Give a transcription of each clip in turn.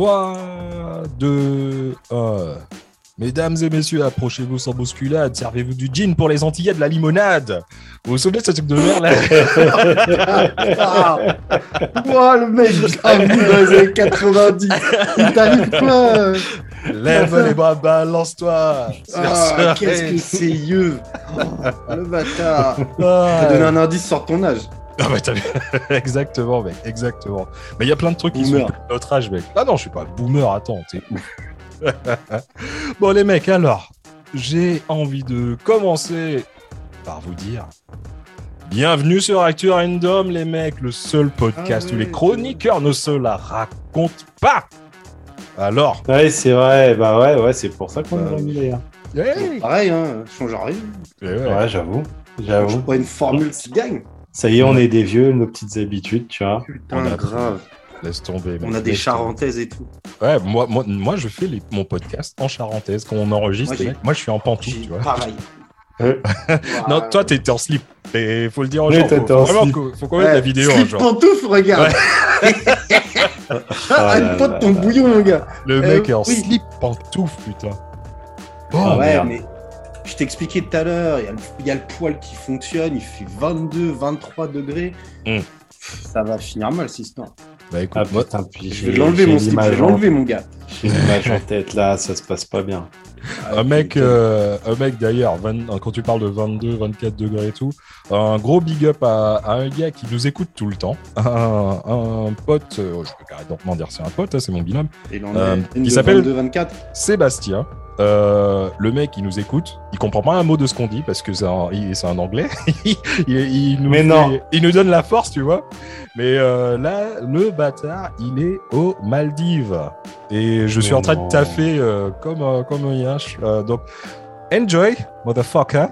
3, 2, 1. Mesdames et messieurs, approchez-vous sans bousculade, servez-vous du gin pour les Antillais de la limonade. Vous vous souvenez de ce truc de merde là. Ouah, le mec, vous, dans les années 90. Il t'arrive euh Lève les bras, balance-toi. Ah, qu'est-ce que c'est yeux Oh, Le bâtard. Ah, T'as donné un indice sur ton âge. Ah bah t'as vu Exactement, mec, exactement. Mais il y a plein de trucs qui Boomer. sont de notre âge, mec. Ah non, je suis pas boomer, attends, t'es ouf. bon, les mecs, alors, j'ai envie de commencer par vous dire. Bienvenue sur Actu Random, les mecs, le seul podcast Ah où les chroniqueurs ne se la racontent pas. Alors, Ouais, c'est vrai. Bah ouais, ouais, c'est pour ça qu'on Euh, l'a mis d'ailleurs. hey Pareil, hein, change rien. Eh ouais. Ouais, j'avoue. Je J'avoue. vois une formule qui gagne. Ça y est, on est des vieux, nos petites habitudes, tu vois. Putain, On a- grave. laisse tomber. On a des charentaises et tout. Ouais, moi, moi, moi je fais les- mon podcast en charentaise quand on enregistre. Moi. Moi, je suis en pantoufle, tu vois. pareil. Ouais. Non, toi, t'étais en slip. Et faut le dire aux Oui, gens. Faut, faut en vraiment faut qu'on mette la vidéo Slip jour. pantoufle, regarde. Ah Ah, là une pote ton là. bouillon, mon gars. Le Euh, mec est en oui. slip pantoufle, putain. Oh, Ah, ouais, merde. mais je t'expliquais tout à l'heure, il y, a le- il y a le poil qui fonctionne, il fait 22, 23 degrés. Mm. Pff, Ça va finir mal, cette histoire. Bah écoute, Ah moi, putain, puis Je vais l'enlever, mon slip, je vais l'enlever, mon gars. J'ai une image en tête là, ça se passe pas bien. un mec, euh, un mec d'ailleurs, 20 quand tu parles de 22, 24 degrés et tout, un gros big up à, à un gars qui nous écoute tout le temps. Un, un pote, euh, je peux carrément dire c'est un pote, hein, c'est mon binôme. Il en Euh, il s'appelle- 22, 24. Sébastien. Euh, le mec, il nous écoute. Il comprend pas un mot de ce qu'on dit parce que c'est un, anglais. il, il nous Mais fait- non. il nous donne la force, tu vois. Mais euh, là, le bâtard, il est aux Maldives. Et je suis Mais en train non. de taffer euh, comme, euh, comme un yinche. Euh, donc, enjoy, motherfucker.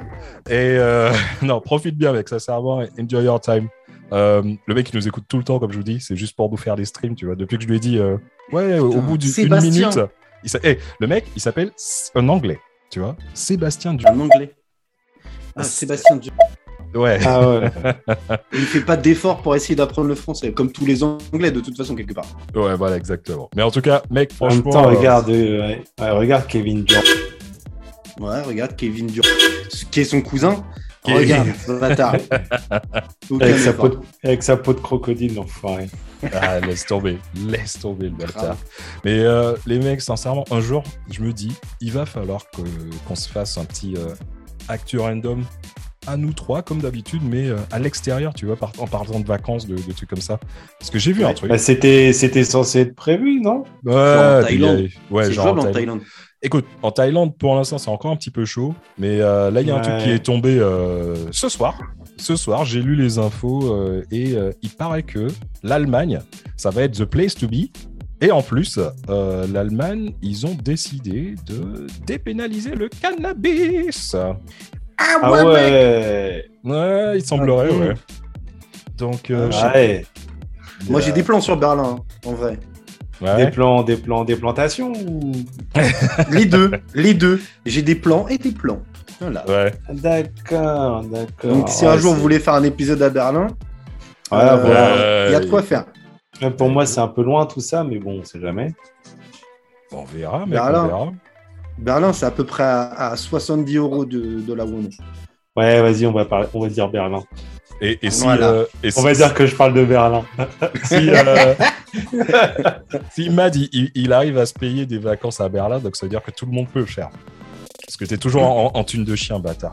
Et euh, non, profite bien, mec, sincèrement. Enjoy your time. Euh, le mec, il nous écoute tout le temps, comme je vous dis. C'est juste pour nous faire des streams, tu vois. Depuis que je lui ai dit, euh, ouais, au bout d'une minute. Il eh, le mec, il s'appelle un anglais, tu vois. Sébastien Du. En anglais. Ah, Sébastien Dieu. Ouais. Ah ouais. Il fait pas d'effort pour essayer d'apprendre le français, comme tous les anglais, de toute façon, quelque part. Ouais, voilà, exactement. Mais en tout cas, mec, En même franchement. temps, euh, regarde, euh. Ouais, regarde Kevin Durant. Ouais, regarde, Kevin Durant, qui est son cousin. Regarde, ce bâtard. Avec sa, peau de, avec sa peau de crocodile, l'enfoiré. Ah, laisse tomber, laisse tomber le bâtard. Mais euh, les mecs, sincèrement, un jour, je me dis, il va falloir que- qu'on se fasse un petit euh, actu random à nous trois, comme d'habitude, mais euh, à l'extérieur, tu vois, par- en parlant de vacances, de, de trucs comme ça. Parce que j'ai vu un truc. Bah, c'était, c'était censé être prévu, non? Ouais, en il y Thaïlande. ouais, genre en en Thaïlande. Thaïlande. Écoute, en Thaïlande, pour l'instant, c'est encore un petit peu chaud. Mais euh, là, il y a un truc qui est tombé euh, ce soir. Ce soir, j'ai lu les infos euh, et euh, il paraît que l'Allemagne, ça va être the place to be. Et en plus, euh, l'Allemagne, ils ont décidé de dépénaliser le cannabis. Ah ouais. Ouais, il semblerait, Ah ouais. Donc, euh, sais- Ouais. Moi, j'ai des plans sur Berlin, hein, en vrai. Ouais. Des plans, des plans, des plantations ou... Les deux, les deux. J'ai des plans et des plans. Voilà. Ouais. D'accord, d'accord. Donc, si Ouais, un jour vous voulez faire un épisode à Berlin, Ouais, euh, voilà. il y a de quoi faire. Pour moi, c'est un peu loin tout ça, mais bon, on sait jamais. On verra, mec, Berlin. on verra. Berlin, c'est à peu près à, à 70 euros de, de là où on est. Ouais, vas-y, on va parler, on va dire Berlin. Et, et si, Voilà. euh, et On si- va dire que je parle de Berlin. si, euh, si Mad il, arrive à se payer des vacances à Berlin, donc ça veut dire que tout le monde peut le faire. Parce que t'es toujours en, en thune de chien, bâtard.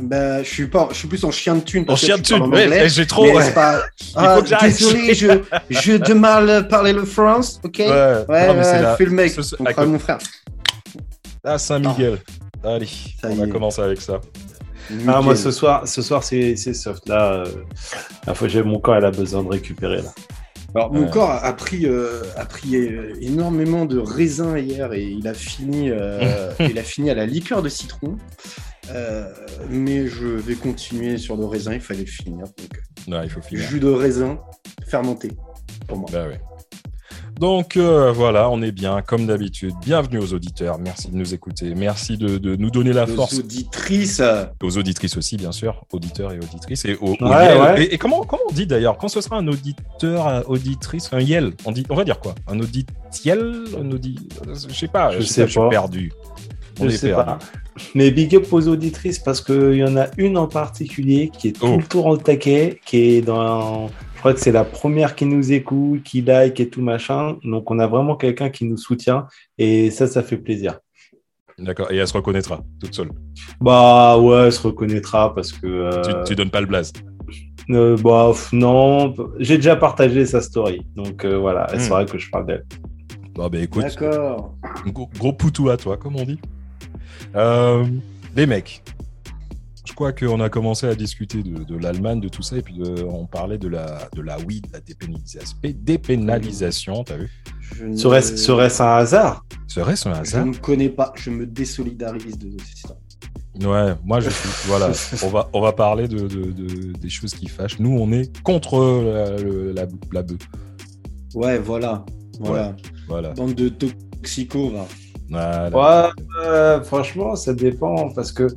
Ben, je suis pas, je suis plus en chien de thune. En chien de thune, ouais, anglais, j'ai trop. ouais. pas- Ah, désolé, je, je de mal parler le France, ok? Ouais, Ouais, non, mais c'est ouais, la- fais le mec, ce- mon frère. Ah, Saint-Miguel. Allez, Ça on va commencer avec ça. Ah, moi, ce soir, ce soir c'est soft. Là, euh, la fois, j'ai mon corps, elle a besoin de récupérer. Là. Alors, mon corps a pris, euh, a pris euh, énormément de raisin hier et il a fini, euh, il a fini à la liqueur de citron. Euh, mais je vais continuer sur le raisin, il fallait le finir. Donc, Non, il faut finir. jus de raisin fermenté pour moi. Bah ouais. Donc euh, voilà, on est bien, comme d'habitude. Bienvenue aux auditeurs. Merci de nous écouter. Merci de, de nous donner la Aux force. auditrices. Aux auditrices aussi, bien sûr. Auditeurs et auditrices. Et, aux, aux Ouais, yel. ouais. et, et comment, comment on dit d'ailleurs Quand ce sera un auditeur, auditrice, un yel, on, dit, on va dire quoi? Un auditiel Un audi... Je sais pas. Je Je, sais sais pas. Je suis perdu. On Je est sais perdu. pas. Mais big up aux auditrices parce qu'il y en a une en particulier qui est tout Oh. le tour au taquet, qui est dans. Je crois que c'est la première qui nous écoute, qui like et tout machin. Donc on a vraiment quelqu'un qui nous soutient et ça, ça fait plaisir. D'accord. Et elle se reconnaîtra toute seule. Bah ouais, elle se reconnaîtra parce que. euh, Tu, tu donnes pas le blaze. euh, bah non, j'ai déjà partagé sa story. Donc euh, voilà, elle Hmm. saurait que je parle d'elle. Bon, ben écoute, D'accord. gros, gros poutou à toi, comme on dit. Euh, les mecs, je crois qu'on a commencé à discuter de, de l'Allemagne, de tout ça, et puis de- on parlait de la, de la weed, la dépénalisation. Dépénalisation, t'as vu Je ne- Serait-ce serait-ce un hasard Serait-ce un Je hasard ne connais pas. Je me désolidarise de cette histoire. Ouais, moi je suis. voilà, on va, on va parler de, de- de- des choses qui fâchent. Nous, on est contre la, le- la, la bœuf. Ouais, voilà. Voilà. Voilà. Bande de toxicos, va. Voilà. Ouais, euh, franchement, ça dépend parce que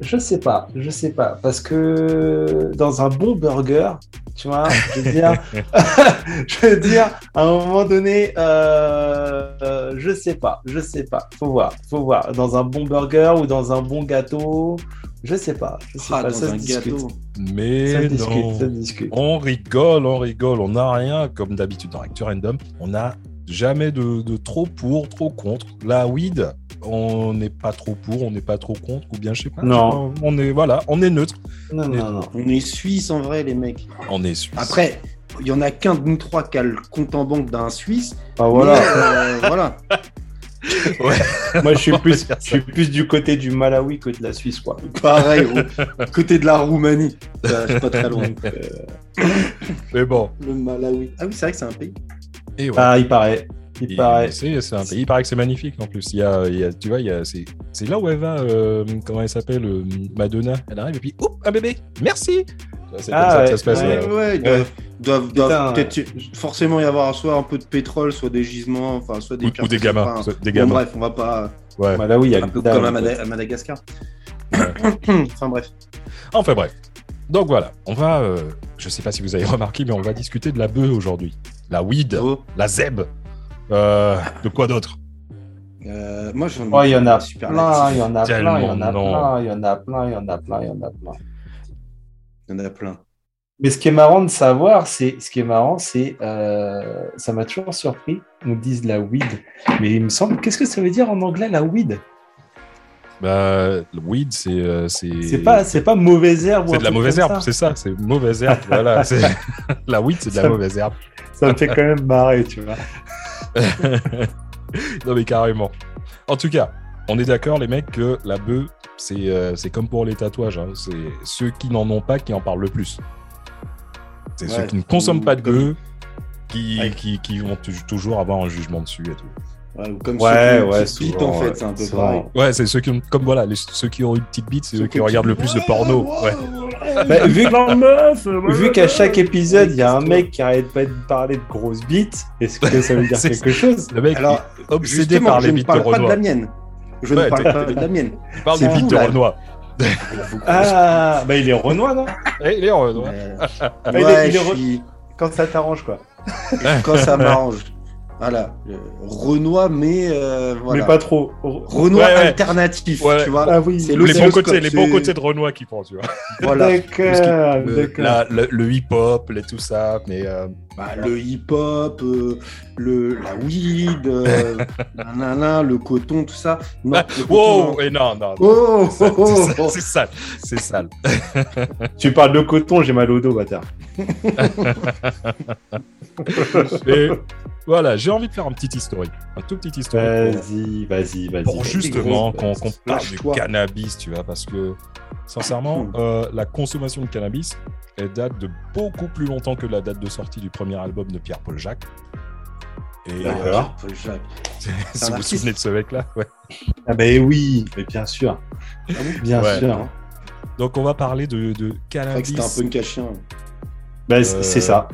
je sais pas, je sais pas parce que dans un bon burger, tu vois, je veux dire, je veux dire, à un moment donné, euh, euh, je sais pas, je sais pas, faut voir, faut voir, dans un bon burger ou dans un bon gâteau, je sais pas, je sais Ah, pas, dans ça se discute, gâteau. Mais ça se non. discute, ça se discute. On rigole, on rigole, on n'a rien, comme d'habitude dans Actu Random, on n'a jamais de, de trop pour, trop contre. La weed, on n'est pas trop pour, on n'est pas trop contre, ou bien je sais pas. Non. On est, voilà, on est neutre, Non, non, non. On est suisse en vrai, les mecs. on est suisse. Après, il y en a qu'un de nous trois qui a le compte en banque d'un Suisse. Ah, voilà. Mais, euh, voilà. Moi, je suis plus, je suis plus du côté du Malawi que de la Suisse, quoi. Pareil, au côté de la Roumanie. Ça, Je suis pas très loin. donc, euh, Mais bon, le Malawi. Ah oui, c'est vrai que c'est un pays. Et ouais. Ah, il paraît. Il Et paraît. C'est c'est un pays. Il paraît que c'est magnifique en plus. Il y a, il y a- tu vois, il y a, c'est, c'est là où elle va. euh, comment elle s'appelle euh, Madonna. Elle arrive et puis, oups, un bébé. Merci. C'est comme Ah ça que ouais, ça se passe. Ouais, ouais, doivent, doivent- doivent Putain. peut-être forcément y avoir soit un peu de pétrole, soit des gisements, enfin, soit des Ou, ou des gamins. Enfin, soit des bon, gamins. bref, on va pas. Ouais. Malawi, il y a Un peu comme à, Mada- Madagascar. Ouais. enfin bref. Enfin bref. Donc voilà, on va. euh, je sais pas si vous avez remarqué, mais on va discuter de la bœuf aujourd'hui. La weed, Oh, la zeb. Euh, de quoi d'autre? Euh, moi, j'en ai Oh, il y en a super plein, il y en a plein, il y en a plein, il y en a plein, il y en a plein, il y en a plein. Il y en a plein. Mais ce qui est marrant de savoir, c'est ce qui est marrant, c'est euh, ça m'a toujours surpris. On nous dise la weed, mais il me semble, qu'est-ce que ça veut dire en anglais la weed? Bah, le weed, c'est. euh, c'est pas, pas mauvaise herbe. c'est de la mauvaise herbe, c'est ça, c'est mauvaise herbe. voilà, la weed, c'est de la mauvaise herbe. Ça me fait quand même marrer, tu vois. non, mais carrément. En tout cas, on est d'accord, les mecs, que la bœuf, c'est euh, comme pour les tatouages. hein. C'est ceux qui n'en ont pas qui en parlent le plus. C'est ceux qui ne consomment pas de bœuf qui, Ouais. qui, qui vont toujours avoir un jugement dessus et tout. Ouais, ou comme Ouais, ceux qui, ouais, pitent, souvent, en fait, c'est un peu Souvent. pareil. Ouais, c'est ceux qui ont, comme voilà, les- ceux qui ont une petite bite, c'est Ceux eux qui qui- regardent le plus de porno. Ouais. Bah, vu vu qu'à chaque épisode, il y a un mec qui arrête pas de parler de grosses bites, est-ce que ça veut dire quelque chose Le mec Alors, est obsédé par je les ne bites de parle pas de Renoir. la mienne. Je Ouais, ne parle pas de la mienne. Il parle c'est des bites de. Renoir. Ah, bah il est Renoir, non il est Renoir. Euh, je Quand ça t'arrange, quoi. quand ça m'arrange. Voilà, le Renoir, mais euh, voilà. Mais pas trop. Renoir Ouais, ouais. alternatif, Ouais. tu vois. Ah oui. C'est Les l'oscilloscope, bons côtés, les bons côtés de Renoir qui prend, tu vois. Voilà. D'accord, Le, le- le hip-hop, les- tout ça, mais euh, Bah, le hip-hop, euh, le, la weed, euh, nanana, le coton, tout ça. Non, Ah, le coton, wow, non. et non, non, non. Oh, C'est oh, oh, sale, oh. c'est sale, c'est sale. Tu parles de coton, j'ai mal au dos, bâtard. Et voilà, j'ai envie de faire un petit historique, un tout petit historique pour, Vas-y, vas-y, vas-y. pour justement qu'on parle du cannabis, tu vois, parce que sincèrement, euh, la consommation de cannabis, elle date de beaucoup plus longtemps que la date de sortie du premier album de Pierre-Paul Jacques. Et D'accord. Paul Jacques. si vous vous souvenez de ce mec-là, ouais. Ah bah oui, mais bien sûr. Ah bon Bien Ouais. sûr. Donc on va parler de, de C'est vrai que cannabis. c'était un peu une cachien. Bah, Euh, c'est c'est ça.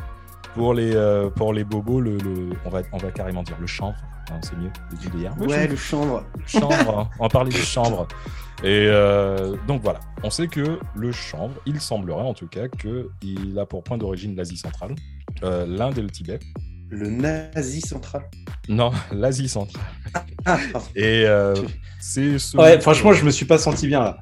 Pour les, euh, pour les bobos, le, le- on, va, on va carrément dire le chanvre. hein, c'est mieux, le JDR. Ouais, le chanvre. chanvre, hein. on va parler du chanvre. Et euh, donc voilà, on sait que le chanvre, il semblerait en tout cas qu'il a pour point d'origine l'Asie centrale, euh, l'Inde et le Tibet. Le nazi central. Non, l'Asie centrale. Ah, pardon. Et euh, c'est ce... Ouais, franchement, je me suis pas senti bien là.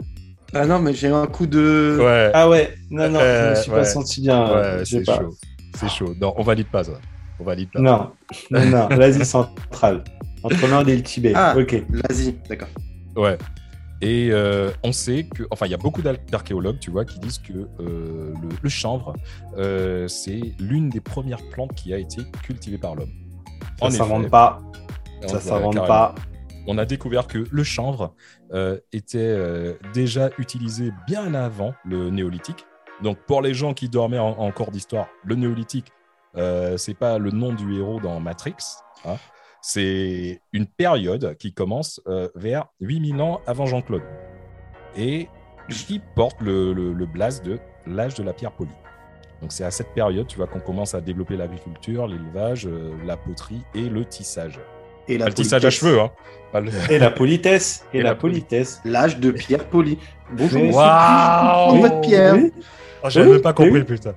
Ah non, mais j'ai eu un coup de. Ouais, Ah ouais, non, non, je me suis ouais. pas senti bien. ouais, c'est chaud. C'est chaud. Non, on valide pas ça. On valide pas. Non, non, non, l'Asie centrale. Entre l'Inde et le Tibet. Ah. Ok. L'Asie, d'accord. Ouais. Et euh, on sait que, enfin, il y a beaucoup d'ar- d'archéologues, tu vois, qui disent que euh, le, le chanvre, euh, c'est l'une des premières plantes qui a été cultivée par l'homme. Ça s'invente effet. pas. On- Ça s'invente pas. On a découvert que le chanvre euh, était euh, déjà utilisé bien avant le néolithique. Donc, pour les gens qui dormaient en, en cours d'histoire, le néolithique, euh, c'est pas le nom du héros dans Matrix. hein. C'est une période qui commence euh, vers 8000 ans avant Jean-Claude et qui porte le, le, le blase de l'âge de la pierre polie. Donc, c'est à cette période, tu vois, qu'on commence à développer l'agriculture, l'élevage, euh, la poterie et le tissage. Et la Pas le tissage à politesse. cheveux, hein. Pas le- Et la politesse. Et, Et la la poli- politesse. L'âge de Pierre Poli. Bonjour. Waouh votre Pierre. Oui, Oh, J'avais Oui, même pas mais compris, oui. putain.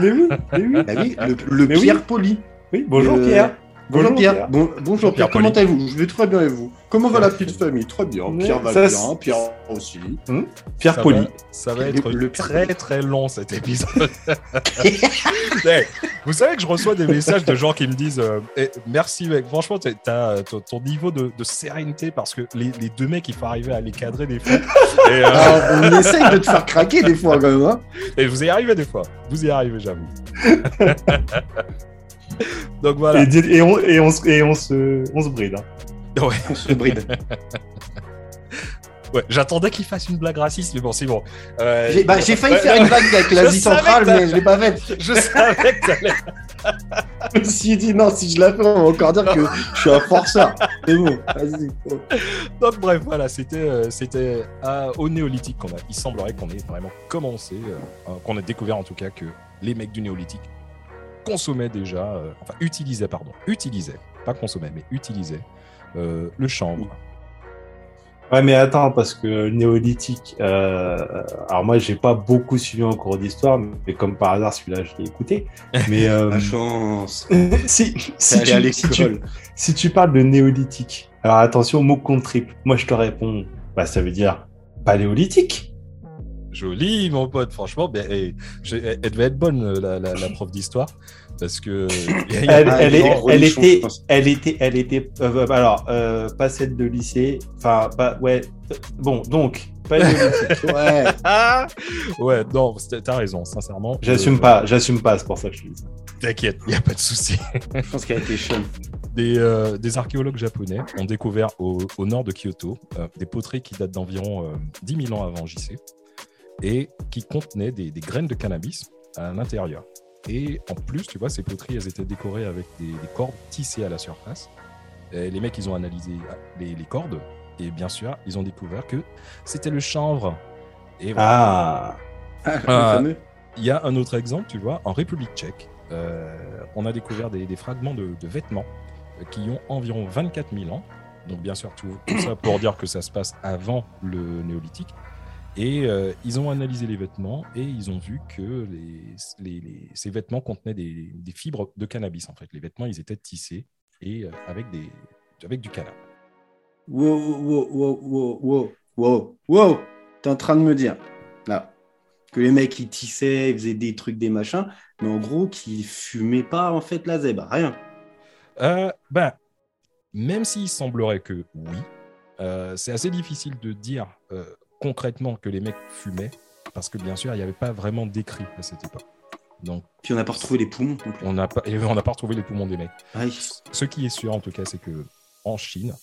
mais oui, mais oui. Bah oui, le, le Mais oui. Pierre Poli. Oui, bonjour Euh, Pierre. Bonjour Pierre. Bon, bonjour Pierre, Pierre comment allez-vous Je vais très bien et vous Comment va la petite famille Très bien. Ouais, Pierre va ça, bien, Pierre aussi. Pierre Ça Poli. va, ça va être le très très long cet épisode. Hey, vous savez que je reçois des messages de gens qui me disent euh, Eh, Merci mec, franchement, t'as- t'as ton, ton niveau de, de sérénité parce que les, les deux mecs, il faut arriver à les cadrer des fois. Et, euh, Ah, on essaye de te faire craquer des fois quand même. Hein et vous y arrivez des fois. Vous y arrivez, j'avoue. Donc voilà. Et, on, et, on, se- et on, se, on se bride. hein. Ouais, on se bride. ouais. J'attendais qu'il fasse une blague raciste, mais bon, c'est bon. Euh, J'ai bah, j'ai failli faire une blague avec l'Asie centrale, mais je l'ai pas faite. Je savais que t'allais Je me suis dit non, si je la fais, on va encore dire que je suis un forceur. C'est bon, vas-y. Donc bref, voilà, c'était euh, c'était à- au néolithique qu'on a. Il semblerait qu'on ait vraiment commencé, euh, euh, qu'on ait découvert en tout cas que les mecs du néolithique consommaient déjà, euh, enfin utilisaient pardon, utilisaient, pas consommaient, mais utilisaient euh, le chanvre. Ouais, mais attends, parce que néolithique. euh, alors moi, j'ai pas beaucoup suivi en cours d'histoire, mais comme par hasard, celui-là, je l'ai écouté. Mais euh, La chance. si, si, à tu, si, tu, l'école. si tu parles de néolithique, alors attention, mot compte triple. Moi, je te réponds, bah, ça veut dire paléolithique. Joli, mon pote, franchement, ben, eh, j'ai- elle, elle devait être bonne, euh, la, la- la prof d'histoire, parce que. Elle, elle, genre est- elle religion, était, elle était, elle était, euh, alors, euh, pas celle de lycée, enfin, pas, ouais, bon, donc, paléolithique. Ouais. Ah ouais, non, c'était- t'as raison, sincèrement. j'assume Euh, pas, j'assume pas, c'est pour ça que je dis ça. T'inquiète, il n'y a pas de souci. Je pense qu'elle a été chum. Des, euh, des archéologues japonais ont découvert au, au nord de Kyoto euh, des poteries qui datent d'environ euh, 10 000 ans avant JC et qui contenaient des, des graines de cannabis à l'intérieur. Et en plus, tu vois, ces poteries, elles étaient décorées avec des, des cordes tissées à la surface. Et les mecs, ils ont analysé euh, les, les cordes et bien sûr, ils ont découvert que c'était le chanvre. Et voilà. Ah, Ah, fameux. Il y a un autre exemple, tu vois, en République tchèque, euh, on a découvert des, des fragments de, de vêtements euh, qui ont environ 24 000 ans. Donc, bien sûr, tout, tout ça pour dire que ça se passe avant le néolithique. Et euh, ils ont analysé les vêtements et ils ont vu que les, les- les- ces vêtements contenaient des, des fibres de cannabis, en fait. Les vêtements, ils étaient tissés et euh, avec, des, avec du cannabis. Wow, wow, wow, wow, wow, wow, wow. T'es en train de me dire, là, que les mecs, ils tissaient, ils faisaient des trucs, des machins, mais en gros, qu'ils fumaient pas, en fait, la zèbre, rien. Euh, ben, même s'il semblerait que oui, c'est assez difficile de dire concrètement que les mecs fumaient, parce que bien sûr, il n'y avait pas vraiment d'écrit à cette époque. Donc, Puis on n'a pas retrouvé les poumons on n'a pas, et on n'a pas retrouvé les poumons des mecs. Aïe. Ce qui est sûr, en tout cas, c'est que en Chine,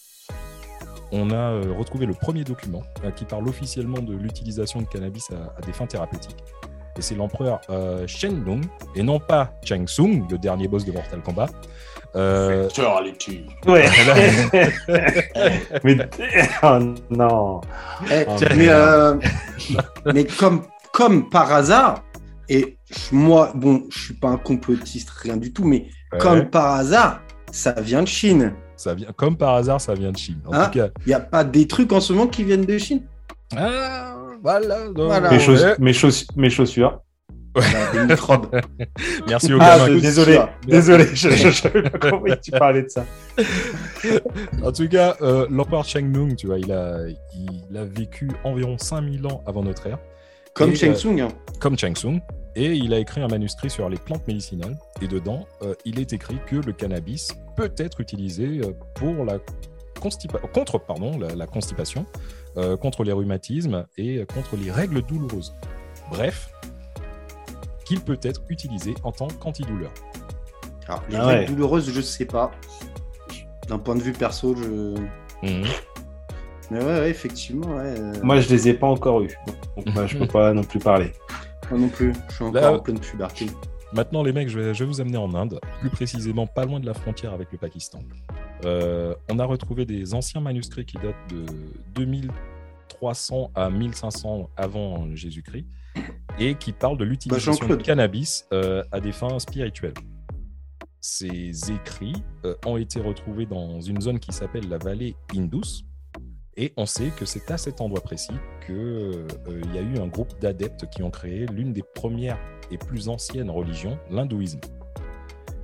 on a euh, retrouvé le premier document euh, qui parle officiellement de l'utilisation de cannabis à, à des fins thérapeutiques. Et c'est l'empereur euh, Shen Nong, et non pas Chang Sung, le dernier boss de Mortal Kombat. Euh, ouais. mais oh, non. Eh, Oh, mais, euh, mais comme, comme par hasard, Et moi, bon, je suis pas un complotiste, rien du tout, mais Ouais. comme par hasard, ça vient de Chine. Ça vient, comme par hasard, ça vient de Chine. En Hein tout cas, Il n'y a pas des trucs en ce moment qui viennent de Chine? Ah, voilà. donc, Voilà. Mes, chauss- ouais. mes, chauss- mes chaussures. Merci au Ah, désolé, désolé, je je- pas compris que tu parlais de ça. En tout cas, euh, l'empereur Cheng Nung, tu vois, il a, il a vécu environ 5000 ans avant notre ère, Comme euh, Tsung. hein. comme Cheng Sung, et il a écrit un manuscrit sur les plantes médicinales. Et dedans, euh, il est écrit que le cannabis peut être utilisé euh, pour la constipa- contre pardon, la, la constipation, euh, contre les rhumatismes et contre les règles douloureuses. Bref, qu'il peut être utilisé en tant qu'antidouleur. Alors, les Ah règles douloureuses, je sais pas. D'un point de vue perso, je. Mais ouais, ouais, effectivement, ouais. euh, Moi, je les ai pas encore eus. Donc, bah, je peux pas non plus parler. Moi non plus. Je suis encore Là- en pleine puberté. Maintenant, les mecs, je vais, je vais vous amener en Inde, plus précisément pas loin de la frontière avec le Pakistan. Euh, on a retrouvé des anciens manuscrits qui datent de 2300 à 1500 avant Jésus-Christ et qui parlent de l'utilisation du Jean-Claude. cannabis euh, à des fins spirituelles. Ces écrits euh, ont été retrouvés dans une zone qui s'appelle la vallée Indus. Et on sait que c'est à cet endroit précis qu'il y a eu un groupe d'adeptes qui ont créé l'une des premières et plus anciennes religions, l'hindouisme.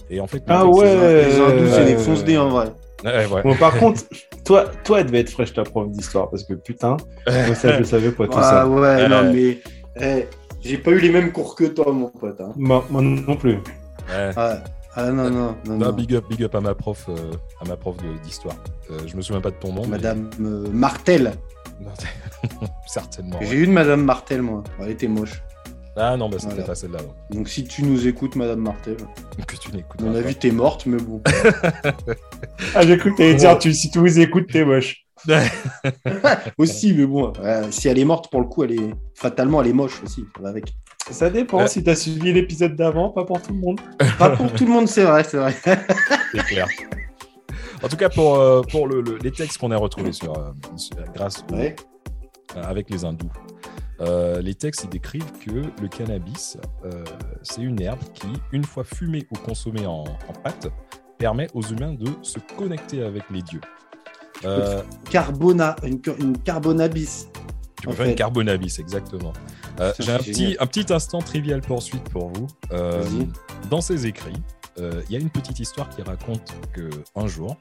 Et en fait, Ah ouais. Les hindous, c'est des euh, en vrai. Ouais, ouais. Bon, par contre, toi, toi, elle devait être fraîche ta prof d'histoire parce que putain, moi, ça, je le savais pas tout Ah ça. ouais, Euh. non, mais. eh, j'ai pas eu les mêmes cours que toi, mon pote. Hein. Moi, moi non plus. Ouais. Ah, ah, non, non, non. Non, non. big up, big up à ma prof, euh, à ma prof d'histoire. Euh, je me souviens pas de ton nom. mais- Madame euh, Martel. Non, Certainement. J'ai ouais. eu une Madame Martel, moi. Elle était moche. Ah non, bah c'était Voilà. pas celle-là. Donc si tu nous écoutes, Madame Martel, Que tu n'écoutes à mon avis, t'es morte, mais bon. Ah, j'ai cru que t'allais dire, tu, si tu vous écoutes, t'es moche. aussi, mais bon. ouais, si elle est morte, pour le coup, elle est. Fatalement, elle est moche aussi. Ça va avec. Ça dépend Ouais. si t'as suivi l'épisode d'avant, pas pour tout le monde. Pas pour tout le monde, c'est vrai, c'est vrai. C'est clair. En tout cas, pour, euh, pour le- le- les textes qu'on a retrouvés sur, euh, sur- grâce au- Ouais. euh, avec les hindous, euh, les textes décrivent que le cannabis, euh, c'est une herbe qui, une fois fumée ou consommée en, en pâte, permet aux humains de se connecter avec les dieux. Euh, Carbona, une, une carbonabis. tu peux faire une carbonabis, exactement. J'ai un petit, un petit instant trivial poursuite pour vous. Dans ses écrits, euh, il y a une petite histoire qui raconte que un jour,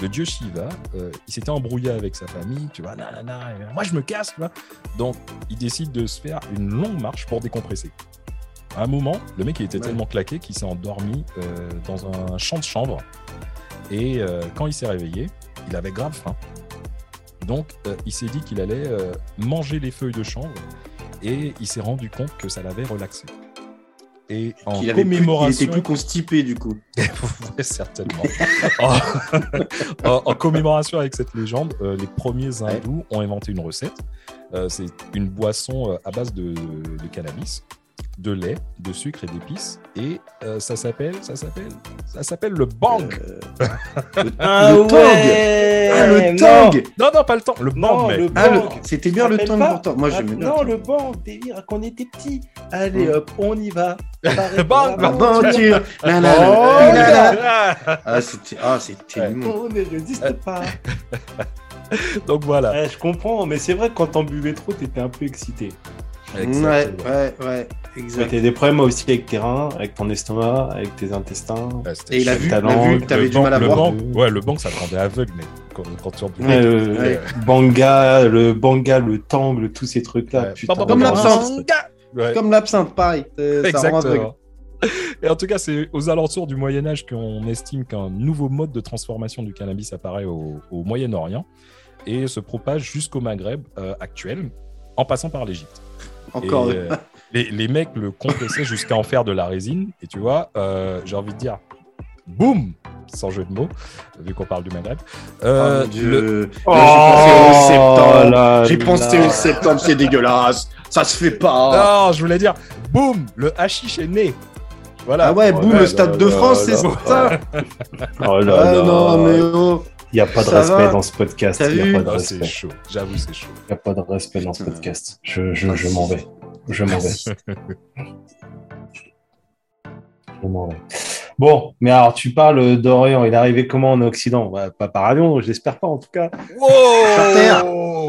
le dieu Shiva, euh, il s'était embrouillé avec sa famille, tu vois, nanana, moi je me casse, tu vois. Donc, il décide de se faire une longue marche pour décompresser. À un moment, le mec il était Ouais. tellement claqué qu'il s'est endormi euh, dans un champ de chambre. Et euh, quand il s'est réveillé, il avait grave faim. Donc, euh, il s'est dit qu'il allait euh, manger les feuilles de chanvre et il s'est rendu compte que ça l'avait relaxé. Et en Il, avait plus, il commémoration, était plus constipé, du coup. Certainement. en, en- en commémoration avec cette légende, euh, les premiers hindous ont inventé une recette. Euh, c'est une boisson euh, à base de, de cannabis, de lait, de sucre et d'épices. Et euh, ça s'appelle, ça s'appelle, ça s'appelle le bang. Euh, le, Ah le tang Ah, le non. tang Non, non, pas le temps. Le bang, le Ah, le- bang. c'était bien le tang pourtant. Moi, Ah, j'aimais bien. Non, le banc, délire, quand on était petit. Allez hop, on y va. Bang, voilà, L'aventure La, la, la, Oh la, la, la. Ah Ah, c'était ah, c'était Ouais. On ne résiste pas. Donc voilà. Ouais, je comprends, mais c'est vrai que quand t'en buvais trop, t'étais un peu excité. Ouais, Exactement. ouais, ouais, Tu exact. des problèmes aussi avec tes reins, avec ton estomac, avec tes intestins. Ouais, c'était Et il a vu, ta il a vu t'avais du mal à banc- ouais, le banc, ça te rendait aveugle, mais quand, quand tu en Ouais, le, Ouais. le banga, le banga, le tangle, tous ces trucs-là. Ouais. putain, Comme l'absinthe. Ouais. Comme l'absinthe, pareil. Euh. Exactement. Et en tout cas, c'est aux alentours du Moyen Âge qu'on estime qu'un nouveau mode de transformation du cannabis apparaît au, au Moyen-Orient et se propage jusqu'au Maghreb euh, actuel, en passant par l'Égypte. Encore. Et, euh, les, les mecs le compressaient jusqu'à en faire de la résine. Et tu vois, euh, j'ai envie de dire, boum, sans jeu de mots, vu qu'on parle du Maghreb. Euh, Oh, le- Oh, Là, j'ai pensé au septembre. là J'ai là. pensé au septembre, c'est dégueulasse. Ça se fait pas. Non, je voulais dire, boum, le hashish est né. Voilà. Ah ouais, Oh boum, là le stade là de là France, c'est ça. Oh là Ah là. non, mais oh. Il n'y a pas de Ça respect va dans ce podcast. Il n'y a pas de Ah, c'est respect. chaud, j'avoue, c'est chaud. Il n'y a pas de respect dans ce podcast. Je, je, je m'en vais. Je m'en vais. Bon, mais alors tu parles d'Orient, il est arrivé comment en Occident? Bah, Pas par avion, j'espère pas en tout cas. Wow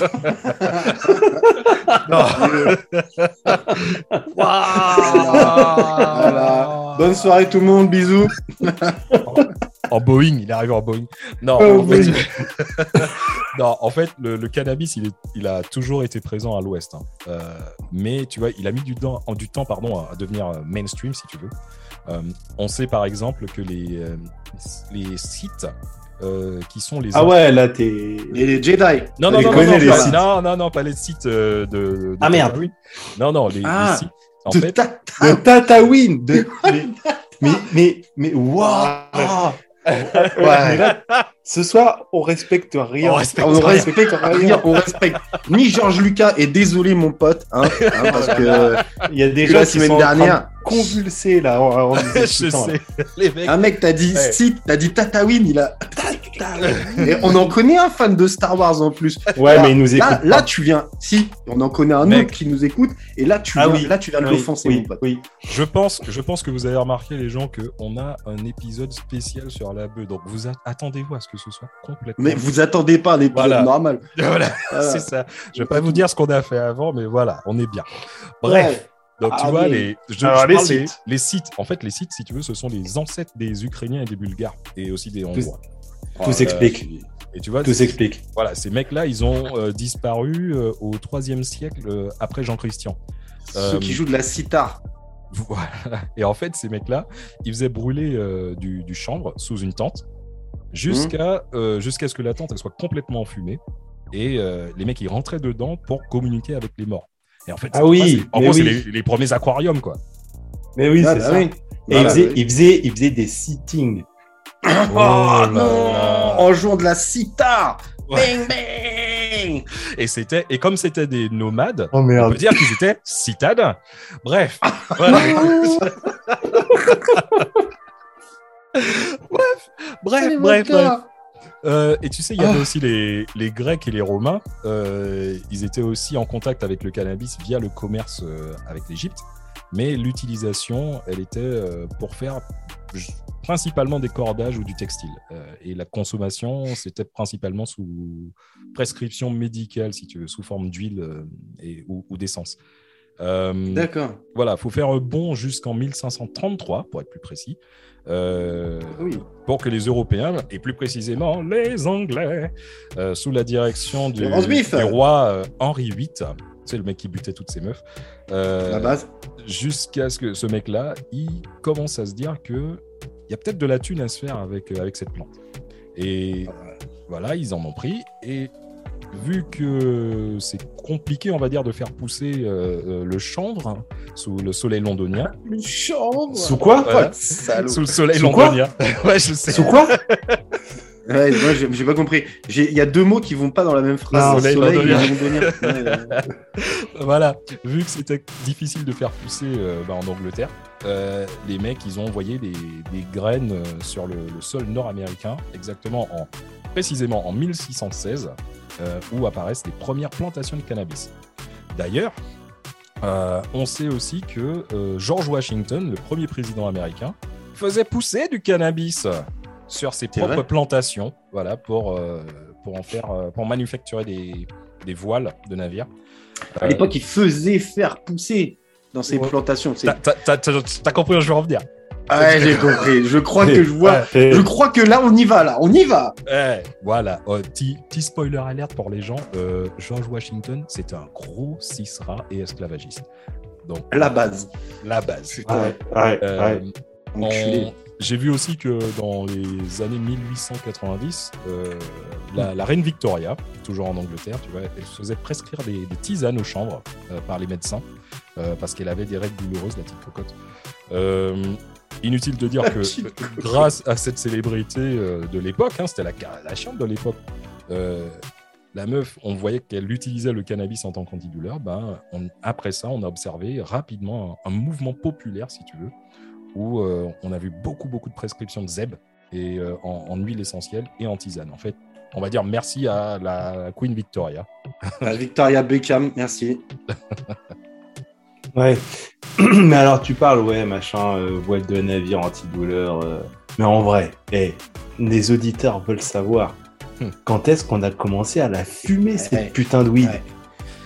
Voilà. Bonne soirée tout le monde, bisous. en Boeing, il est arrivé en Boeing. Non, Oh, en fait, non, en fait, le, le cannabis, il, est- il a toujours été présent à l'Ouest. hein. Euh, mais tu vois, il a mis du temps, du temps pardon, à devenir euh, mainstream, si tu veux. Euh, on sait par exemple que les, les sites euh, qui sont les Ah ouais, là t'es. Les Jedi. Non, non, non, non, les pas- sites. non, non, non, pas les sites euh, de, de- Ah, merde. Tatooine. Non, non, les, Ah. les sites. En De fait, ta- De Tatooine de... mais, mais, mais, mais, waouh Là, Ce soir, on respecte rien. On respecte On rien. respecte rien, on respecte ni Georges Lucas et désolé mon pote, hein, hein, parce que Il y a des gens la qui semaine sont dernière, convulser là. les mecs. un mec t'a dit Ouais. site, t'as dit Tatooine, il a. Et on en connaît un fan de Star Wars en plus. Ouais, Là- mais ils nous écoutent. Là, là, tu viens. Si, on en connaît un Mec. autre qui nous écoute, et là, tu Ah viens, oui. là, tu viens de oui, l'offenser, oui, mon pote. oui. Je pense, je pense que vous avez remarqué, les gens, qu'on a un épisode spécial sur la bœuf. Donc, vous attendez-vous à ce que ce soit complètement. Mais vous attendez pas un épisode Voilà. normal. Voilà, Voilà. c'est ça. Je vais pas vous dire ce qu'on a fait avant, mais voilà, on est bien. Bref. Donc, tu Ah, vois, les, je, Alors, je les parle des- sites. les sites. En fait, les sites, si tu veux, ce sont les ancêtres des Ukrainiens et des Bulgares et aussi des Hongrois. Tout s'explique. Et tu vois, Tout s'explique. voilà, ces mecs-là, ils ont euh, disparu euh, au 3 siècle euh, après Jean-Christian. Ceux Euh, qui jouent de la sitar. Voilà. Et en fait, ces mecs-là, ils faisaient brûler euh, du, du chanvre sous une tente jusqu'à euh, jusqu'à ce que la tente elle soit complètement enfumée. Et euh, les mecs, ils rentraient dedans pour communiquer avec les morts. Et en fait, Ah c'est- oui, en gros, c'est les, les premiers aquariums, quoi. Mais oui, Ah, c'est bah ça. oui. Et Voilà, il, faisait, oui. il, faisait, il faisait des sittings. Oh, là non là. En jouant de la sitar Ouais. Bang bang Et c'était et comme c'était des nomades, Oh on peut dire qu'ils étaient citadins. Bref, voilà. bref, bref, bref, bref. Euh, et tu sais, il y avait Ah. aussi les, les Grecs et les Romains. euh, ils étaient aussi en contact avec le cannabis via le commerce euh, avec l'Égypte. Mais l'utilisation, elle était euh, pour faire principalement des cordages ou du textile. Euh, et la consommation, c'était principalement sous prescription médicale, si tu veux, sous forme d'huile euh, et- ou, ou d'essence. Euh, D'accord. voilà, faut faire un bond jusqu'en 1533, pour être plus précis. Euh, Oui. pour que les Européens, et plus précisément les Anglais, euh, sous la direction du, roi Henri VIII, c'est le mec qui butait toutes ses meufs, euh, La base. jusqu'à ce que ce mec-là, il commence à se dire que il y a peut-être de la thune à se faire avec, euh, avec cette plante. Et voilà, ils en ont pris. Et vu que c'est compliqué, on va dire, de faire pousser euh, le chanvre sous le soleil londonien, Une chambre Sous quoi? Voilà. Sous le soleil Sous quoi? londonien, ouais, je sais. Sous quoi? Ouais, moi j'ai pas compris. Il y a deux mots qui vont pas dans la même phrase. Non, Soleil, voilà, vu que c'était difficile de faire pousser euh, bah, en Angleterre, euh, les mecs, ils ont envoyé des, des graines euh, sur le, le sol nord-américain, exactement en, précisément en 1616, euh, où apparaissent les premières plantations de cannabis. D'ailleurs, on sait aussi que George Washington, le premier président américain, faisait pousser du cannabis sur ses C'est propres plantations, voilà, pour, euh, pour en faire, euh, pour manufacturer des, des voiles de navires. À l'époque, il faisait faire pousser dans ses Ouais. plantations. c'est- T'as- compris où je veux en venir Ah Ouais, j'ai compris. Je crois que je vois. Je crois que là, on y va, là. On y va. Voilà, Oh, petit petit spoiler alerte pour les gens. euh, George Washington, c'était un gros cisra et esclavagiste. Donc, La base. la base. Ouais, ouais, Euh, on- J'ai vu aussi que dans les années 1890, euh, la, la reine Victoria, toujours en Angleterre, tu vois, elle se faisait prescrire des, des tisanes au chanvre euh, par les médecins euh, parce qu'elle avait des règles douloureuses, la petite cocotte. Inutile de dire que grâce à cette célébrité de l'époque, hein, c'était la, la chiante de l'époque, la meuf, on voyait qu'elle utilisait le cannabis en tant qu'antidouleur. Ben, on- après ça, on a observé rapidement un, un mouvement populaire, si tu veux, où euh, on a vu beaucoup, beaucoup de prescriptions de zeb et euh, en, en huile essentielle et en tisane. En fait, on va dire merci à la Queen Victoria. Victoria Beckham, merci. Ouais. mais alors tu parles, ouais, machin, euh, voile de navire antidouleur. euh, Mais en vrai, eh, les auditeurs veulent savoir Hmm. quand est-ce qu'on a commencé à la fumer, cette putain de weed?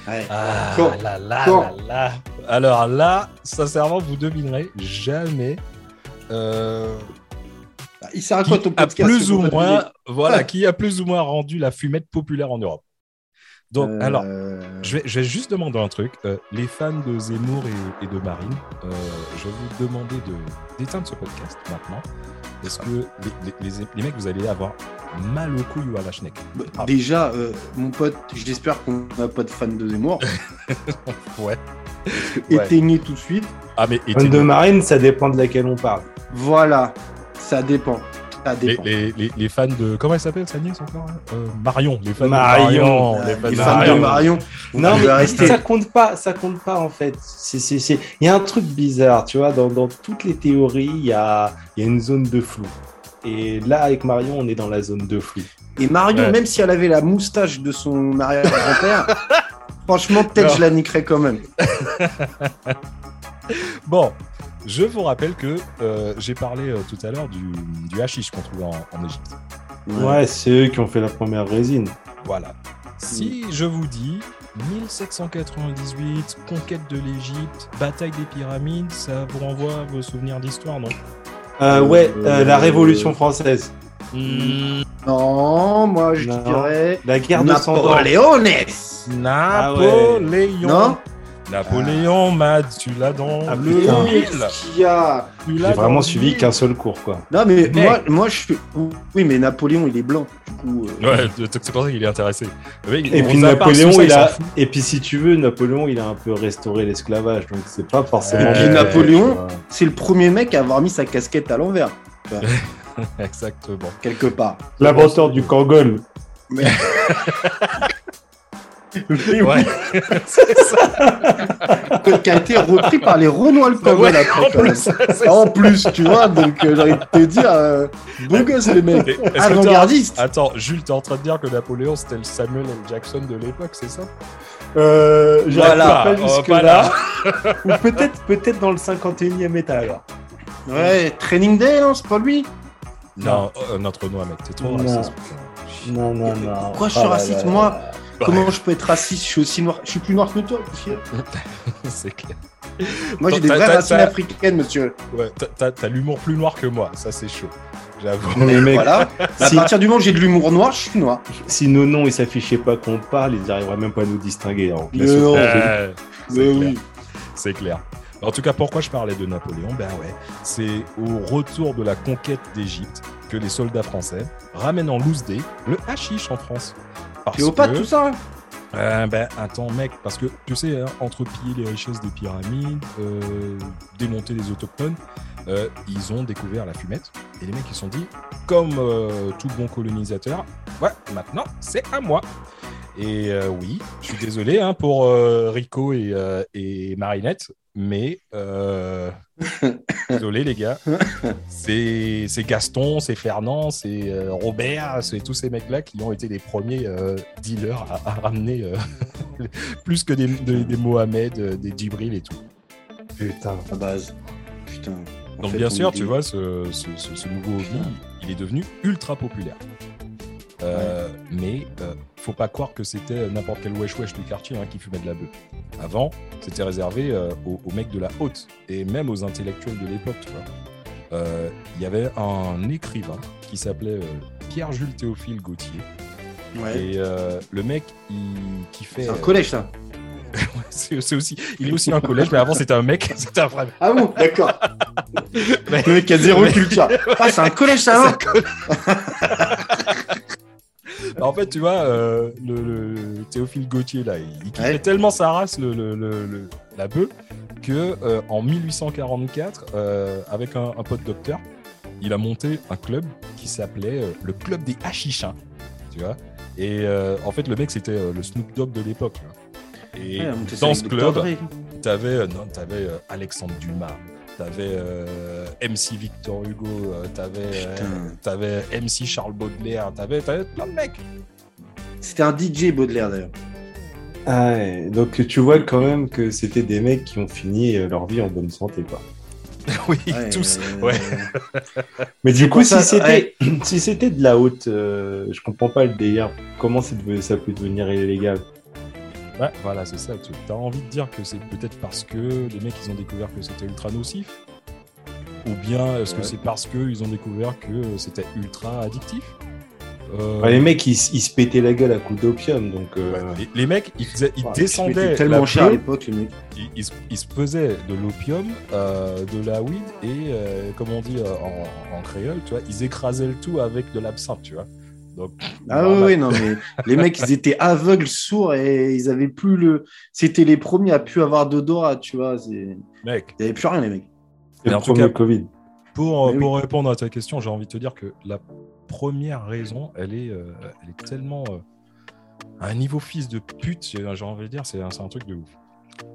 Ouais. Ah Quand là là Quand là là. Alors là, sincèrement, vous devinerez jamais euh, Il sert à quoi ton podcast plus ou moins, voilà, Ouais. qui a plus ou moins rendu la fumette populaire en Europe. Donc, Euh, alors, je vais, je vais juste demander un truc. Euh, les fans de Zemmour et, et de Marine, euh, je vais vous demander de d'éteindre ce podcast maintenant. Parce que les, les- les- les mecs, vous allez avoir mal au couille ou à la schneck. bah, Déjà, euh, mon pote, j'espère qu'on n'a pas de fan de Zemmour. Ouais. Ouais. Éteignez tout de suite. Ah, mais Une de marine, ça dépend de laquelle on parle. Voilà, ça dépend. Ça les, dépend. les, les, les fans de. Comment elle s'appelle, sa nièce encore hein Euh, Marion. Les fans Marion. de Marion. Les fans les de fans de Marion. Marion. vous Non, mais rester. ça compte pas, ça compte pas en fait. C'est, c'est, c'est... Il y a un truc bizarre, tu vois, dans, dans toutes les théories, il y a, il y a une zone de flou. Et là, avec Marion, on est dans la zone de flou. Et Marion, Ouais. même si elle avait la moustache de son arrière-grand-père, franchement, peut-être je la niquerais quand même. Bon, je vous rappelle que euh, j'ai parlé euh, tout à l'heure du, du hashish qu'on trouve en, Égypte. Ouais, c'est eux qui ont fait la première résine. Voilà. Si je vous dis 1798, conquête de l'Égypte, bataille des pyramides, ça vous renvoie à vos souvenirs d'histoire, non? Euh, ouais, euh, la Révolution française. Non, moi je Non. dirais La guerre de. Napoléones. Napoléon Non Napoléon, Mad, tu l'as dans Ah, le mille. A J'ai vraiment suivi qu'un seul cours, quoi. Non, mais Mec. moi, moi je suis. Oui, mais Napoléon, il est blanc. Du coup. euh, Ouais, c'est pour ça qu'il est intéressé. Mec, Et puis Napoléon, ça, il a. fout. Et puis si tu veux, Napoléon, il a un peu restauré l'esclavage, donc c'est pas forcément. Et puis Napoléon-. C'est le premier mec à avoir mis sa casquette à l'envers, Exactement. quelque part. L'inventeur du Kangol. Mais... Ouais, c'est ça. qui a été repris par les le Bah ouais, en plus, En plus, tu vois, donc euh, j'ai envie de te dire, euh, beau gosse les mecs, avant-gardiste. Attends, Jules, t'es en train de dire que Napoléon c'était le Samuel L. Jackson de l'époque, c'est ça? Euh, Voilà. pas Oh, jusque pas là. Ou peut-être, peut-être dans le 51e étage. Ouais, Training Day, non, c'est pas lui? Non, euh, notre noix, mec, t'es trop Non. raciste. Non, non, non. Pourquoi je suis là raciste, là moi? là. Comment je peux être raciste? Je suis aussi noir. Je suis plus noir que toi, c'est clair. Moi, j'ai des vraies racines africaines, monsieur. Ouais, t'as- l'humour plus noir que moi, ça c'est chaud. J'avoue. Non, mais mec, Voilà. À si, partir du moment où j'ai de l'humour noir, je suis noir. si nos noms ils s'affichaient pas qu'on parle, ils n'arriveraient même pas à nous distinguer. hein. Euh, oui. C'est clair. En tout cas, pourquoi je parlais de Napoléon? Ben ouais, c'est au retour de la conquête d'Égypte que les soldats français ramènent en loose day le hashish en France. Parce Cléopâtre, que- tout ça. Euh, ben attends mec, parce que tu sais, hein, entre piller les richesses des pyramides, euh, démonter les autochtones, euh, ils ont découvert la fumette et les mecs ils se sont dit, comme euh, tout bon colonisateur, ouais, maintenant c'est à moi. Et oui, je suis désolé hein, pour Rico et, et Marinette, mais euh, désolé les gars, c'est Gaston, c'est Fernand, c'est euh, Robert, c'est tous ces mecs-là qui ont été les premiers euh, dealers à, à ramener euh, plus que des, des, des Mohamed, des Djibril et tout. Putain. À base. Putain. Donc fait, bien sûr, tu vois, ce, ce, ce- ce nouveau hobby, il est devenu ultra populaire. Euh, Mais euh, faut pas croire que c'était n'importe quel wesh wesh du quartier hein, qui fumait de la bœuf. Avant, c'était réservé euh, aux, aux mecs de la haute et même aux intellectuels de l'époque. Euh, Il y avait un écrivain qui s'appelait euh, Pierre-Jules Théophile Gauthier. Ouais. Et euh, le mec, il, qui fait. C'est un collège, ça. c'est aussi, il est aussi un collège, mais avant c'était un mec, c'était un vrai. Ah bon, d'accord. Le mec a zéro culture. Ah, c'est un collège, ça, non En fait, tu vois, euh, le, le Théophile Gauthier, là, il, kiffait Ouais. tellement sa race, le, la bœuf, que euh, en 1844, euh, avec un, un pote docteur, il a monté un club qui s'appelait le Club des Hachichins, tu vois. Et en fait, le mec, c'était le Snoop Dogg de l'époque. Et Ouais, dans ce club. T'avais euh, Alexandre Dumas, t'avais euh, MC Victor Hugo, euh, t'avais euh, t'avais MC Charles Baudelaire, t'avais t'avais plein de mecs. C'était un DJ Baudelaire, d'ailleurs. Ah ouais, donc tu vois quand même que c'était des mecs qui ont fini leur vie en bonne santé, quoi. oui, Ouais, tous. euh, Ouais. Mais du coup, si c'était si c'était de la haute, euh, je comprends pas le délire. Comment ça peut devenir illégal? Ouais, voilà, c'est ça. Tu as envie de dire que c'est peut-être parce que les mecs, ils ont découvert que c'était ultra nocif? Ou bien est-ce que c'est parce qu'ils ont découvert que c'était ultra addictif? Euh, Ouais, Les mecs, ils, ils se pétaient la gueule à coups d'opium, donc. euh, ouais, les, les mecs, ils, faisaient- ils descendaient la tellement cher à l'époque, le mec. ils, ils se- ils se faisaient de l'opium, euh, de la weed et, comme on dit en, en créole, tu vois, ils écrasaient le tout avec de l'absinthe, tu vois. Donc, Ah oui, oui, non, mais les mecs, ils étaient aveugles, sourds et ils avaient plus le. C'était les premiers à plus avoir d'odorat, tu vois. c'est- Mec, Ils avaient plus rien, les mecs. le en tout premier cas- Covid. Pour, Mais pour répondre à ta question, j'ai envie de te dire que la première raison, elle est, euh, elle est tellement euh, à un niveau fils de pute, j'ai envie de dire, c'est un, c'est un truc de ouf.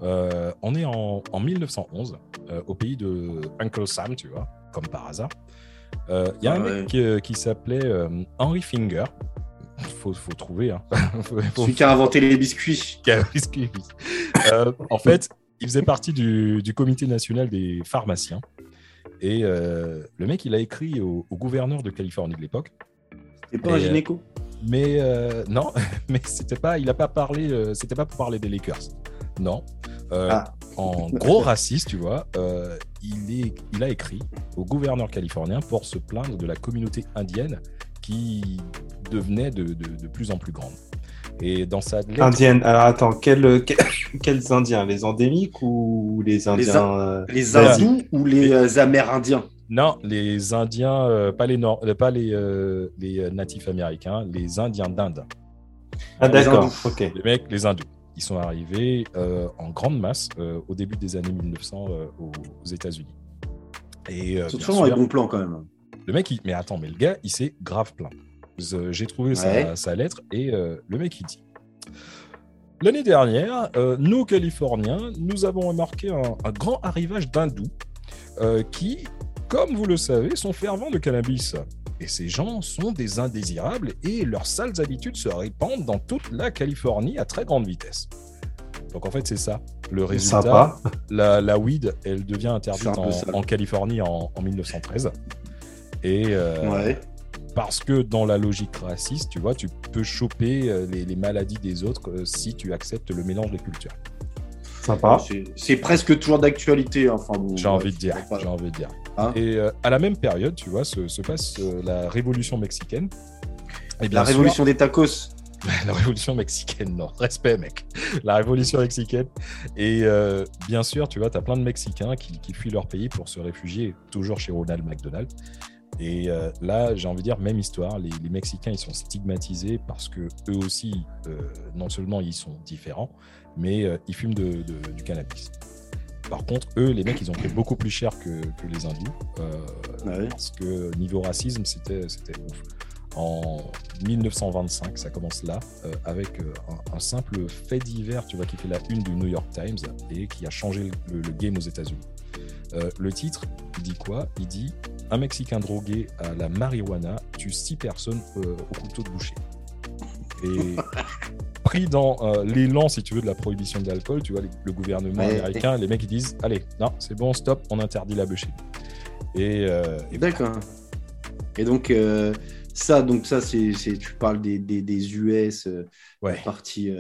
Euh, on est en, en 1911, euh, au pays de Uncle Sam, tu vois, comme par hasard. Euh, Il y a un mec euh, qui s'appelait euh, Henry Finger. Faut, faut trouver. Hein. Faut- faut- Celui qui a inventé les biscuits. qui a. Euh, en fait, il faisait partie du, du comité national des pharmaciens. Et euh, le mec, il a écrit au, au gouverneur de Californie de l'époque. C'est pas Et, un euh, gynéco. Mais euh, non, mais c'était pas, il a pas parlé, euh, c'était pas pour parler des Lakers. Non. Euh, Ah. En gros raciste, tu vois, euh, il, est, il a écrit au gouverneur californien pour se plaindre de la communauté indienne qui devenait de, de- de plus en plus grande. Et dans sa lettre, Indienne. Alors attends, quel- quel- quels Indiens? Les endémiques ou les Indiens euh, Les hindous ou les euh, amérindiens? Non, les Indiens, euh, pas les Nord, euh, pas les, euh, les natifs américains, les Indiens d'Inde. Ah Les d'accord, ok. Les mecs, les hindous. Ils sont arrivés euh, en grande masse euh, au début des années 1900 euh, aux, aux États-Unis. Et C'est toujours les sûr, bons plans quand même. le mec, il... mais attends, mais le gars, il s'est grave plaint. J'ai trouvé sa, Ouais. sa lettre et le mec, il dit L'année dernière, euh, nous, Californiens, nous avons remarqué un, un grand arrivage d'hindous euh, qui, comme vous le savez, sont fervents de cannabis. Et ces gens sont des indésirables et leurs sales habitudes se répandent dans toute la Californie à très grande vitesse. Donc en fait, c'est ça. Le résultat, Sympa. la, la weed, elle devient interdite en, Californie en, en 1913. Et euh, Ouais. parce que dans la logique raciste, tu vois, tu peux choper euh, les, les maladies des autres euh, si tu acceptes le mélange des cultures. Sympa. C'est- presque toujours d'actualité. Enfin, bon, J'ai envie de dire. J'ai envie de dire. Hein Et euh, à la même période, tu vois, se, se passe euh, la révolution mexicaine. Et bien La sûr- révolution des tacos. la révolution mexicaine, non. Respect, mec. La révolution mexicaine. Et euh, bien sûr, tu vois, tu as plein de Mexicains qui, qui fuient leur pays pour se réfugier toujours chez Ronald McDonald. Et euh, là, j'ai envie de dire, même histoire, les, les Mexicains, ils sont stigmatisés parce que eux aussi, euh, non seulement ils sont différents, mais ils fument de- de- du cannabis. Par contre, eux, les mecs, ils ont pris beaucoup plus cher que, que les hindous. euh, parce que niveau racisme, c'était ouf. En 1925, ça commence là, euh, avec euh, un, un simple fait divers, tu vois, qui fait la une du New York Times et qui a changé le, le game aux États-Unis. Euh, le titre, il dit quoi? Il dit Un Mexicain drogué à la marijuana tue six personnes au couteau de boucher. Et pris dans euh, l'élan, si tu veux, de la prohibition de l'alcool, tu vois, les- le gouvernement Ouais. américain, les mecs ils disent Allez, non, c'est bon, stop, on interdit la bûcher. Et, euh, et D'accord. Et donc, euh, ça, donc ça c'est, tu parles des, des, des US, Ouais. la, partie,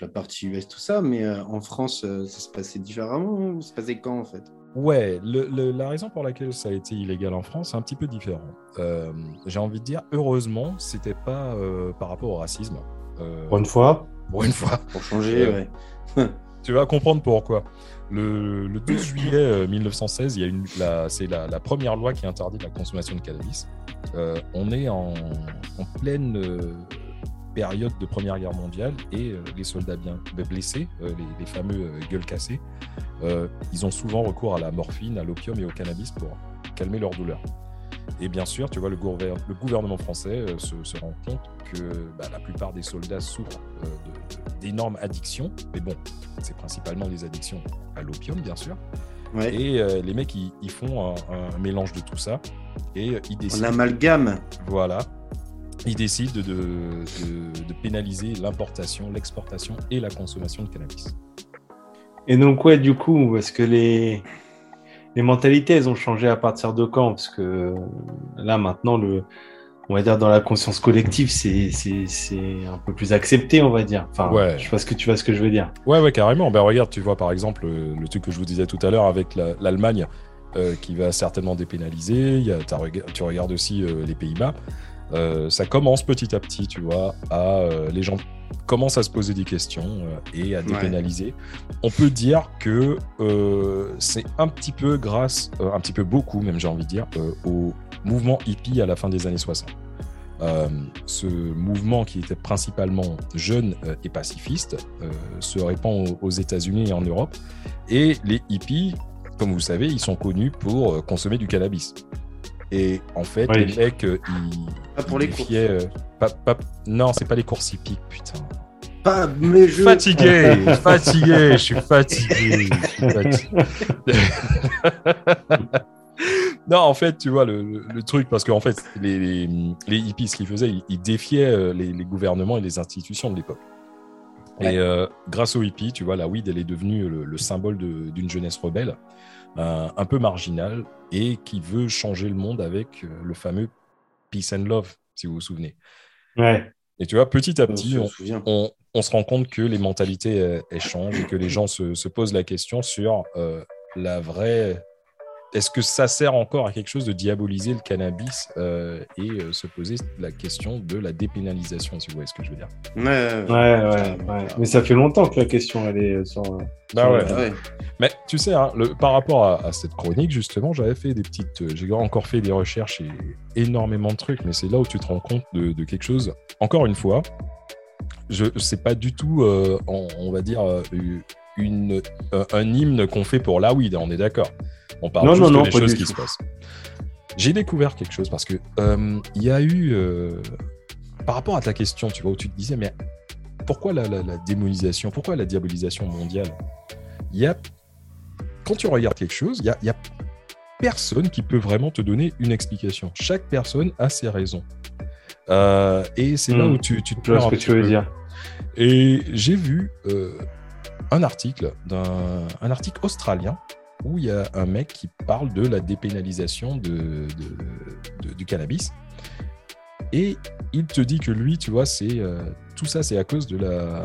la partie US, tout ça, mais en France, ça se passait différemment ça se passait quand en fait? Ouais, le- le- la raison pour laquelle ça a été illégal en France, c'est un petit peu différent. Euh, J'ai envie de dire, heureusement, c'était pas euh, par rapport au racisme. Euh, Pour une fois. pour une fois. Pour changer, Euh, ouais. Tu vas comprendre pourquoi. Le, le 12 juillet euh, 1916, il y a une, la- c'est la, la première loi qui interdit la consommation de cannabis. Euh, on est en, en pleine euh, période de Première Guerre mondiale et euh, les soldats bien blessés, euh, les, les fameux euh, gueules cassées, ils ont souvent recours à la morphine, à l'opium et au cannabis pour calmer leur douleur. Et bien sûr, tu vois, le, gouver- le gouvernement français se, se rend compte que bah, la plupart des soldats souffrent d'énormes addictions. Mais bon, c'est principalement des addictions à l'opium, bien sûr. ouais. Et euh, les mecs, ils, ils font un, un mélange de tout ça. Et ils On décident. amalgame. Voilà. Ils décident de, de- de pénaliser l'importation, l'exportation et la consommation de cannabis. Et donc, ouais, du coup, est-ce que les, les mentalités, elles ont changé à partir de quand? Parce que là, maintenant, le, on va dire dans la conscience collective, c'est un peu plus accepté, on va dire. Enfin, Ouais. je sais pas ce que tu vois ce que je veux dire. Ouais, ouais, carrément. Ben regarde, tu vois par exemple le, truc que je vous disais tout à l'heure avec la- l'Allemagne euh, qui va certainement dépénaliser. Il y a, t'as rega- tu regardes aussi euh, les Pays-Bas. Euh, ça commence petit à petit, tu vois, à euh, les gens commencent à se poser des questions euh, et à dépénaliser. On peut dire que c'est un petit peu grâce, un petit peu beaucoup même j'ai envie de dire, au mouvement hippie à la fin des années 60. Euh, ce mouvement qui était principalement jeune euh, et pacifiste euh, se répand aux, aux États-Unis et en Europe. Et les hippies, comme vous le savez, ils sont connus pour consommer du cannabis. Et en fait, Oui. les mecs, euh, ils. Pas pour les ils courses. défiaient, euh, pas- pas- non, c'est pas les courses hippiques, putain. Pas mes jeux. Fatigué, fatigué, je suis fatigué. je suis fatigué. non, en fait, tu vois, le, le- le truc, parce qu'en fait, les, les, les hippies, ce qu'ils faisaient, ils, ils défiaient euh, les, les gouvernements et les institutions de l'époque. Ouais. Et euh, grâce aux hippies, tu vois, la weed, elle est devenue le, le symbole d'une jeunesse rebelle, euh, un peu marginale, et qui veut changer le monde avec euh, le fameux peace and love, si vous vous souvenez. Ouais. Et tu vois, petit à petit, on, on, on se rend compte que les mentalités euh, elles changent et que les gens se, se posent la question sur euh, la vraie. Est-ce que ça sert encore à quelque chose de diaboliser le cannabis euh, et euh, se poser la question de la dépénalisation, si vous voyez ce que je veux dire? Ouais, Ouais, ouais. Mais ça fait longtemps que la question, elle est sur. Bah ouais. Ouais. Mais tu sais, hein, le- par rapport à, à cette chronique, justement, j'avais fait des petites. euh, J'ai encore fait des recherches et énormément de trucs, mais c'est là où tu te rends compte de, de quelque chose. Encore une fois, je c'est pas du tout, euh, on va dire, euh, une, euh, un hymne qu'on fait pour la weed, on est d'accord. On parle Non, juste non, non, des choses qui tout. se passent. J'ai découvert quelque chose parce que euh, il y a eu, euh, par rapport à ta question, tu vois, où tu te disais, mais pourquoi la, la- la démonisation, pourquoi la diabolisation mondiale? Il y a, quand tu regardes quelque chose, il y a, y a personne qui peut vraiment te donner une explication. Chaque personne a ses raisons. Euh, et c'est là Hmm. où tu, tu te ce que tu veux peu. dire. Et j'ai vu euh, un article d'un un article australien où il y a un mec qui parle de la dépénalisation de, de- de- du cannabis. Et il te dit que lui, tu vois, c'est euh, tout ça, c'est à cause de la,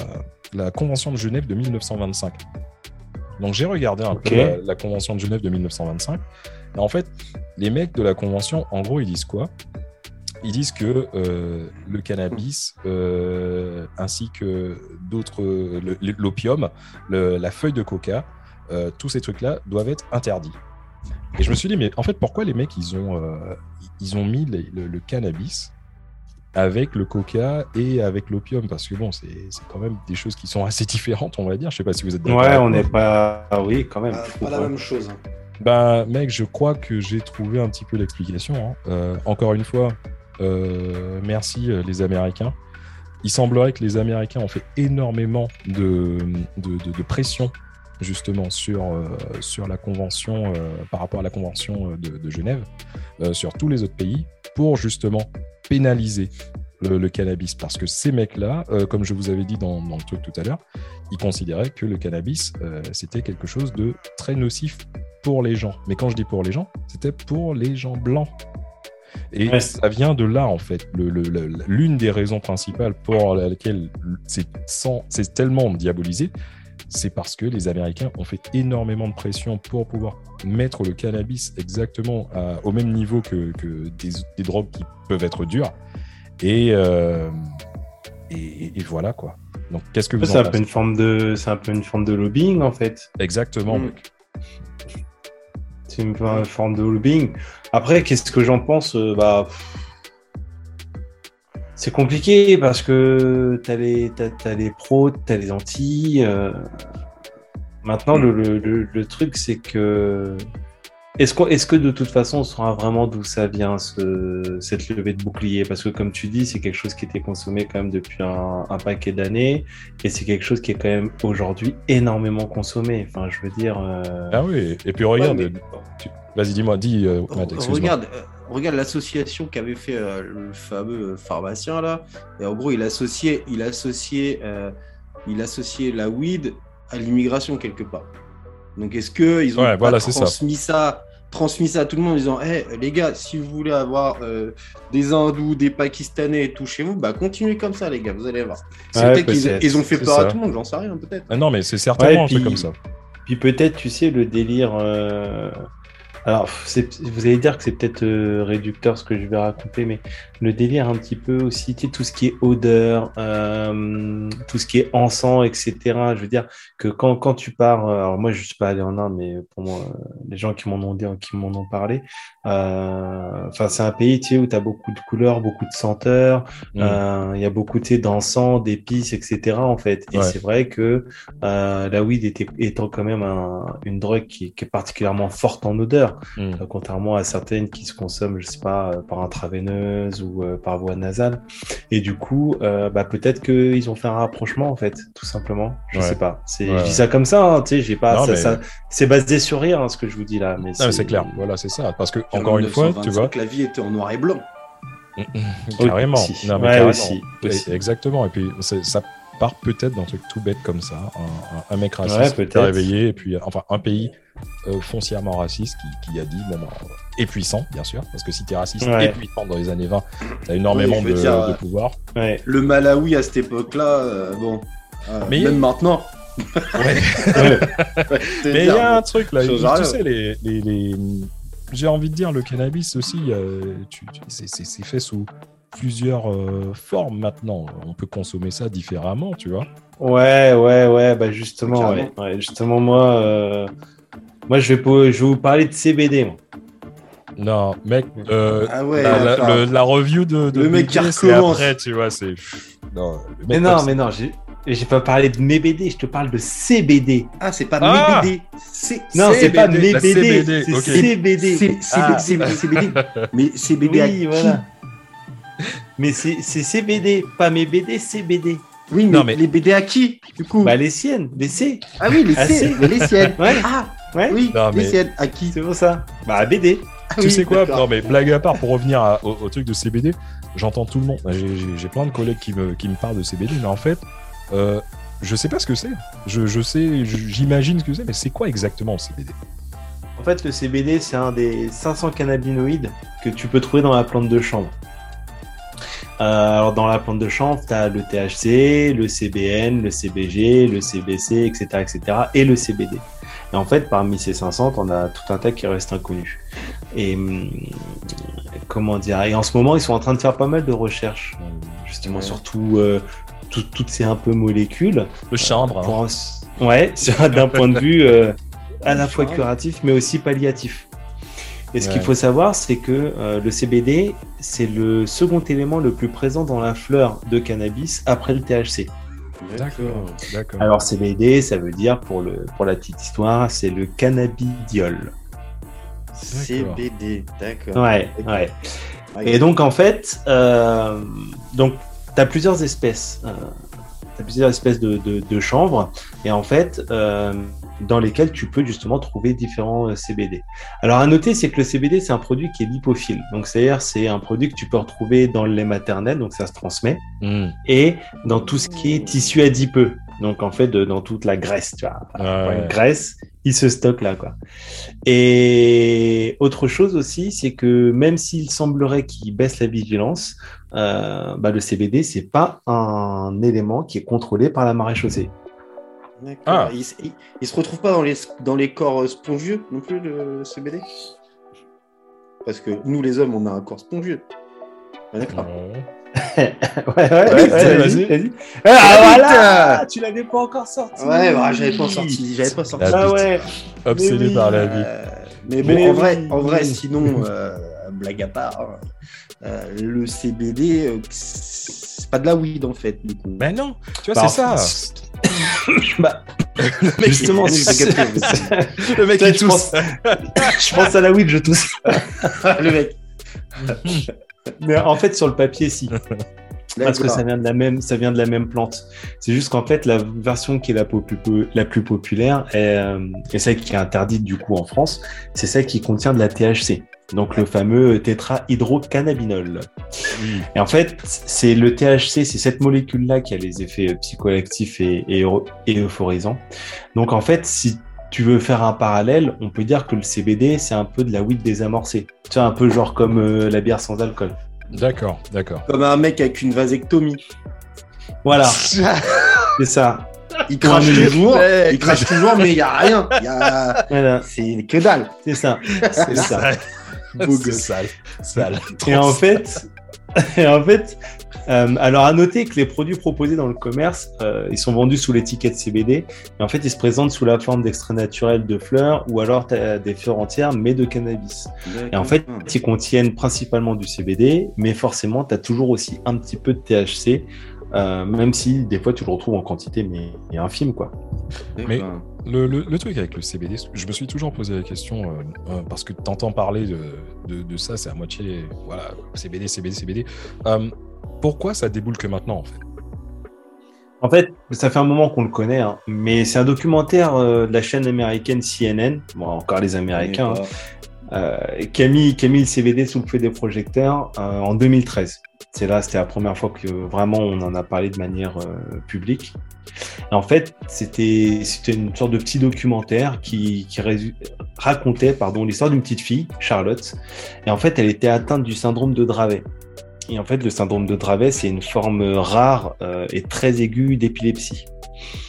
la Convention de Genève de 1925. Donc j'ai regardé un peu la, la Convention de Genève de 1925. Et en fait, les mecs de la Convention, en gros, ils disent quoi? Ils disent que euh, le cannabis, euh, ainsi que d'autres, l'opium, la feuille de coca, euh, tous ces trucs-là doivent être interdits. Et je me suis dit, mais en fait, pourquoi les mecs, ils ont, euh, ils ont mis les- le, le cannabis avec le coca et avec l'opium? Parce que bon, c'est c'est quand même des choses qui sont assez différentes, on va dire. Je sais pas si vous êtes d'accord. Ouais, on n'est pas. Ah oui, quand même. Pas, je pas la même chose. hein. Ben, mec, je crois que j'ai trouvé un petit peu l'explication. hein. Euh, encore une fois, euh, merci euh, les Américains. Il semblerait que les Américains ont fait énormément de, pression justement sur, euh, sur la convention, par rapport à la convention de, Genève, sur tous les autres pays, pour justement pénaliser le, cannabis. Parce que ces mecs-là, comme je vous avais dit dans, dans le truc tout à l'heure, ils considéraient que le cannabis, c'était quelque chose de très nocif pour les gens. Mais quand je dis pour les gens, c'était pour les gens blancs. Et Ouais. ça vient de là, en fait. L'une des raisons principales pour laquelle c'est tellement diabolisé, c'est parce que les Américains ont fait énormément de pression pour pouvoir mettre le cannabis exactement à- au même niveau que, que des, des drogues qui peuvent être dures. Et, euh, et, et voilà quoi. Donc qu'est-ce que vous C'est en un peu pensez une forme de, c'est un peu une forme de lobbying en fait. Exactement. Mm. mec. C'est une forme de lobbying. Après, qu'est-ce que j'en pense Euh, Bah, c'est compliqué parce que t'as les, t'as, t'as les pros, t'as les anti. euh. Maintenant, le, le, le, le truc, c'est que est-ce, est-ce que de toute façon, on saura vraiment d'où ça vient ce, cette levée de bouclier? Parce que, comme tu dis, c'est quelque chose qui était consommé quand même depuis un, un paquet d'années et c'est quelque chose qui est quand même aujourd'hui énormément consommé. Enfin, je veux dire. euh, Ah oui. Et puis regarde. Ouais, mais- tu- Vas-y, dis-moi, dis. euh, Re- Matt, excuse-moi. Regarde, euh, regarde l'association qu'avait fait euh, le fameux pharmacien là. Et en gros, il associait, il associait, euh, il associait la weed à l'immigration quelque part. Donc est-ce que ils ont Ouais, pas voilà, c'est ça. transmis ça. transmis ça à tout le monde en disant Hey, les gars, si vous voulez avoir euh, des hindous, des pakistanais et tout chez vous, bah continuez comme ça, les gars, vous allez voir. C'est Ouais, peut-être qu'ils ils ont fait peur ça. à tout le monde, j'en sais rien, peut-être. Ah non, mais c'est certainement Ouais, un truc puis- comme ça. Puis peut-être, tu sais, le délire. euh, Alors, vous allez dire que c'est peut-être euh, réducteur ce que je vais raconter, mais le délire un petit peu aussi, tu sais, tout ce qui est odeur, euh, tout ce qui est encens, etc. Je veux dire que quand, quand tu pars, euh, alors moi je suis pas allé en Inde, mais pour moi, euh, les gens qui m'en ont dit, qui m'en ont parlé, euh, enfin c'est un pays, tu sais, où tu as beaucoup de couleurs, beaucoup de senteurs, Mm. euh, il y a beaucoup, tu sais, d'encens, d'épices, etc. En fait, et Ouais. c'est vrai que euh, la weed était, étant quand même un- une drogue qui, qui est particulièrement forte en odeur, Mm. euh, contrairement à certaines qui se consomment, je sais pas, par intraveineuse ou euh, par voie nasale. Et du coup, euh, bah, peut-être qu'ils ont fait un rapprochement en fait, tout simplement. Je Ouais. sais pas. C'est, Ouais, je dis ouais. ça comme ça, hein, tu sais, j'ai pas. Non, ça- mais- ça- c'est basé sur rien hein, ce que je vous dis là, mais Non, mais c'est clair. Voilà, c'est ça. Parce que, encore une fois, tu vois, La vie était en noir et blanc. carrément. Aussi. Non, mais Ouais, carrément. aussi, Et- aussi. Exactement. Et puis, c'est- ça part peut-être d'un truc tout bête comme ça. Un, un- un mec Ouais, raciste qui est peut-être. réveillé, et puis, enfin, un pays euh, foncièrement raciste qui, qui a dit, bon, bah, et puissant, bien sûr, parce que si t'es raciste Ouais. et puissant dans les années 20, t'as énormément Oui, de, dire, de euh, pouvoir. Ouais. Le Malawi à cette époque-là, euh, bon. euh, Mais- même maintenant. Ouais. Ouais. C'est Mais il y a un truc là, tu sais, les, les, les- j'ai envie de dire, le cannabis aussi, euh, c'est- c'est c'est fait sous plusieurs euh, formes maintenant. On peut consommer ça différemment, tu vois. Ouais, ouais, ouais, bah justement, ouais, justement moi, euh, moi je vais, je vais vous parler de CBD. Moi. Non, mec, euh, Ah ouais, la, la- attends. le- la review de, de Le mec qui après, tu vois, c'est. Non, Mais non, mais non, j'ai pas parlé de mes BD, je te parle de CBD. Ah, c'est pas Ah mes BD. C'est Non, c'est pas mes la BD, CBD, c'est. CBD. C'est Ah. CBD. CBD. Mais CBD à Oui, qui voilà. Mais c'est c'est CBD, pas mes BD, CBD. Oui, mais, Non, mais- les BD à qui, du coup Bah les siennes, les C. Ah oui, les Ah, mais les siennes. Ouais, Ah, ouais. oui, Non, les mais- siennes. À qui C'est pour ça. Bah BD. Ah Tu oui, sais quoi. Non, mais blague à part, pour revenir à- au, au truc de CBD, j'entends tout le monde. J'ai plein de collègues qui me, qui me parlent de CBD, mais en fait, euh, je sais pas ce que c'est. Je, je sais, j'imagine ce que c'est, mais c'est quoi exactement le CBD En fait, le CBD, c'est un des 500 cannabinoïdes que tu peux trouver dans la plante de chanvre. Euh, alors, dans la plante de chanvre, tu as le THC, le CBN, le CBG, le CBC, etc., etc., et le CBD. Et en fait, parmi ces 500, on a tout un tas qui restent inconnus. Et hum, comment dire? Et en ce moment, ils sont en train de faire pas mal de recherches, justement, Ouais. surtout euh, tout- toutes ces un peu molécules. Le chambre. Pour un- Ouais, d'un point de vue euh, à la fois curatif, mais aussi palliatif. Et ce qu'il faut savoir, c'est que euh, le CBD, c'est le second élément le plus présent dans la fleur de cannabis après le THC. D'accord, d'accord. Alors CBD, ça veut dire, pour, le, pour la petite histoire, c'est le cannabidiol. CBD, d'accord. Ouais, D'accord. ouais. Ouais. Et donc en fait, euh, donc tu as plusieurs espèces, euh, t'as plusieurs espèces de, de, de chanvre, et en fait, euh, dans lesquelles tu peux justement trouver différents euh, CBD. Alors à noter, c'est que le CBD c'est un produit qui est lipophile, donc c'est-à-dire c'est un produit que tu peux retrouver dans le lait maternel, donc ça se transmet, Hmm. et dans tout ce qui est tissu adipeux, donc en fait de- dans toute la graisse, tu vois, Ouais, il se stocke là, quoi. Et autre chose aussi, c'est que même s'il semblerait qu'il baisse la vigilance, euh, bah, le CBD, c'est pas un élément qui est contrôlé par la maréchaussée. D'accord. Ah. Il, il- il se retrouve pas dans les, dans les corps euh, spongieux non plus, le CBD Parce que nous, les hommes, on a un corps spongieux. Ah, D'accord. Ouais. Ouais, ouais, Ouais, ouais, vas-y. vas-y. Ah, Ah, voilà Tu l'avais pas encore sorti Ouais, bah, j'avais pas sorti. J'avais pas sorti. Ah ouais Obsédé Mais oui. par la vie. Euh, mais bon, Mais en, vrai, en vrai, sinon, euh, blague à part, euh, le CBD, euh, c'est pas de la weed en fait. Du coup. Mais non, tu vois, Bah, c'est ça. bah, Le mec, justement, c'est- le mec, il tousse. je pense à la weed, je tousse. le mec. Mais en fait, sur le papier, si. Parce que ça vient de la même, ça vient de la même plante. C'est juste qu'en fait, la version qui est la, plus populaire est, euh, et celle qui est interdite du coup en France, c'est celle qui contient de la THC. Donc le fameux tétrahydrocannabinol. Oui. Et en fait, c'est le THC, c'est cette molécule-là qui a les effets euh, psychoactifs et, et euphorisants. Donc en fait, si tu veux faire un parallèle, on peut dire que le CBD, c'est un peu de la weed désamorcée. Tu vois, un peu genre comme euh, la bière sans alcool. D'accord, d'accord. Comme un mec avec une vasectomie. Voilà, c'est ça. Il crache toujours, il crache toujours, mais il n'y a rien. Y a... Voilà, C'est que dalle. c'est ça. C'est ça. Beau sale, sale. Et en sale. fait, et en fait euh, alors à noter que les produits proposés dans le commerce, euh, ils sont vendus sous l'étiquette CBD, et en fait ils se présentent sous la forme d'extraits naturels de fleurs ou alors t'as des fleurs entières mais de cannabis. Et en fait, ils contiennent principalement du CBD, mais forcément tu as toujours aussi un petit peu de THC, euh, même si des fois tu le retrouves en quantité mais, mais infime quoi. Mais- Le, le- le truc avec le CBD, je me suis toujours posé la question, euh, euh, parce que tu entends parler de, de- de ça, c'est à moitié, voilà, CBD, CBD, CBD. Euh, pourquoi ça déboule que maintenant, en fait? En fait, ça fait un moment qu'on le connaît, hein, mais c'est un documentaire euh, de la chaîne américaine CNN, bon encore les Américains, hein, euh, qui, a mis, qui a mis le CBD sous le feu des projecteurs euh, en 2013. C'est là, c'était la première fois que vraiment on en a parlé de manière euh, publique. Et en fait, c'était une sorte de petit documentaire qui, racontait pardon l'histoire d'une petite fille, Charlotte. Et en fait, elle était atteinte du syndrome de Dravet. Et en fait, le syndrome de Dravet, c'est une forme rare euh, et très aiguë d'épilepsie.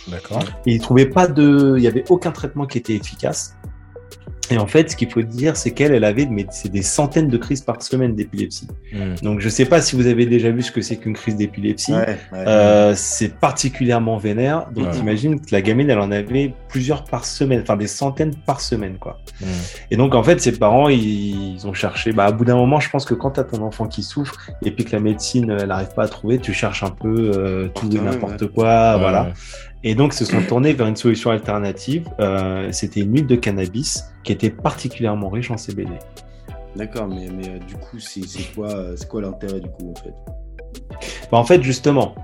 D'accord. Et ils trouvaient pas de, il y avait aucun traitement qui était efficace. Et en fait, ce qu'il faut dire, c'est qu'elle, elle avait mais c'est des centaines de crises par semaine d'épilepsie. Hmm. Donc, je sais pas si vous avez déjà vu ce que c'est qu'une crise d'épilepsie. Ouais, ouais. Euh, c'est particulièrement vénère. Donc, Ouais. t'imagines que la gamine, elle en avait plusieurs par semaine, enfin des centaines par semaine, quoi. Hmm. Et donc, en fait, ses parents, ils, ils ont cherché. Bah, à bout d'un moment, je pense que quand tu as ton enfant qui souffre et puis que la médecine, elle n'arrive pas à trouver, tu cherches un peu euh, tout et Ouais, n'importe quoi. Ouais, voilà. Et donc, ils se sont tournés vers une solution alternative. Euh, C'était une huile de cannabis qui était particulièrement riche en CBD. D'accord, mais, mais euh, du coup, c'est c'est quoi, euh, c'est quoi l'intérêt du coup en fait? Bah, en fait, justement,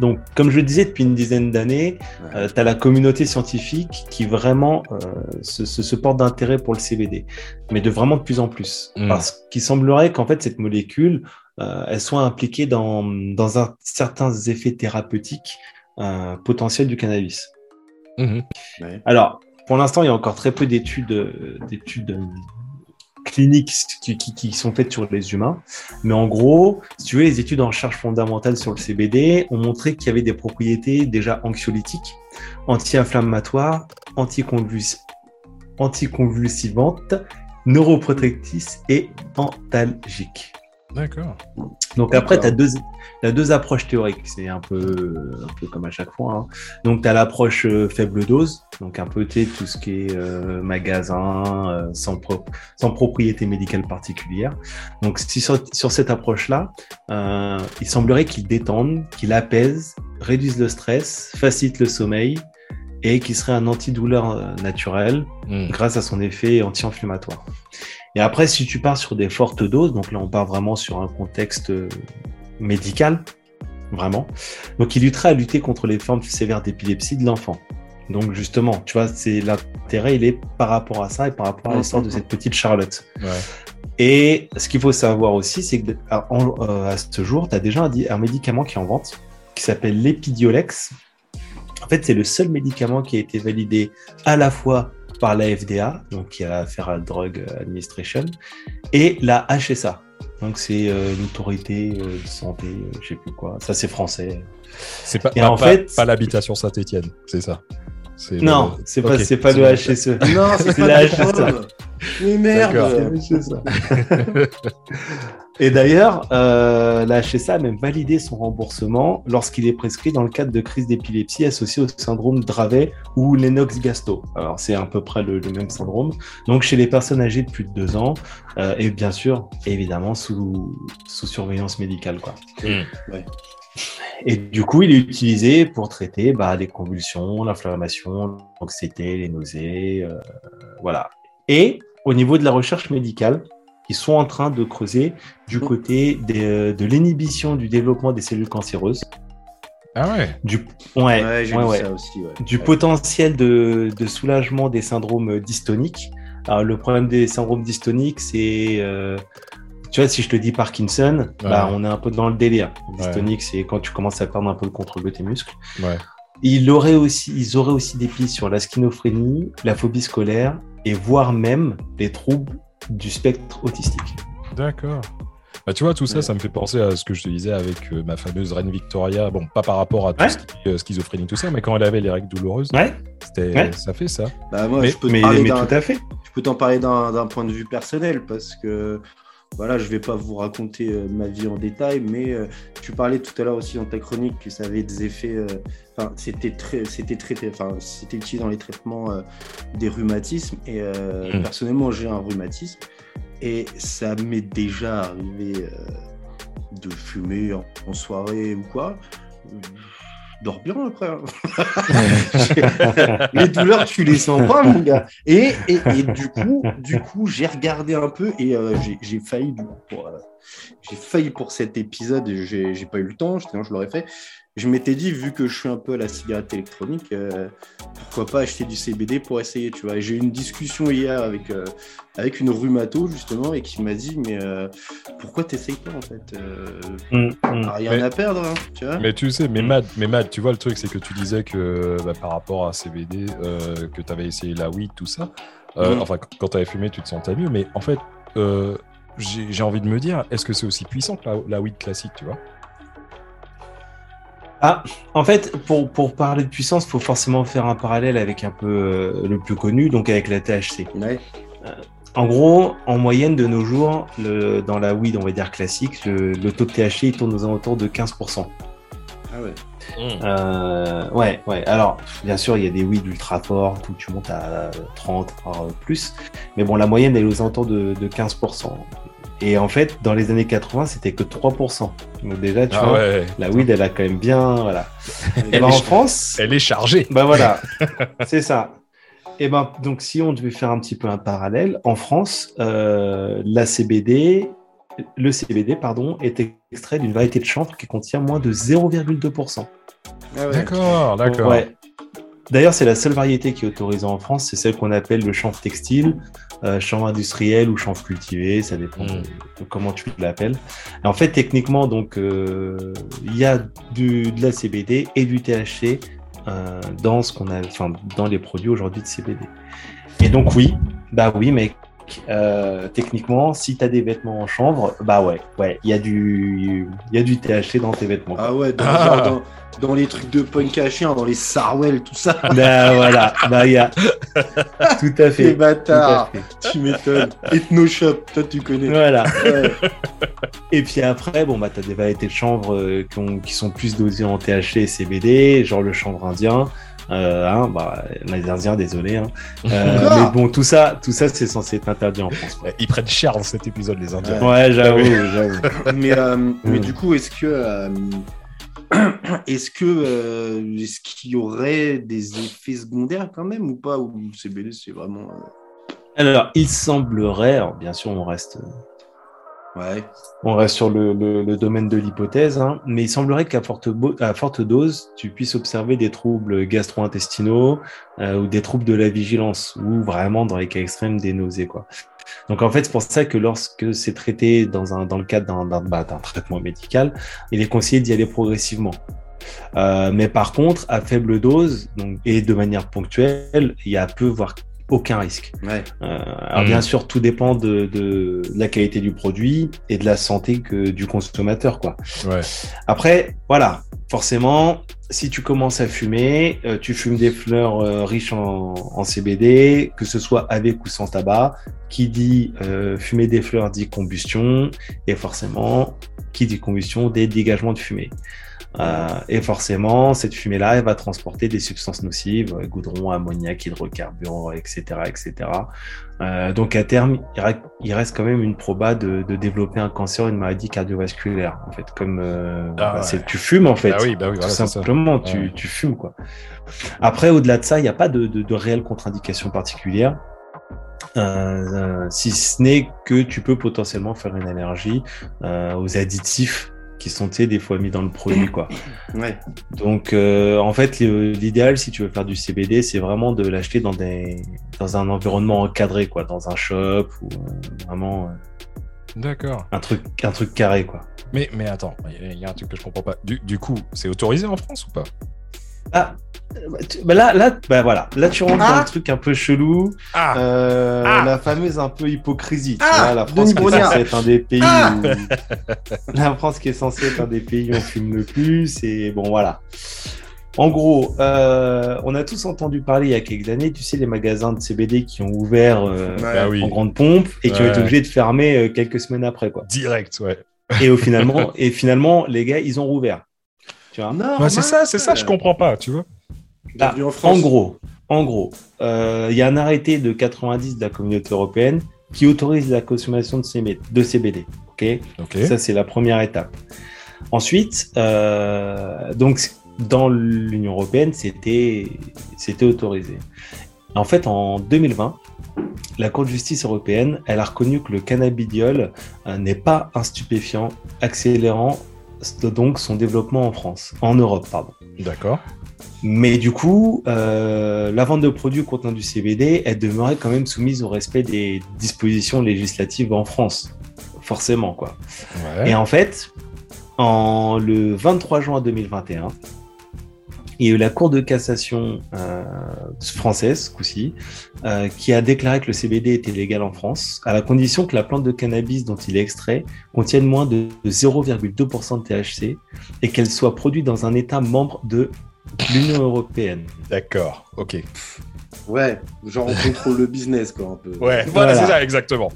donc, comme je le disais depuis une dizaine d'années, Ouais. tu as la communauté scientifique qui vraiment euh, se, se- se porte d'intérêt pour le CBD, mais de vraiment de plus en plus. Mm. Parce qu'il semblerait qu'en fait, cette molécule, euh, elle soit impliquée dans, dans un, certains effets thérapeutiques euh, potentiels du cannabis. Mhm. Ouais. Alors, pour l'instant, il y a encore très peu d'études euh, d'études euh, cliniques qui, qui- qui sont faites sur les humains. Mais en gros, si tu veux, les études en recherche fondamentale sur le CBD ont montré qu'il y avait des propriétés déjà anxiolytiques, anti-inflammatoires, anticonvuls- anticonvulsivantes, neuroprotectrices et antalgiques. D'accord. Donc après, tu as deux, t'as deux approches théoriques. C'est un peu, un peu comme à chaque fois. hein. Donc tu as l'approche euh, faible dose, donc un peu tout ce qui est euh, magasin, euh, sans, pro- sans propriété médicale particulière. Donc si sur, sur cette approche-là, euh, il semblerait qu'il détende, qu'il apaise, réduise le stress, facilite le sommeil et qu'il serait un antidouleur naturel Hmm. grâce à son effet anti-inflammatoire. Et après, si tu pars sur des fortes doses, donc là on part vraiment sur un contexte euh, médical, vraiment, donc il lutterait à lutter contre les formes sévères d'épilepsie de l'enfant. Donc justement, tu vois, c'est l'intérêt, il est par rapport à ça et par rapport à l'histoire de cette petite Charlotte. Ouais. Et ce qu'il faut savoir aussi, c'est que à, en- euh, ce jour, tu as déjà un, di- un médicament qui est en vente, qui s'appelle l'Epidiolex. En fait, c'est le seul médicament qui a été validé à la fois par la FDA, donc qui a la Federal Drug Administration, et la HSA. Donc c'est euh, une autorité euh, de santé, euh, je sais plus quoi. Ça c'est français. C'est pas, Et pas, en pas- fait- pas l'habitation Saint-Etienne, c'est ça? C'est Non, le- c'est pas, Ok, c'est pas c'est le. HSE. Non, c'est C'est pas la la HSA. Mais merde ça. Et d'ailleurs, euh, la HSA a même validé son remboursement lorsqu'il est prescrit dans le cadre de crises d'épilepsie associées au syndrome Dravet ou Lennox-Gastaut. Alors, c'est à peu près le, le même syndrome. Donc, chez les personnes âgées de plus de deux ans, euh, et bien sûr, évidemment, sous, sous surveillance médicale. Quoi. Hmm. Et du coup, il est utilisé pour traiter bah, les convulsions, l'inflammation, l'anxiété, les nausées, euh, voilà. Et au niveau de la recherche médicale, ils sont en train de creuser du côté des, euh, de l'inhibition du développement des cellules cancéreuses, Ah ouais. du, ouais, Ouais, j'ai ouais, ça aussi. Ouais. du Ouais. potentiel de, de soulagement des syndromes dystoniques, Alors, le problème des syndromes dystoniques, c'est. euh, tu vois, si je te dis Parkinson, bah, on est un peu dans le délire. Dystonique, c'est quand tu commences à perdre un peu le contrôle de tes muscles. Ouais. Il aurait aussi, ils auraient aussi des pistes sur la schizophrénie, la phobie scolaire et voire même les troubles du spectre autistique. D'accord. Bah, tu vois, tout ça, Ouais. ça me fait penser à ce que je te disais avec euh, ma fameuse reine Victoria. Bon, pas par rapport à tout Ouais. ce qui est euh, schizophrénie, tout ça, mais quand elle avait les règles douloureuses, Ouais, c'était, Ouais. ça fait ça. Bah, moi, Mais- je peux te mais, parler mais d'un- tout à fait. Je peux t'en parler d'un point de vue personnel parce que voilà, je vais pas vous raconter euh, ma vie en détail, mais euh, tu parlais tout à l'heure aussi dans ta chronique que ça avait des effets. euh, Enfin, c'était très, c'était traité, enfin, c'était utilisé dans les traitements des rhumatismes. Et Mm. personnellement, j'ai un rhumatisme et ça m'est déjà arrivé de fumer en, en soirée ou quoi. Dors bien après. hein. les douleurs, tu les sens pas, mon gars. Et, et, du coup, du coup, j'ai regardé un peu et euh, j'ai- failli du coup, euh, j'ai failli pour cet épisode. et J'ai pas eu le temps. Sinon, je l'aurais fait. Je m'étais dit, vu que je suis un peu à la cigarette électronique, euh, pourquoi pas acheter du CBD pour essayer, tu vois. J'ai eu une discussion hier avec euh, avec une rhumato justement et qui m'a dit, mais euh, pourquoi t'essayes pas en fait euh, Mm, mm. t'as Rien Mais- à perdre, hein, tu vois. Mais tu sais, mais. Mad, mais Mad, tu vois, le truc, c'est que tu disais que bah, par rapport à CBD, que tu avais essayé la weed, tout ça, Mm. enfin, quand tu avais fumé, tu te sentais mieux, mais en fait, j'ai envie de me dire, est-ce que c'est aussi puissant que la, la weed classique, tu vois? Ah, en fait, pour, pour parler de puissance, il faut forcément faire un parallèle avec un peu euh, le plus connu, donc avec la THC. Ouais. En gros, en moyenne de nos jours, le- dans la weed, on va dire classique, le, le taux de THC il tourne aux alentours de 15%. Ah ouais. Euh, ouais, ouais. Alors, bien sûr, il y a des weed ultra forts, où tu montes à 30, voire plus. Mais bon, la moyenne, elle est aux alentours de, de 15%. Et en fait, dans les années 80, c'était que 3%. Donc déjà, tu Ah vois, ouais. la weed, elle a quand même bien... Voilà. Et Elle ben, est- en France... Elle est chargée. Bah voilà, c'est ça. Et ben donc si on devait faire un petit peu un parallèle, en France, euh, la CBD, le CBD pardon, est extrait d'une variété de chanvre qui contient moins de 0,2%. Ah ouais. D'accord, d'accord. Ouais. D'ailleurs, c'est la seule variété qui est autorisée en France, c'est celle qu'on appelle le chanvre textile, euh, chanvre industriel ou chanvre cultivé, ça dépend Mm. de, comment tu l'appelles. En fait, techniquement, donc, euh, il y a du, de la CBD et du THC euh, dans ce qu'on a, enfin, dans les produits aujourd'hui de CBD. Et donc oui, bah oui, mec. Euh, techniquement, si tu as des vêtements en chanvre, bah ouais, ouais, il y a du, y a du THC dans tes vêtements. Ah ouais, dans, Ah. genre dans, dans les trucs de punk à chien, dans les Sarwell, tout ça. Bah voilà, bah il y a tout à Les fait. À bâtards, fait. tu m'étonnes. Ethnoshop, toi tu connais. Voilà. Ouais. Et puis après, bon bah t'as des variétés de chanvre euh, qui, ont- qui sont plus dosées en THC et CBD, genre le chanvre indien. Euh, hein, bah, les Indiens, désolé. Hein. Euh, mais bon, tout ça, tout ça, c'est censé être interdit en France. quoi. Ils prennent cher dans cet épisode, les Indiens. Ouais, j'avoue, oui. j'avoue. mais, euh, mais Mm. du coup, est-ce que euh, est-ce que euh, est-ce qu'il y aurait des effets secondaires quand même ou pas Ou CBD c'est vraiment euh, Alors, il semblerait, alors, bien sûr, on reste, ouais. on reste sur le, le- le domaine de l'hypothèse, hein, mais il semblerait qu'à forte, à forte dose, tu puisses observer des troubles gastro-intestinaux euh, ou des troubles de la vigilance, ou vraiment, dans les cas extrêmes, des nausées. Quoi. Donc en fait, c'est pour ça que lorsque c'est traité dans, un, dans le cadre d'un, d'un, bah, d'un traitement médical, il est conseillé d'y aller progressivement. Euh, mais par contre, à faible dose donc, et de manière ponctuelle, il y a peu, voire aucun risque. Ouais. Euh, alors Mhm. bien sûr, tout dépend de, de la qualité du produit et de la santé que du consommateur, quoi. Ouais. Après, voilà, forcément, si tu commences à fumer, euh, tu fumes des fleurs euh, riches en, en CBD, que ce soit avec ou sans tabac. Qui dit euh, fumer des fleurs dit combustion, et forcément, qui dit combustion, des dégagements de fumée. Euh, et forcément, cette fumée-là, elle va transporter des substances nocives, euh, goudron, ammoniac, hydrocarbures, etc., etc. Euh, donc à terme, il reste, quand même une proba de, de développer un cancer, une maladie cardiovasculaire, en fait, comme euh, Ah bah, ouais. tu fumes en fait, Ah oui, bah oui, tout voilà, ça. simplement, tu, Ouais. tu fumes quoi. Après, au-delà de ça, il n'y a pas de, de, de réelle contre-indication particulière. Euh, si ce n'est que tu peux potentiellement faire une allergie euh, aux additifs qui sont, tu sais, des fois mis dans le produit, quoi. Ouais. Donc, euh, en fait, l'idéal, si tu veux faire du CBD, c'est vraiment de l'acheter dans des, dans un environnement encadré, quoi, dans un shop ou euh, vraiment euh, D'accord. un truc, un truc carré, quoi. Mais, mais attends, il y y, a un truc que je comprends pas. Du, du coup, c'est autorisé en France ou pas? Ah, bah, tu- bah là, là, bah voilà, là tu rentres dans Ah. le truc un peu chelou, Ah euh, Ah. la fameuse un peu hypocrisie. tu Ah, vois, la France qui est censée être un des pays Ah. où la France qui est censée être un des pays où on fume le plus et bon voilà. En gros, euh, on a tous entendu parler il y a quelques années, tu sais, les magasins de CBD qui ont ouvert euh, Ouais. Bah oui. en grande pompe et qui ont été obligés de fermer euh, quelques semaines après, quoi. Direct, ouais. Et au finalement, et finalement, les gars, ils ont rouvert. Tu vois. C'est ça, c'est ça, je comprends pas, tu vois. Bienvenue Ah, en gros, en gros, euh, il y a un arrêté de 90 de la communauté européenne qui autorise la consommation de CBD. De CBD ok? Ok. Ça, c'est la première étape. Ensuite, euh, donc, dans l'Union européenne, c'était c'était autorisé. En fait, en 2020, la Cour de justice européenne, elle a reconnu que le cannabidiol euh, n'est pas un stupéfiant accélérant donc son développement en France, en Europe, pardon. D'accord. Mais du coup, euh, la vente de produits contenant du CBD, elle demeurait quand même soumise au respect des dispositions législatives en France, forcément quoi. Ouais. Et en fait, en le 23 juin 2021, il y a eu la Cour de cassation euh, française, ce coup-ci, euh, qui a déclaré que le CBD était légal en France, à la condition que la plante de cannabis dont il est extrait contienne moins de 0,2% de THC et qu'elle soit produite dans un État membre de l'Union européenne. D'accord, ok. Ouais, genre on contrôle le business, quoi, un peu. Ouais, voilà, Voilà. c'est ça, exactement.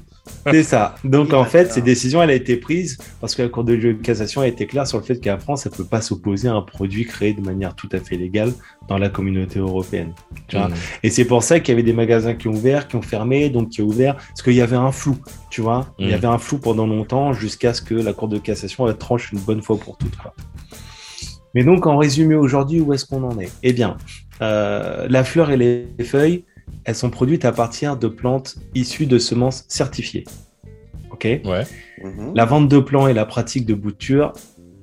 C'est ça. Donc en fait, cette décision, elle a été prise parce que la Cour de cassation a été claire sur le fait qu'en France, elle peut pas s'opposer à un produit créé de manière tout à fait légale dans la communauté européenne. Tu vois Mm. Et c'est pour ça qu'il y avait des magasins qui ont ouvert, qui ont fermé, donc qui ont ouvert, parce qu'il y avait un flou, tu vois. Il y Mm. avait un flou pendant longtemps jusqu'à ce que la Cour de cassation elle tranche une bonne fois pour toutes. Quoi. Mais donc, en résumé, aujourd'hui, où est-ce qu'on en est? Eh bien, euh, la fleur et les feuilles, elles sont produites à partir de plantes issues de semences certifiées. Ok Ouais. Mhm. La vente de plants et la pratique de bouture,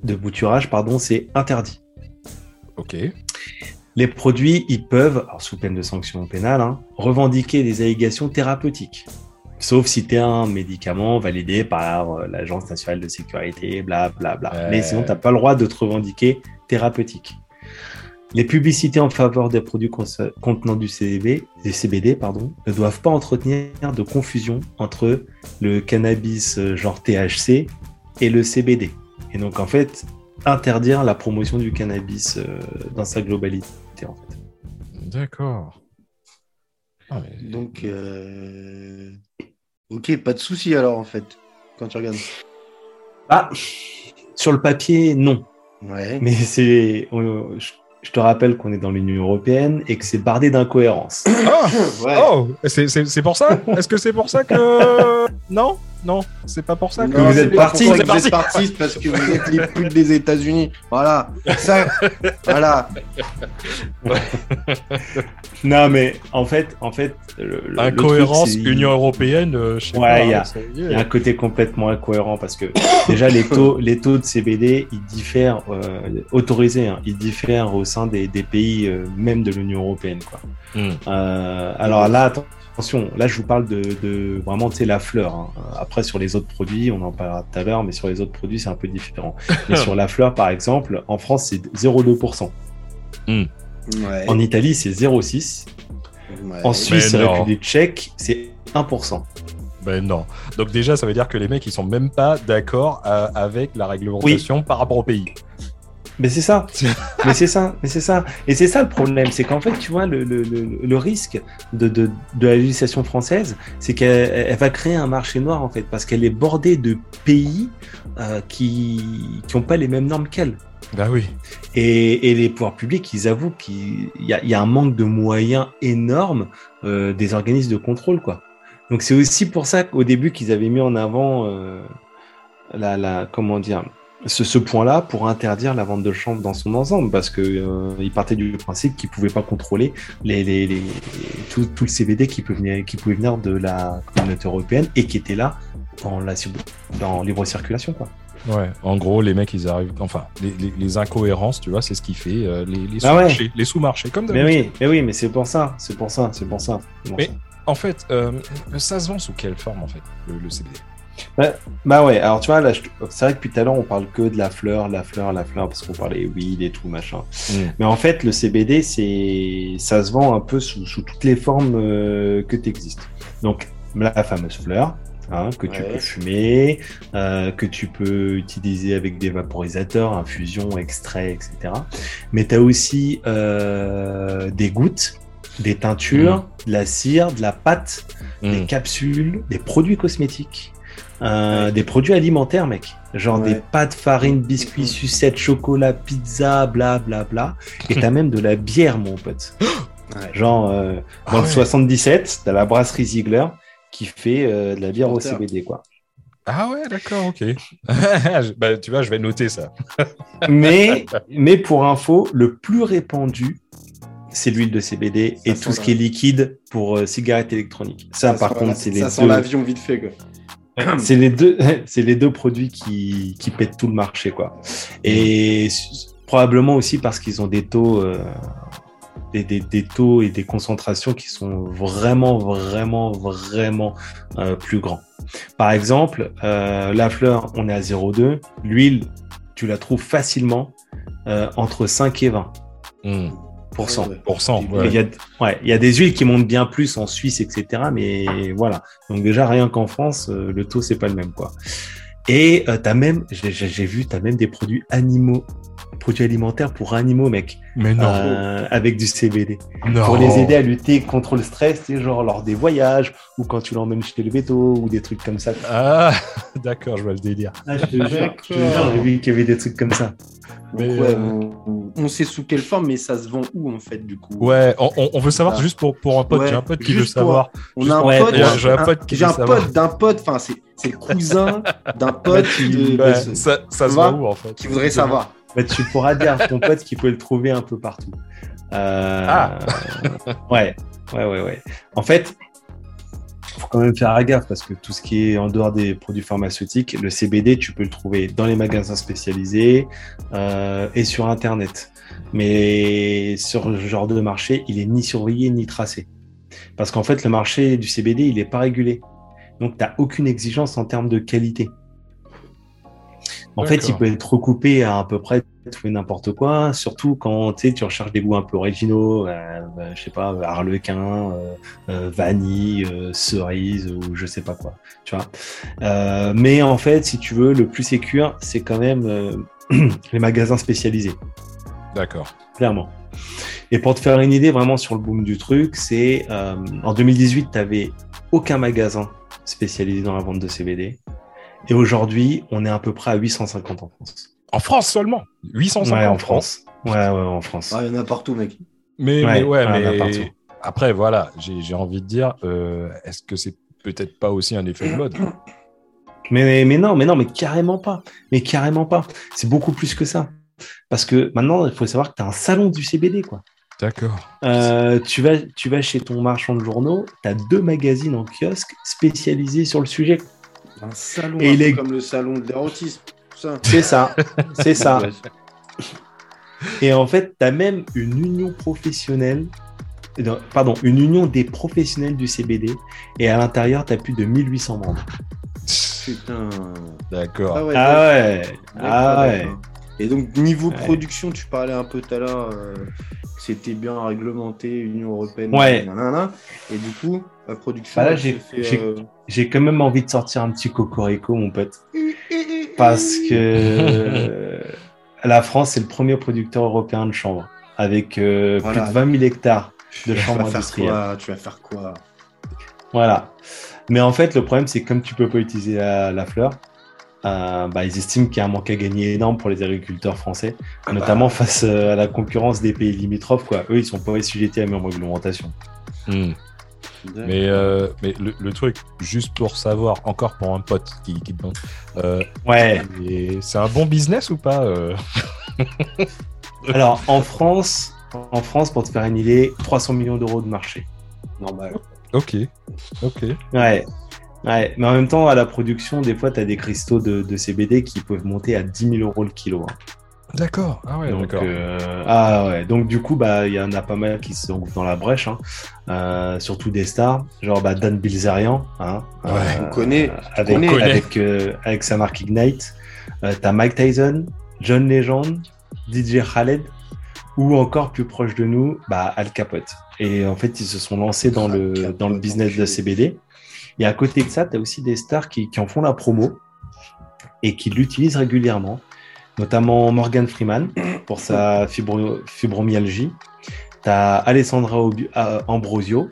de bouturage, pardon, c'est interdit. Ok. Les produits, ils peuvent, alors sous peine de sanction pénale, hein, revendiquer des allégations thérapeutiques. Sauf si tu es un médicament validé par euh, l'Agence nationale de sécurité, bla bla bla. Ouais. Mais sinon, tu n'as pas le droit de te revendiquer thérapeutique. Les publicités en faveur des produits contenant du CBD, des CBD pardon, ne doivent pas entretenir de confusion entre le cannabis euh, genre THC et le CBD. Et donc, en fait, interdire la promotion du cannabis euh, dans sa globalité, en fait. D'accord. Ah, mais- Donc, euh... ok, pas de souci alors en fait, quand tu regardes. Ah, sur le papier, non. Ouais. Mais c'est. Je je te rappelle qu'on est dans l'Union européenne et que c'est bardé d'incohérences. Ah ouais. Oh c'est- C'est c'est pour ça? Est-ce que c'est pour ça que. Non? Non, c'est pas pour ça que. Vous êtes partis. Vous êtes partis parce que vous êtes les putes des États-Unis. Voilà. Ça, voilà. non, mais en fait, en fait, le, le- Incohérence le truc, c'est- Union Européenne, euh, je sais Ouais, il y a- y un côté complètement incohérent parce que déjà les taux, les taux de CBD, ils diffèrent, euh, autorisés, hein, ils diffèrent au sein des, des pays euh, même de l'Union européenne. Quoi. Hmm. Euh, alors là, attention, là je vous parle de, de vraiment, tu sais, la fleur. hein. Après, sur les autres produits, on en parlera tout à l'heure, mais sur les autres produits, c'est un peu différent. Mais sur la fleur, par exemple, en France, c'est 0,2%. Ouais. En Italie, c'est 0,6%. Ouais. En Suisse et non. République tchèque, c'est 1%. Ben non. Donc déjà, ça veut dire que les mecs, ils sont même pas d'accord euh, avec la réglementation par rapport au pays. Mais c'est ça. mais c'est ça. Mais c'est ça. Et c'est ça le problème. C'est qu'en fait, tu vois, le, le, le, le risque de, de, de la législation française, c'est qu'elle elle va créer un marché noir, en fait, parce qu'elle est bordée de pays euh, qui qui ont pas les mêmes normes qu'elle. Ben oui. Et, et les pouvoirs publics, ils avouent qu'il y a, y a un manque de moyens énorme euh, des organismes de contrôle, quoi. Donc c'est aussi pour ça qu'au début qu'ils avaient mis en avant euh, la, la, comment dire, ce, ce point-là pour interdire la vente de chanvre dans son ensemble, parce que euh, ils partaient du principe qu'ils pouvaient pas contrôler les, les, les, tout, tout le CBD qui pouvait venir, qui pouvait venir de la communauté européenne et qui était là dans la dans libre circulation, quoi. Ouais, en gros, les mecs, ils arrivent. Enfin, les, les- les incohérences, tu vois, c'est ce qui fait euh, les, les Ah ouais. sous-marchés. Les sous-marchés, comme Mais oui, mais oui, mais c'est pour ça, c'est pour ça, c'est pour ça. pour Mais- ça. En fait, euh, ça se vend sous quelle forme, en fait, le, le CBD Bah ouais, alors tu vois, là, je- c'est vrai que depuis tout à l'heure, on parle que de la fleur, la fleur, la fleur, parce qu'on parlait weed et tout, machin. Mais en fait, le CBD, c'est, ça se vend un peu sous, sous toutes les formes euh, que tu existes. Donc, la fameuse fleur, hein, que tu peux fumer, euh, que tu peux utiliser avec des vaporisateurs, infusion, extrait, etc. Mais tu as aussi euh, des gouttes, des teintures, de la cire, de la pâte, des Mm. capsules, des produits cosmétiques. Euh, des produits alimentaires, mec. Genre Ouais. des pâtes, farine, biscuits, Mhm. sucettes, chocolat, pizza, bla bla bla. Et t'as même de la bière, mon pote. Ouais. Genre, euh, Ah dans le ouais. 77, t'as la brasserie Ziegler qui fait euh, de la bière au. CBD, quoi. Ah ouais, d'accord, ok. bah, tu vois, je vais noter ça. Mais, mais pour info, le plus répandu, c'est l'huile de CBD et tout ce qui est liquide pour euh, cigarettes électroniques. Ça, par contre, c'est les ça sent l'avion vite fait, quoi. C'est les deux, c'est les deux produits qui, qui pètent tout le marché, quoi. Et probablement aussi parce qu'ils ont des taux, euh, des, des, des taux et des concentrations qui sont vraiment, vraiment, vraiment euh, plus grands. Par exemple, euh, la fleur, on est à 0,2. L'huile, tu la trouves facilement euh, entre 5 et 20 Mm. Pour cent. Ouais. Pour cent, Il y, a, ouais, il y a des huiles qui montent bien plus en Suisse, etc. Mais voilà. Donc déjà, rien qu'en France, euh, le taux, c'est pas le même. quoi. Et euh, t'as même, j'ai vu, t'as même des produits animaux, produits alimentaires pour animaux, mec, Mais non, euh, avec du CBD. non. Pour les aider à lutter contre le stress, tu sais, genre lors des voyages, ou quand tu l'emmènes chez le veto, ou des trucs comme ça. Ah, d'accord, je vois le délire. Ah, je te jure, j'ai vu qu'il y avait des trucs comme ça. Mais, Donc, ouais, euh, on, on sait sous quelle forme, mais ça se vend où, en fait, du coup? Ouais, on, veut savoir Ah. juste pour, pour un pote. Ouais, J'ai un pote qui juste veut pour- savoir. On a un pote, un- j'ai un pote qui j'ai veut un savoir. pote d'un pote, enfin, c'est c'est le cousin d'un pote de- de Ouais, ce- ça, ça se va voit où en fait qui voudrait savoir. Bah, tu pourras dire à ton pote qu'il peut le trouver un peu partout. Euh, Ah. Ouais, ouais, ouais, ouais. En fait, faut quand même faire gaffe parce que tout ce qui est en dehors des produits pharmaceutiques, le CBD, tu peux le trouver dans les magasins spécialisés euh, et sur Internet. Mais sur ce genre de marché, il est ni surveillé ni tracé. Parce qu'en fait, le marché du CBD, il n'est pas régulé. Donc, tu n'as aucune exigence en termes de qualité. En fait, il peut être recoupé à à peu près tout et n'importe quoi, surtout quand tu recherches des goûts un peu originaux, euh, bah, je sais pas, harlequin, euh, euh, vanille, euh, cerise ou je sais pas quoi, tu vois. Euh, mais en fait, si tu veux, le plus sécure, c'est quand même euh, les magasins spécialisés D'accord. clairement. Et pour te faire une idée vraiment sur le boom du truc, c'est euh, en 2018, tu n'avais aucun magasin spécialisé dans la vente de CBD. Et aujourd'hui, on est à peu près à 850 en France. En France seulement? 850 Ouais, en France. Ouais, ouais, en France. Ah, il y en a partout, mec. Mais Ouais, mais, ouais, ouais, il y en a mais partout. après, voilà, j'ai j'ai envie de dire, euh, est-ce que c'est peut-être pas aussi un effet de mode? Mais, mais non, mais non, mais carrément pas. Mais carrément pas. C'est beaucoup plus que ça. Parce que maintenant, il faut savoir que tu as un salon du CBD, quoi. D'accord. Euh, tu, vas, tu vas chez ton marchand de journaux, tu as deux magazines en kiosque spécialisés sur le sujet. Un salon, Et un il est- comme le salon de l'érotisme. C'est ça, c'est ça. Et en fait, tu as même une union professionnelle, non, pardon, une union des professionnels du CBD, et à l'intérieur, tu as plus de 1800 membres. Putain. D'accord. Ah ouais. Ah ouais, ah ouais. Et donc, niveau Ouais. production, tu parlais un peu tout à l'heure euh, que c'était bien réglementé, Union Européenne. Ouais. nanana. Et du coup, la production. Bah là, j'ai- j'ai- euh, J'ai quand même envie de sortir un petit cocorico, mon pote. Parce que la France, c'est le premier producteur européen de chanvre, avec euh, Voilà. plus de 20 000 hectares de Tu chanvre vas faire industrielle. quoi? Tu vas faire quoi? Voilà. Mais en fait, le problème, c'est que comme tu peux pas utiliser la, la fleur, euh, bah, ils estiment qu'il y a un manque à gagner énorme pour les agriculteurs français, Ah bah. notamment face euh, à la concurrence des pays limitrophes. Quoi. Eux, ils sont pas assujettis à la même réglementation. Hmm. Mais, euh, mais le, le truc, juste pour savoir, encore pour un pote qui, qui te demande, euh, Ouais. c'est un bon business ou pas euh Alors, en France, en France, pour te faire une idée, 300 millions d'euros de marché. Normal. Ok, ok. Ouais. Ouais, mais en même temps, à la production, des fois, tu as des cristaux de, de, CBD qui peuvent monter à 10 000 euros le kilo. Hein. D'accord. Ah ouais, donc, d'accord. euh, ah ouais. Donc du coup, bah, il y en a pas mal qui sont dans la brèche, hein. euh, surtout des stars, genre bah, Dan Bilzerian, hein, Ouais, on connaît, avec connaît. connaît. avec euh, avec sa marque Ignite. Euh, T'as Mike Tyson, John Legend, DJ Khaled, ou encore plus proche de nous, bah, Al Capote. Et en fait, ils se sont lancés dans le dans le business de. CBD. Et à côté de ça, tu as aussi des stars qui, qui en font la promo et qui l'utilisent régulièrement, notamment Morgan Freeman pour sa fibro- fibromyalgie. Tu as Alessandra euh, Ambrosio,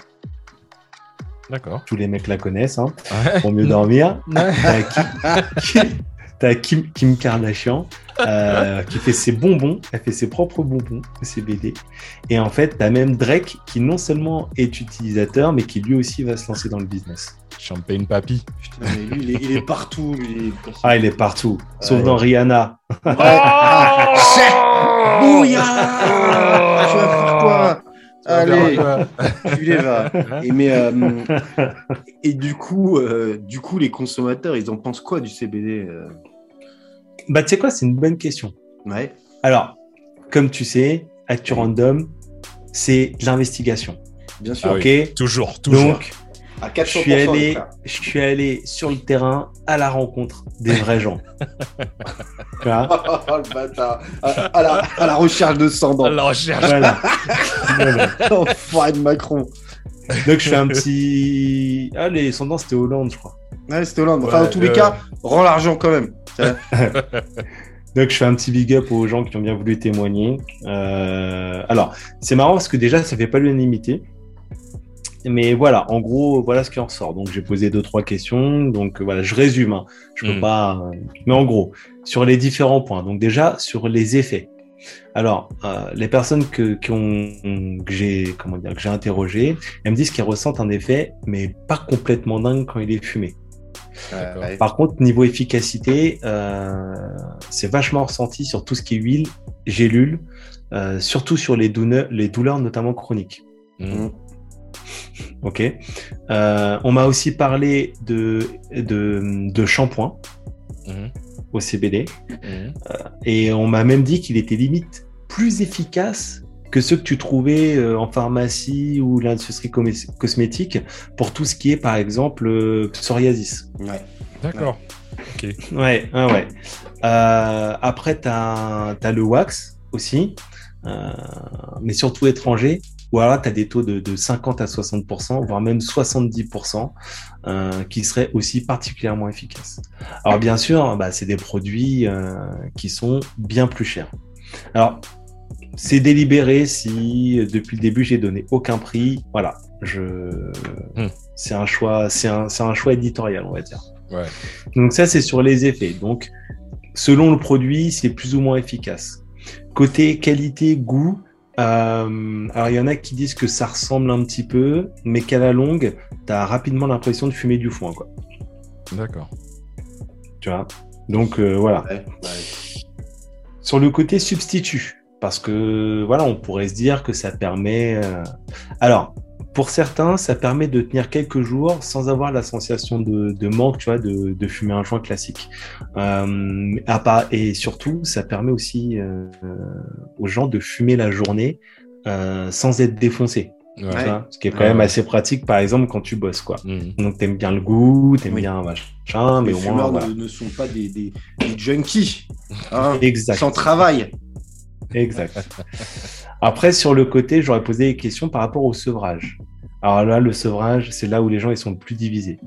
D'accord. tous les mecs la connaissent, hein, Ouais. pour mieux dormir. Ouais. T'as Kim, Kim, Kim Kardashian euh, qui fait ses bonbons, elle fait ses propres bonbons au CBD. Et en fait, t'as même Drake qui non seulement est utilisateur, mais qui lui aussi va se lancer dans le business. Champagne Papy. Putain, mais lui, il est, il est partout. Lui. Ah, il est partout, sauf Ouais. dans Rihanna. Bouillard Tu vas faire quoi? Allez, tu les vas. Et, mais, euh, et du coup, euh, du coup, les consommateurs, ils en pensent quoi du CBD euh? Bah, tu sais quoi, c'est une bonne question. Ouais. Alors, comme tu sais, Actu Random, c'est de l'investigation. Bien sûr. Ah oui. Ok Toujours, toujours. Donc, À je 400%. suis, allé, je suis allé sur le terrain à la rencontre des vrais gens. Tu vois Oh, le bâtard. À, à la, à la recherche de sang dans la recherche. Voilà. Voilà. l'enfoiré de Macron. Donc je fais un petit. Ah, les sondants, c'était Hollande, je crois. Ouais, c'était Hollande. Enfin, Ouais, dans tous les cas, rends l'argent quand même. Donc je fais un petit big up aux gens qui ont bien voulu témoigner. Euh, Alors, c'est marrant parce que déjà, ça fait pas l'unanimité. Mais voilà, en gros, voilà ce qui en ressort. Donc j'ai posé deux, trois questions. Donc voilà, je résume. hein. Je peux Mm. pas. euh, Mais en gros, sur les différents points. Donc déjà, sur les effets. Alors, euh, les personnes que, qui ont, que j'ai comment dire, que j'ai interrogées, elles me disent qu'elles ressentent un effet, mais pas complètement dingue quand il est fumé. Par contre, niveau efficacité, euh, c'est vachement ressenti sur tout ce qui est huile, gélules, euh, surtout sur les douleurs, les douleurs notamment chroniques. Mm. Ok. Euh, on m'a aussi parlé de, de, de shampoing Mhm. au CBD et on m'a même dit qu'il était limite plus efficace que ceux que tu trouvais euh, en pharmacie ou l'industrie cosmétique pour tout ce qui est par exemple euh, psoriasis. Ouais. D'accord. Ok. Ouais, ouais, ouais. Euh, après, tu as, le wax aussi, euh, mais surtout étranger, ou alors tu as des taux de, de 50 à 60%, voire même 70%, euh, qui seraient aussi particulièrement efficaces. Alors bien sûr, bah, c'est des produits euh, qui sont bien plus chers. Alors, c'est délibéré si euh, depuis le début j'ai donné aucun prix. Voilà, je... Hmm. c'est un choix, c'est un, c'est un choix éditorial, on va dire. Ouais. Donc ça, c'est sur les effets. Donc, selon le produit, c'est plus ou moins efficace. Côté qualité, goût, euh, alors il y en a qui disent que ça ressemble un petit peu, mais qu'à la longue, tu as rapidement l'impression de fumer du foin, quoi. D'accord. Tu vois? Donc euh, voilà. Ouais. Ouais. Sur le côté substitut, parce que voilà, on pourrait se dire que ça permet. euh, Alors, pour certains, ça permet de tenir quelques jours sans avoir la sensation de, de manque, tu vois, de, de fumer un joint classique. Euh, à part- et surtout, ça permet aussi euh, aux gens de fumer la journée euh, sans être défoncé. Ouais. ce qui est quand Ouais, même ouais. assez pratique, par exemple, quand tu bosses, quoi. Mhm. Donc, t'aimes bien le goût, t'aimes Oui. bien machin, mais les au moins, fumeurs voilà. ne, sont pas des, des, des junkies. Hein, Exact. sans travail. Exact. Après, sur le côté, j'aurais posé des questions par rapport au sevrage. Alors là, le sevrage, c'est là où les gens ils sont le plus divisés.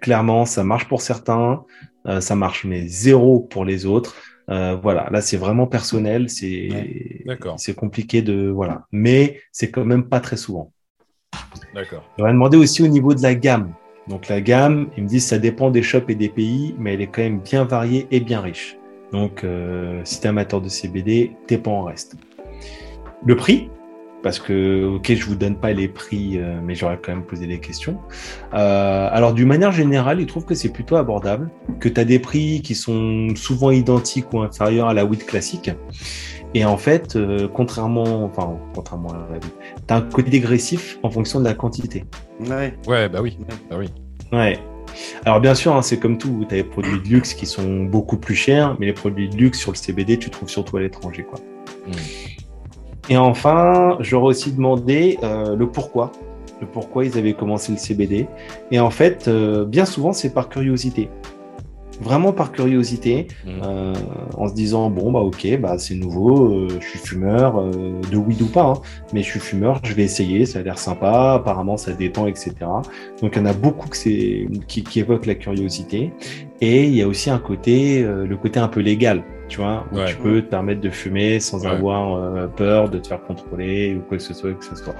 Clairement, ça marche pour certains, euh, ça marche mais zéro pour les autres. Euh, voilà, là c'est vraiment personnel, c'est compliqué de voilà, mais c'est quand même pas très souvent. D'accord. J'aurais demandé aussi au niveau de la gamme. Donc la gamme, ils me disent ça dépend des shops et des pays, mais elle est quand même bien variée et bien riche. Donc euh, si t'es amateur de CBD, t'es pas en reste. Le prix, parce que ok, je vous donne pas les prix, euh, mais j'aurais quand même posé des questions. Euh, alors d'une manière générale, ils trouvent que c'est plutôt abordable, que tu as des prix qui sont souvent identiques ou inférieurs à la weed classique. Et en fait, euh, contrairement, enfin contrairement à la weed, t'as un côté dégressif en fonction de la quantité. Ouais. Ouais, bah oui. Bah oui. Ouais. Alors bien sûr, hein, c'est comme tout, tu as des produits de luxe qui sont beaucoup plus chers, mais les produits de luxe sur le CBD, tu trouves surtout à l'étranger. quoi. Mm. Et enfin, j'aurais aussi demandé euh, le pourquoi, le pourquoi ils avaient commencé le CBD. Et en fait, euh, bien souvent, c'est par curiosité. Vraiment par curiosité, Mm. euh, en se disant bon bah ok, bah c'est nouveau, euh, je suis fumeur, euh, de weed ou pas, hein, mais je suis fumeur, je vais essayer, ça a l'air sympa, apparemment ça détend, etc. Donc il y en a beaucoup que c'est qui, qui évoquent la curiosité, et il y a aussi un côté, euh, le côté un peu légal, tu vois, où Ouais. tu peux te permettre de fumer sans Ouais. avoir euh, peur de te faire contrôler ou quoi que ce soit, que ce soit.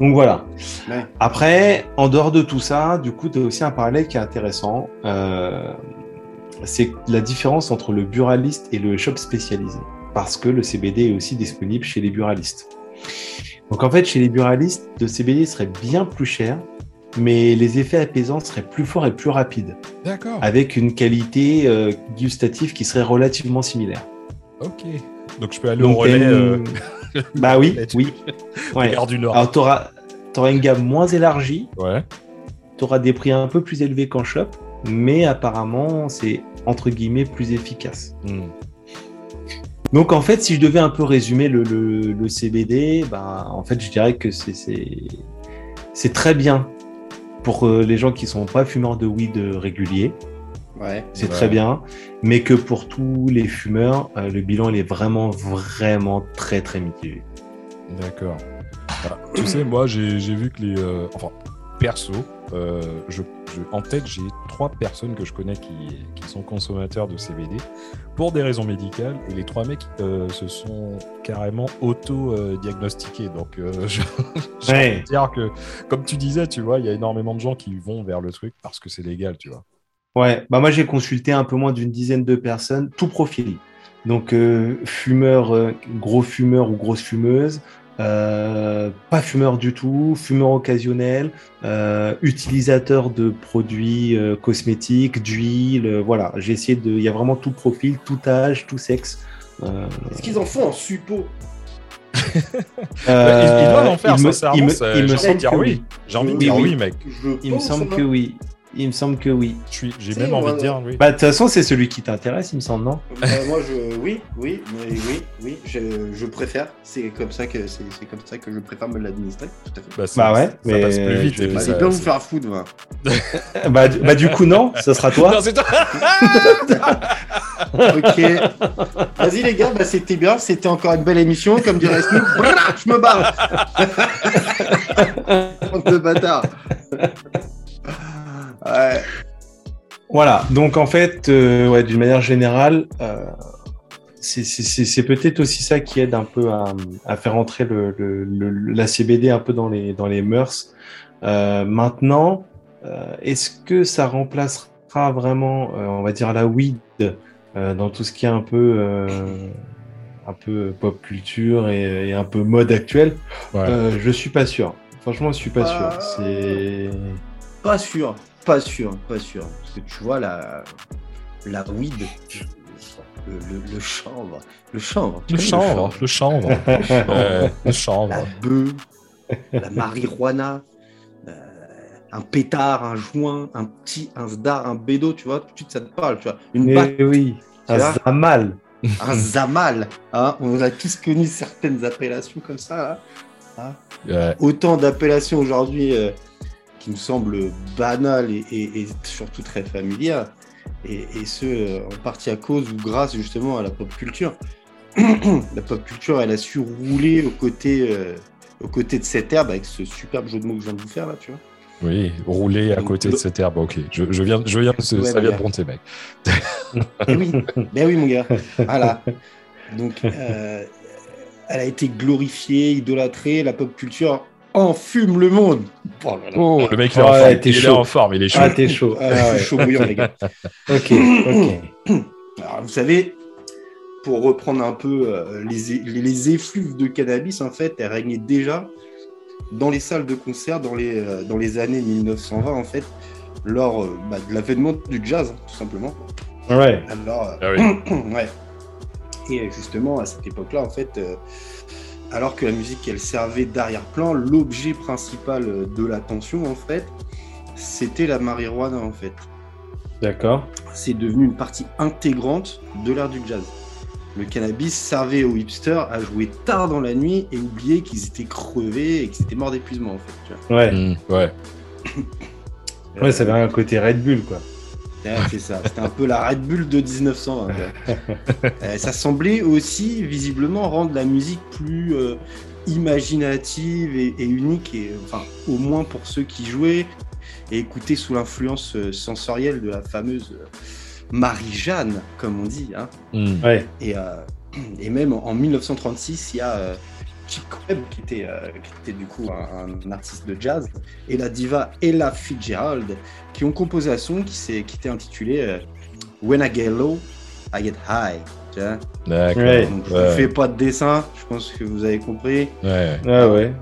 Donc voilà. Ouais. Après, en dehors de tout ça, du coup, tu as aussi un parallèle qui est intéressant. Euh, c'est la différence entre le buraliste et le shop spécialisé. Parce que le CBD est aussi disponible chez les buralistes. Donc en fait, chez les buralistes, le CBD serait bien plus cher, mais les effets apaisants seraient plus forts et plus rapides, D'accord. avec une qualité euh, gustative qui serait relativement similaire. Ok. Donc je peux aller Donc, au relais. euh, bah oui, oui. Ouais. Gare du Nord. Alors tu auras, une gamme moins élargie, Ouais. tu auras des prix un peu plus élevés qu'en shop, mais apparemment c'est entre guillemets plus efficace. Mm. Donc en fait, si je devais un peu résumer le, le- le CBD, ben, en fait je dirais que c'est- c'est c'est très bien pour euh, les gens qui sont pas fumeurs de weed euh, réguliers, Ouais. c'est Ouais. très bien, mais que pour tous les fumeurs, euh, le bilan il est vraiment vraiment très très mitigé. D'accord. Voilà. tu sais, moi, j'ai j'ai vu que les. euh, enfin, perso, euh, je, je- en tête, j'ai trois personnes que je connais qui, qui sont consommateurs de CBD pour des raisons médicales. Et les trois mecs euh, se sont carrément auto-diagnostiqués. Donc, euh, je, Ouais. de dire que, comme tu disais, tu vois, il y a énormément de gens qui vont vers le truc parce que c'est légal, tu vois. Ouais, bah moi j'ai consulté un peu moins d'une dizaine de personnes, tout profil. Donc euh, fumeur, euh, gros fumeur ou grosse fumeuse, euh, pas fumeur du tout, fumeur occasionnel, euh, utilisateur de produits euh, cosmétiques, d'huile, euh, voilà. J'ai essayé de, il y a vraiment tout profil, tout âge, tout sexe. Euh, Est-ce qu'ils en font en suppo? Ils, ils doivent en faire, il me- sincèrement. il me- ça- il me semble dire que oui. J'ai envie de Oui, dire oui. oui, mec. Je Il me semble hein. que oui. Il me semble que oui. Je suis- J'ai même envie de dire oui. Bah de toute façon c'est celui qui t'intéresse, il me semble non Euh, moi, je, oui, oui, mais oui, oui, je, je préfère. C'est comme ça que c'est comme ça que je préfère me l'administrer. Bah, Bah ouais, ça mais passe plus vite. je- puis Bah, bien vous faire foutre, moi. bah, du- bah du coup non, ça sera toi. Non, c'est toi. Ok. Vas-y les gars, bah, c'était bien. C'était encore une belle émission, comme dirait Snoop. Je me barre. De bâtard. Ouais. Voilà, donc en fait, euh, ouais, d'une manière générale, euh, c'est- peut-être aussi ça qui aide un peu à, à faire entrer le, le- le- la CBD un peu dans les, dans les mœurs. Euh, maintenant, euh, est-ce que ça remplacera vraiment, euh, on va dire, la weed euh, dans tout ce qui est un peu, euh, un peu pop culture et, et un peu mode actuel? Ouais. Euh, Je suis pas sûr. Franchement, je suis pas Ah. sûr. C'est Pas sûr, pas sûr, pas sûr. Parce que tu vois, la, la weed, le, le, le chanvre, le chanvre. Le connais chanvre, le chanvre, Euh, le chanvre. La bœuf, la marijuana, euh, un pétard, un joint, un petit, un zdar, un bédo, tu vois, tout de suite ça te parle, tu vois. Une batte, Mais oui, Tu un zamal. un zamal. Hein On a tous connu certaines appellations comme ça. hein. Ouais. Autant d'appellations aujourd'hui euh, qui me semblent banales et, et- et surtout très familières. Et, et ce, euh, en partie à cause ou grâce justement à la pop culture. la pop culture, elle a su rouler aux côtés, euh, aux côtés de cette herbe avec ce superbe jeu de mots que je viens de vous faire là, tu vois. Oui, rouler à côté de cette herbe. Ok, je, je viens, je viens, de se- Ouais, ça bah, vient de bien. monter, mec. Eh oui, ben oui, mon gars. Voilà. Donc, euh, elle a été glorifiée, idolâtrée. La pop culture enfume le monde. Oh là là. Oh, le mec, il est, en, forme. t'es il est chaud. en forme, il est chaud. Ah, t'es chaud. Ah, Ah, ouais. chaud bouillant, les gars. Ok, ok. Alors, vous savez, pour reprendre un peu euh, les, les, effluves de cannabis, en fait, elles régnaient déjà dans les salles de concert dans les, euh, dans les années 1920, en fait, lors euh, bah, de l'avènement du jazz, tout simplement. Ouais. Alors, euh, Ah oui. ouais. Et justement, à cette époque-là, en fait, euh, alors que la musique, elle servait d'arrière-plan, l'objet principal euh, de l'attention, en fait, c'était la marijuana en fait. D'accord. C'est devenu une partie intégrante de l'ère du jazz. Le cannabis servait aux hipsters à jouer tard dans la nuit et oublier qu'ils étaient crevés et qu'ils étaient morts d'épuisement en fait. tu vois. Ouais. Mm, ouais. Ouais, ça avait un côté Red Bull, quoi. Ouais, c'est ça. C'était un peu la Red Bull de 1920. quoi. Euh, ça semblait aussi visiblement rendre la musique plus euh, imaginative et, et unique, et, enfin, au moins pour ceux qui jouaient et écoutaient sous l'influence euh, sensorielle de la fameuse euh, Marie-Jeanne, comme on dit. hein. Mm. Ouais. Et, euh, et même en 1936, il y a euh, Chick Webb, qui était, euh, qui était du coup un, un artiste de jazz, et la diva Ella Fitzgerald, qui ont composé un son qui, s'est- qui était intitulé euh, When I Get Low, I Get High. D'accord. Ouais. Donc, je Ouais. ne fais pas de dessin, je pense que vous avez compris. Ouais. Ah ouais.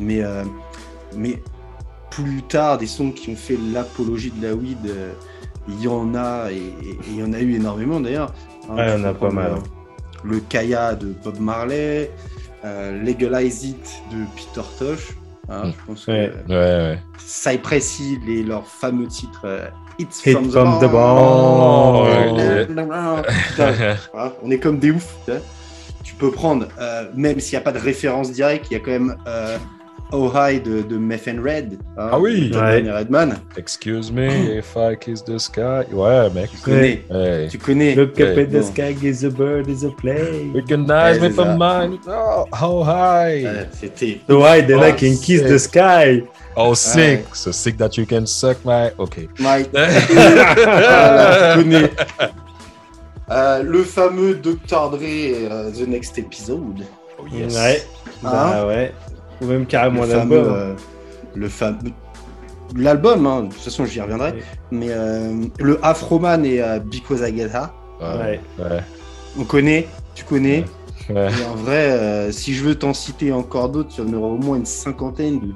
Mais, euh, mais plus tard, des sons qui ont fait l'apologie de la weed, euh, il y en a, et il y en a eu énormément d'ailleurs. Hein, Ouais, tu il y en a pas mal. euh, Le Kaya de Bob Marley, euh, Legalize It de Peter Tosh. hein, Mm. Je pense que Ouais. Ouais. Cypress Hill et leur fameux titre euh, It's Hit from, from the the ball. Oh, on est comme des oufs. tu peux prendre, euh, même s'il n'y a pas de référence directe, il y a quand même euh, Oh High de, de Meth and Red. hein, Ah oui. Ouais. Redman. Excuse me if I kiss the sky. Ouais, mec. Tu connais. Tu connais. Look up at the bon. sky, is a bird, is a play. Recognize me ça. mine. Oh, how high. Ouais, C'était. So why then I Oh, can kiss c'est- the sky? Oh, sick. So sick that you can suck my. Ok. Mike. Voilà, tu connais. Euh, le fameux Dr. Dre, euh, The Next Episode. Oh, yes. Ouais. Bah ouais. Ou même carrément le fameux, l'album. euh, le fameux l'album hein, de toute façon j'y reviendrai Oui. mais euh, le Afroman et euh, Because I Get Ouais. Ouais. on connaît tu connais Ouais. et en vrai euh, si je veux t'en citer encore d'autres il y en aura au moins une cinquantaine de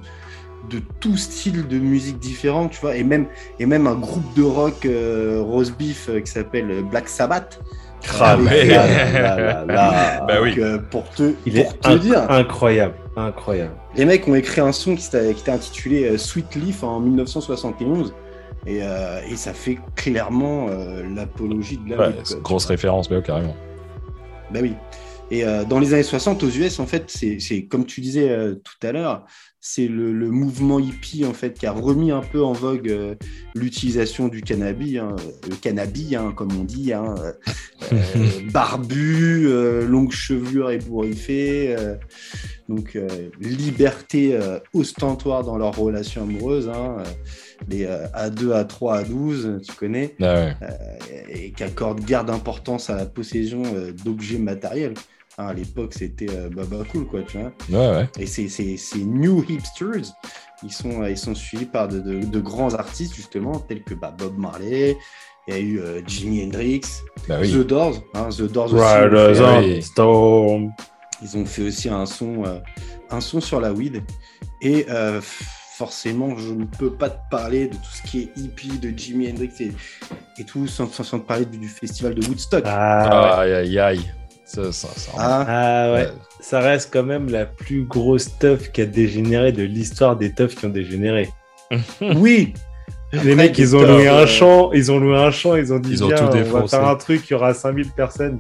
de tout style de musique différent tu vois et même et même un groupe de rock euh, roast beef euh, qui s'appelle Black Sabbath Ah, là, là, là, Bah oui. euh, pour te Il pour est te inc- dire incroyable. Incroyable. Les mecs ont écrit un son qui était intitulé euh, Sweet Leaf en 1971 et, euh, et ça fait clairement euh, l'apologie de la Ouais, grosse référence, mais oh, carrément. Bah oui. Et euh, dans les années 60 aux US, en fait, c'est c'est comme tu disais euh, tout à l'heure, c'est le, le mouvement hippie en fait qui a remis un peu en vogue euh, l'utilisation du cannabis, hein, le cannabis, hein, comme on dit, hein, euh, euh, barbu, euh, longue chevelure ébouriffée, euh, donc euh, liberté euh, ostentatoire dans leurs relations amoureuses, euh, les euh, A2, A3, A12, tu connais Ah ouais. et qui accorde garde d'importance à la possession euh, d'objets matériels. À l'époque, c'était euh, baba cool, quoi, tu vois. Ouais, ouais. Et ces, ces, ces new hipsters, ils sont, euh, ils sont suivis par de, de- de grands artistes, justement, tels que bah, Bob Marley, il y a eu euh, Jimi Hendrix, Bah oui. The Doors. hein, The Doors aussi, on oui. Storm. ils ont fait aussi un son, euh, un son sur la weed. Et euh, forcément, je ne peux pas te parler de tout ce qui est hippie, de Jimi Hendrix et, et tout, sans, sans, sans te parler du, du festival de Woodstock. Ah, ouais. Aïe, aïe, aïe. Ça, ça, ça. Ah, Ah ouais. Ouais. Ça reste quand même la plus grosse teuf qui a dégénéré de l'histoire des teufs qui ont dégénéré. oui les Après, mecs, ils ont loué un euh, champ, ils ont loué un champ, ils ont dit Ils ont tout on va faire un truc, il y aura 5000 personnes.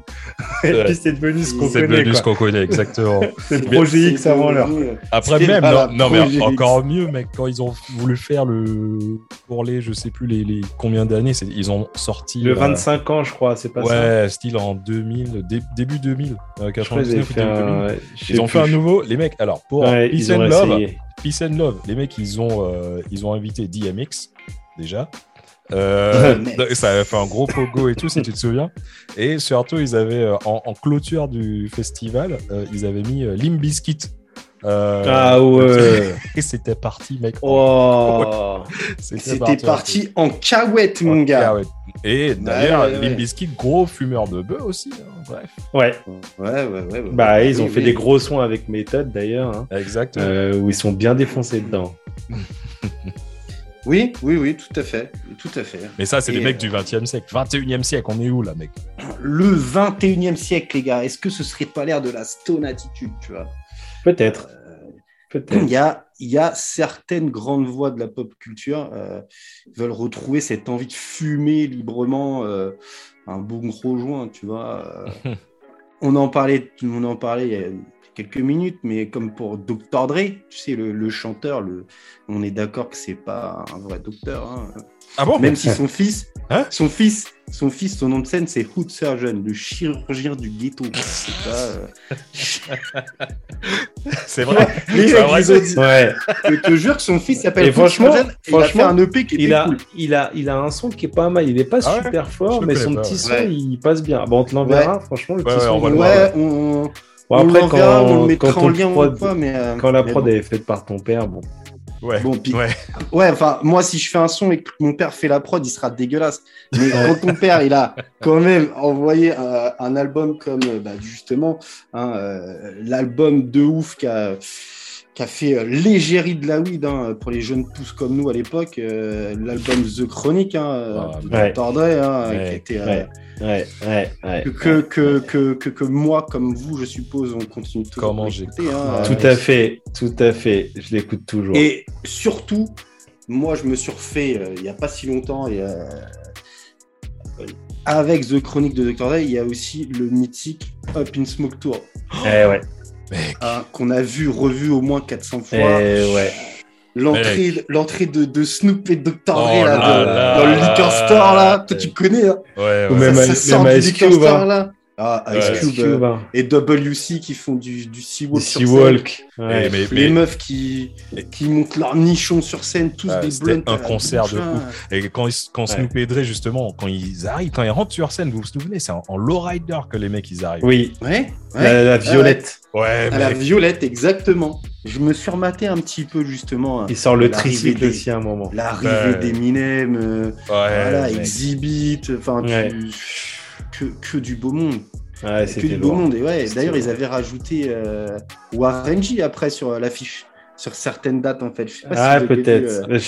Et Ouais. puis c'est devenu ce qu'on C'est connaît. devenu ce qu'on connaît, exactement. C'est Projet X avant l'heure. Après, C'était même, non, mais encore mieux, mec, quand ils ont voulu faire le. Pour les, je sais plus les, les combien d'années, c'est- ils ont sorti. Le euh, 25 ans, je crois, c'est pas ça Ouais, style en 2000, dé- début 2000, euh, Je crois qu'ils avaient 99 ou fait 2000. un... ouais, je sais Ils ont fait un nouveau, les mecs, alors pour Peace ils ont and Love, essayé. Peace and Love, les mecs, ils ont, euh, ils ont invité DMX, déjà. Euh, ça avait fait un gros pogo et tout, si tu te souviens. Et surtout, ils avaient, euh, en, en clôture du festival, euh, ils avaient mis euh, Limp Bizkit. Euh, Ah ouais. Et c'était parti, mec. Oh. C'était parti en cahuète, mon gars. Et d'ailleurs, ouais, ouais. Gros fumeur de bœuf aussi. hein, bref. Ouais. Ouais, ouais, ouais. ouais. Bah, ils ont Oui, fait oui. des gros sons avec méthode d'ailleurs, hein, euh, où ils sont bien défoncés dedans. Oui, oui, oui, tout à fait. Tout à fait. Mais ça, c'est les mecs euh, du 20e siècle. 21e siècle, on est où là, mec? Le 21e siècle, les gars, est-ce que ce serait pas l'air de la stone attitude, tu vois? Peut-être. Il Peut-être. y a, il y a certaines grandes voix de la pop culture euh, veulent retrouver cette envie de fumer librement euh, un bon gros joint, tu vois. euh. on en parlait, on en parlait il y a quelques minutes, mais comme pour Dr Dre, tu sais, le, le chanteur, le, on est d'accord que c'est pas un vrai docteur, hein. Ah bon? Même si son fils, Hein? son fils, son fils, son nom de scène, c'est Hood Surgeon, le chirurgien du ghetto. C'est pas, euh, C'est vrai. Les vrai, ils ont dit- Ouais. Je te jure que son fils s'appelle Hood franchement- Surgeon, et il a fait franchement, un EP qui Il a, cool. il, a, il a un son qui est pas mal. Il est pas Ah ouais? super fort, mais son pas, petit son, ouais. il passe bien. Bon, on te l'enverra. Franchement, le Ouais, petit ouais, son. on on, après, l'enverra, on le quand, mettra quand, en lien prod- ou pas, mais... euh, quand la prod bon. est faite par ton père, bon. Ouais. Bon, ouais. Ouais, enfin, moi, si je fais un son et que mon père fait la prod, il sera dégueulasse. Mais quand ton père, il a quand même envoyé euh, un album comme, euh, bah, justement, hein, euh, l'album de ouf qu'a qui a fait euh, l'égérie de la weed hein, pour les jeunes tous comme nous à l'époque, euh, l'album The Chronic hein, Ah, de ouais. Hein, Ouais, qui était, euh, ouais. Ouais, ouais, ouais. que, que, que, que, que moi, comme vous, je suppose, on continue toujours Comment hein, Tout à fait, tout à fait. Je l'écoute toujours. Et surtout, moi, je me suis refait euh, il n'y a pas si longtemps, et, euh, avec The Chronic de Dr. Dre, il y a aussi le mythique Up in Smoke Tour, Eh ouais. Hein, qu'on a vu, revu au moins 400 Eh fois. ouais. L'entrée, l'entrée de, de Snoop et de Dr. Dre Oh là, là de- là dans le liquor là store là, toi tu connais, hein. Ouais, Ou ouais. même ça, Ice- ça sort même du liquor Cube, store hein. là. Ah, Ice Cube, Cube, hein. et WC qui font du, Seawalk scène. Seawalk. Eh, Ouais. mais, Les mais- meufs qui, qui montent leur nichon sur scène, tous Ah, des blunts. un concert de bouche, hein. et quand, ils, quand Ouais. Snoop et Dre, justement, quand ils arrivent, quand ils rentrent sur scène, vous vous souvenez, c'est en, en lowrider que les mecs ils arrivent. Oui, Ouais, ouais. la, la violette. Ouais, À la violette, exactement. Je me suis rematé un petit peu justement. Il sort le tricycle des- aussi à un moment. L'arrivée Ouais. d'Eminem, euh, Ouais, voilà, mec. Exhibit, enfin, tu- que, que du beau monde. Ouais, que c'était du beau monde. Et ouais, d'ailleurs, ils avaient rajouté euh, Warren G après sur euh, l'affiche, sur certaines dates en fait. Je sais pas Ah, si peut-être. euh.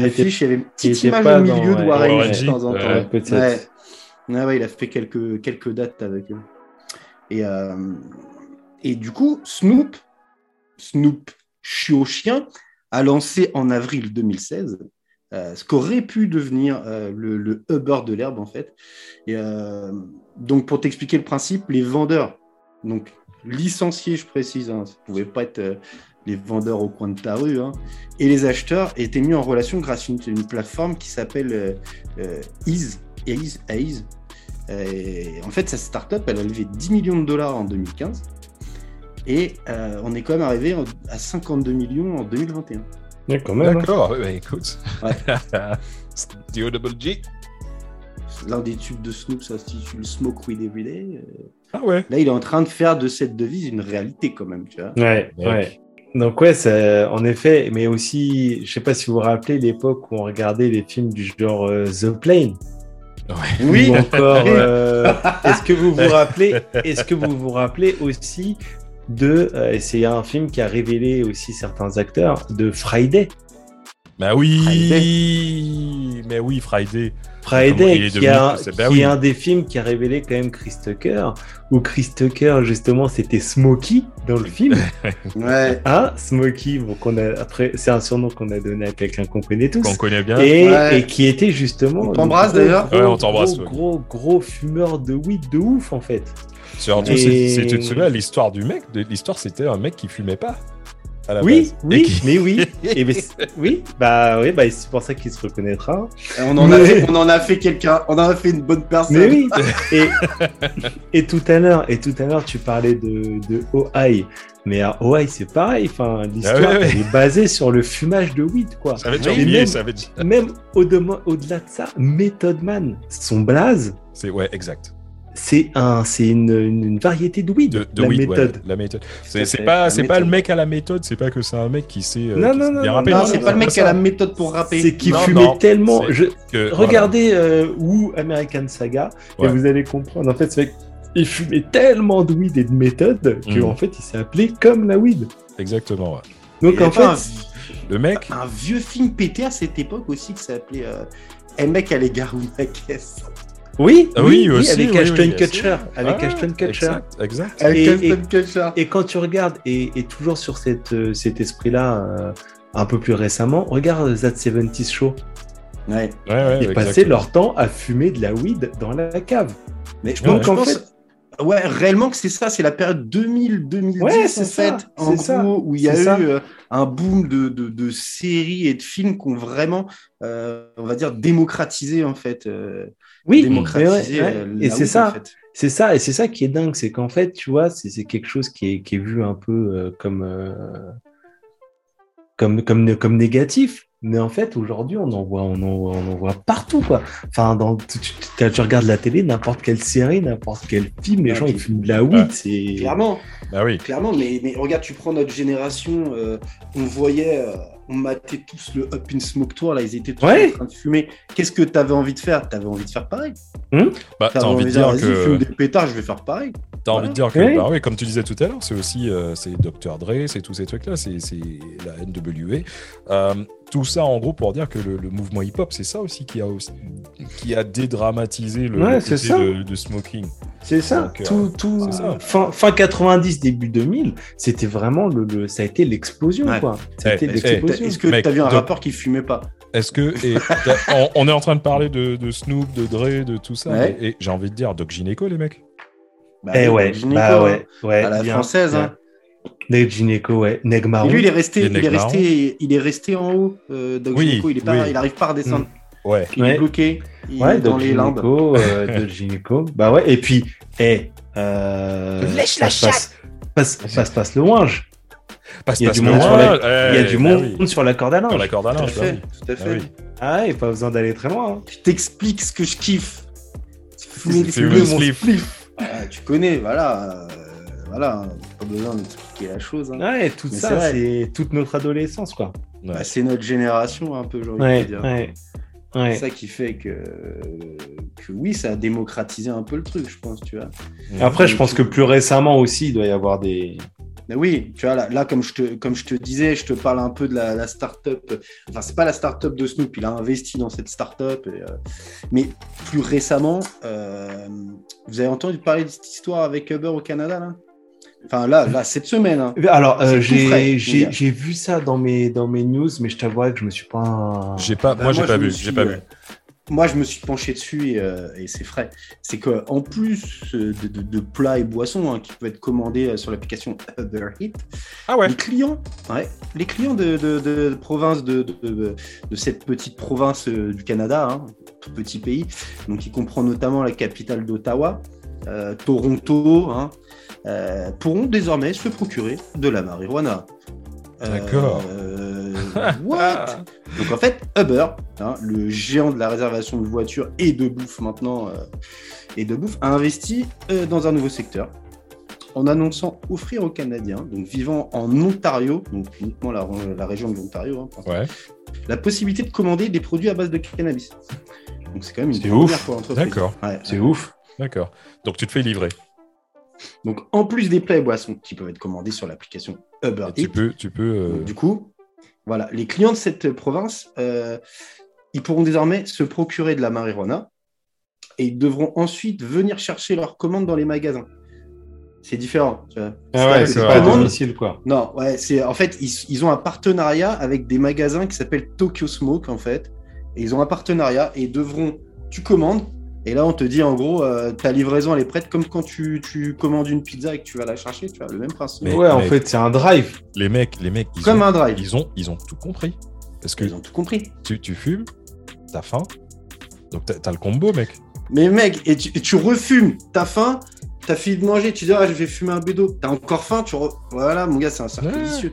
L'affiche, il y avait une petite image au milieu dans- de G, de temps en temps. Ouais, peut-être. Ouais. Ouais, il a fait quelques, quelques dates avec eux. Et, euh, et du coup, Snoop, Snoop Chio Chien, a lancé en avril 2016 euh, ce qu'aurait pu devenir euh, le, le Uber de l'herbe, en fait. Et, euh, donc, pour t'expliquer le principe, les vendeurs, donc licenciés, je précise, hein, ça ne pouvait pas être euh, les vendeurs au coin de ta rue, hein, et les acheteurs étaient mis en relation grâce à une, une plateforme qui s'appelle euh, euh, Ease, Ease, Ease. Et en fait, cette startup, elle a levé 10 millions de dollars en 2015. Et euh, on est quand même arrivé à 52 millions en 2021. Ouais, quand même. hein. D'accord, ouais, bah, écoute. Ouais. Dio Double G. L'un des tubes de Snoop s'intitule Smoke Weed Every Day. Euh, Ah ouais. Là, il est en train de faire de cette devise une réalité quand même, tu vois. Ouais, ouais. Donc ouais, ça- en effet, mais aussi, je sais pas si vous vous rappelez l'époque où on regardait les films du genre euh, The Plane. Oui, Ou encore, euh, est-ce que vous vous rappelez, est-ce que vous vous rappelez aussi de, euh, et c'est un film qui a révélé aussi certains acteurs de Friday. Bah oui. Mais oui, Friday. Friday, est qui, devenu a- qui oui. est un des films qui a révélé quand même Chris Tucker, où Chris Tucker, justement, c'était Smokey dans le film. ouais. Ah, Smokey, bon, qu'on a, après, c'est un surnom qu'on a donné à quelqu'un qu'on connaît tous. Qu'on connaît bien. Et, Ouais. et qui était justement. On t'embrasse, d'ailleurs. Ouais, on t'embrasse, Gros, ouais. gros, gros fumeur de weed de ouf, en fait. Surtout, Et- souviens, l'histoire du mec, de- l'histoire c'était un mec qui fumait pas. À la Oui, base. Oui, qui- mais oui. Et mais c'est- oui, bah oui, bah c'est pour ça qu'il se reconnaîtra. On en, a fait, on en a fait quelqu'un, on en a fait une bonne personne. Mais oui. Et, et tout à l'heure, et tout à l'heure, tu parlais de, de Oi. Mais à Oi, c'est pareil. Enfin, l'histoire Ah ouais, ouais. elle est basée sur le fumage de weed, quoi. Ça avait déjà oublié, même- ça avait. Même au-delà au-delà de ça, Method Man, son blaze, C'est ouais, exact. C'est un, c'est une, une, une variété de weed, De, de la weed, ouais, méthode. la méthode. À C'est pas, la c'est pas méthode. le mec à la méthode, c'est pas que c'est un mec qui sait. euh, Non, qui non, sait non, bien non, rapper. Non, non, c'est non, pas le mec a la méthode pour rapper. C'est qui Non, fumait non, tellement. c'est- Je... Que- Regardez euh, Woo American Saga Ouais. et vous allez comprendre. En fait, c'est il fumait tellement de weed et de méthode que Mm. en fait, il s'est appelé comme la weed. Exactement. ouais. Donc en fait, Le mec, un, un vieux film pété à cette époque aussi qui s'appelait euh, Un mec à l'égard ou la caisse. Oui, Ah oui, oui, aussi, avec oui, Ashton oui, Kutcher. aussi. Avec Ah, Ashton Kutcher. Exact, exact. Avec Et- Ashton Kutcher. Et quand tu regardes, et, et toujours sur cette, euh, cet esprit-là, euh, un peu plus récemment, regarde That 70 Show. Ouais. Ouais, ouais, Ils passaient leur temps à fumer de la weed dans la cave. Mais je Ouais, pense, ouais. je En pense- ouais, réellement que c'est ça, c'est la période 2000-2010 Ouais, en fait, en c'est ça, gros, où il y a eu ça. euh, un boom de, de, de séries et de films qui ont vraiment, euh, on va dire, démocratisé en fait, euh, Oui, ouais, euh, ouais. la et c'est ça. en fait. C'est ça, et c'est ça qui est dingue, c'est qu'en fait, tu vois, c'est c'est quelque chose qui est, qui est vu un peu euh, comme, euh, comme, comme, comme négatif. Mais en fait, aujourd'hui, on en voit, on en, on en voit partout, quoi. Enfin, dans, tu, tu- tu- tu regardes la télé, n'importe quelle série, n'importe quel film, les Ah, gens, ils fument de la weed, Ouais. c'est... Clairement, Bah oui. clairement, mais, mais regarde, tu prends notre génération, euh, on voyait, euh, on matait tous le Up in Smoke Tour, là, ils étaient tous Ouais. en train de fumer. Qu'est-ce que tu avais envie de faire? Tu avais envie de faire pareil. Bah, t'as T'avais envie de dire vas-y, fume que. des pétards, je vais faire pareil. T'as envie de dire que, Oui. bah oui, comme tu disais tout à l'heure, c'est aussi euh, c'est Dr. Dre, c'est tous ces trucs-là, c'est c'est la NWA. Euh, tout ça, en gros, pour dire que le, le mouvement hip-hop, c'est ça aussi qui a, aussi- qui a dédramatisé le, Ouais, le c'est côté ça. de, de smoking. C'est ça, Donc, euh, tout, ça. Fin, fin 90, début 2000, c'était vraiment le, le- ça a été l'explosion, Ouais. quoi. Est-ce que tu as vu un rapport qui fumait pas? Est-ce que. et on, on est en train de parler de, de Snoop, de Dre, de tout ça. Mais- et j'ai envie de dire Doc Gineco, les mecs. Bah Eh ouais, Gineco, bah hein. ouais, ouais. à la bien, française. bien. hein. Neg Gineco, ouais. Neg Et lui, il est resté, il est resté, il est resté en haut. Euh, Doc Oui, Gineco, il est pas, oui. il arrive pas à redescendre. Ouais. Il Ouais. est bloqué. Il Ouais, est dans Doc les limbes. Euh, Doc Gineco. Bah ouais, et puis, eh, euh, Lèche la passe, passe, passe, passe, passe le ouinge. Passe, Il y a du monde sur la- eh, Il y a du bah monde oui. sur la corde à Sur linge. la corde à Tout à bah fait, tout à Ah fait. Ah, ouais, pas besoin d'aller très loin. hein. Je t'explique ce que je kiffe. Fumer des Fumer fumer le mon spliff. spliff. Ah, tu connais, voilà. euh, voilà, pas besoin la chose. hein. Ouais, tout Mais ça, c'est toute notre adolescence, quoi. Ouais. Bah, c'est notre génération, un peu, j'ai envie de Ouais, te dire. ouais. C'est ça qui fait que, que oui, ça a démocratisé un peu le truc, je pense, tu vois. Après, je pense que plus récemment aussi, il doit y avoir des. Mais oui, tu vois, là, là, comme, je te, comme je te disais, je te parle un peu de la, la start-up. Enfin, c'est pas la start-up de Snoop, il a investi dans cette start-up. et, euh, Mais plus récemment, euh, vous avez entendu parler de cette histoire avec Uber au Canada, là? Enfin, là, là, cette semaine. hein. Alors, euh, j'ai j'ai- j'ai vu ça dans mes, dans mes news, mais je t'avouerai que je me suis pas. J'ai pas, Bah, moi, j'ai je pas vu. J'ai pas euh, vu. Moi, je me suis penché dessus et, euh, et c'est frais. C'est qu'en plus euh, de, de- de plats et boissons hein, qui peuvent être commandés euh, sur l'application Uber Eats, Ah ouais. les clients, ouais, les clients de, de, de province de, de, de- de cette petite province euh, du Canada, hein, tout petit pays, donc qui comprend notamment la capitale d'Ottawa, euh, Toronto, hein, euh, pourront désormais se procurer de la marijuana. D'accord. Euh, what? Donc en fait, Uber, hein, le géant de la réservation de voitures et de bouffe maintenant, euh, et de bouffe, a investi euh, dans un nouveau secteur en annonçant offrir aux Canadiens, donc vivant en Ontario, donc uniquement la, la région de l'Ontario, hein, Ouais. la possibilité de commander des produits à base de cannabis. Donc c'est quand même une première ouf. pour l'entreprise. D'accord. Ouais, C'est ouais. ouf. D'accord. Donc tu te fais livrer. Donc en plus des plats et boissons qui peuvent être commandés sur l'application Uber tu Eats, peux, tu peux. euh, Donc, Du coup, voilà, les clients de cette province, euh, ils pourront désormais se procurer de la marijuana et ils devront ensuite venir chercher leurs commandes dans les magasins. C'est différent. tu vois. Ah ouais, c'est pas domicile, quoi. Non, ouais, c'est en fait ils, ils ont un partenariat avec des magasins qui s'appellent Tokyo Smoke en fait, et ils ont un partenariat et ils devront, tu commandes. Et là, on te dit en gros, euh, ta livraison elle est prête comme quand tu, tu commandes une pizza et que tu vas la chercher, tu vois, le même principe. Mais- ouais, en fait, c'est un drive. Les mecs, les mecs, ils comme ont, un drive. ils ont, ils ont tout compris. Parce que Ils ont tout compris. tu, tu fumes, t'as faim, donc t'as t'as le combo, mec. Mais mec, et tu, et tu refumes, t'as faim, t'as fini de manger, tu dis ah je vais fumer un bédo, t'as encore faim, tu re... voilà mon gars c'est un cercle Ouais. vicieux.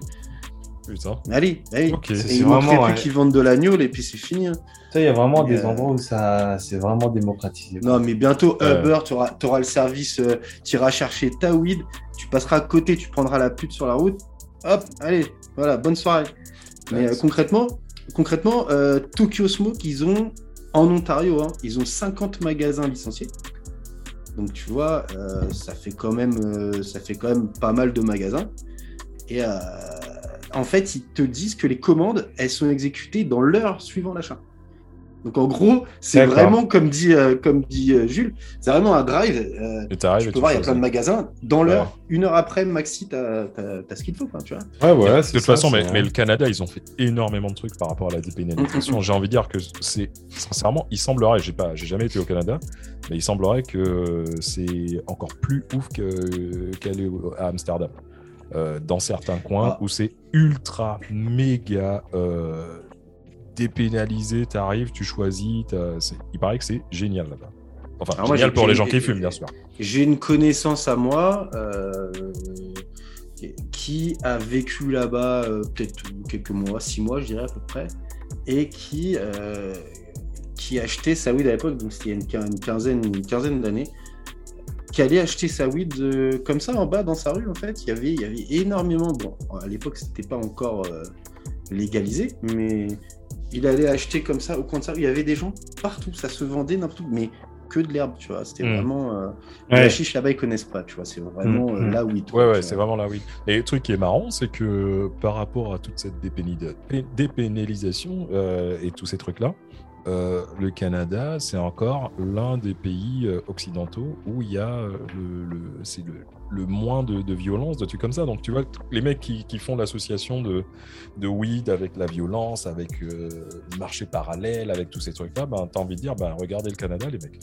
Putain. Allez, allez. Ok. Et C'est il manquerait vraiment, plus ouais. qu'ils vendent de l'agneau et puis c'est fini. hein. Ça, il y a vraiment Mais, des euh, endroits où ça, c'est vraiment démocratisé. Non mais bientôt. Uber, tu auras, le service, euh, tu iras chercher ta weed, tu passeras à côté, tu prendras la pute sur la route, hop, allez, voilà, bonne soirée. Mais euh, concrètement, concrètement euh, Tokyo Smoke, ils ont en Ontario, hein, ils ont 50 magasins licenciés. Donc tu vois, euh, ça fait quand même, euh, ça fait quand même pas mal de magasins. Et euh, en fait, ils te disent que les commandes, elles sont exécutées dans l'heure suivant l'achat. Donc en gros, c'est vraiment comme dit, euh, comme dit euh, Jules, c'est vraiment un drive. euh, Et tu peux voir, il y a plein de magasins. Dans Ouais. l'heure, une heure après, maxi, t'as t'as ce qu'il te faut, quoi, tu vois. Ouais, voilà, de toute façon, mais, le Canada, ils ont fait énormément de trucs par rapport à la Mm, dépénalisation. J'ai envie de dire que c'est sincèrement, il semblerait, j'ai pas, j'ai jamais été au Canada, mais il semblerait que c'est encore plus ouf au- à Amsterdam. Euh, dans certains coins Ah. où c'est ultra méga euh, dépénalisé, tu choisis, t'as- c'est- il paraît que c'est génial là-bas. Enfin, Alors génial pour les gens qui fument, bien sûr. J'ai une connaissance à moi euh, qui a vécu là-bas peut-être quelques mois, six mois, je dirais à peu près, et qui, qui achetait sa weed à l'époque, donc c'était il y a une quinzaine, une quinzaine d'années, qui allait acheter sa weed euh, comme ça en bas dans sa rue en fait. Il y avait, il y avait énormément, bon, à l'époque c'était pas encore euh, légalisé, mais il allait acheter comme ça au coin de sa rue. Il y avait des gens partout, ça se vendait n'importe où, mais que de l'herbe, tu vois. C'était Mm. vraiment. euh, Ouais. La chiche là-bas, ils connaissent pas, tu vois. C'est vraiment Mm, euh, mm. là où ils Ouais, ouais, c'est vraiment là, oui. Et le truc qui est marrant, c'est que par rapport à toute cette dépénalisation et tous ces trucs-là, euh, le Canada, c'est encore l'un des pays euh, occidentaux où il y a euh, le, le- c'est le, le moins de, de violence, de trucs comme ça. Donc, tu vois, les mecs qui, qui font l'association de, de weed avec la violence, avec euh, le marché parallèle, avec tous ces trucs-là, ben, t'as envie de dire, ben, regardez le Canada, les mecs.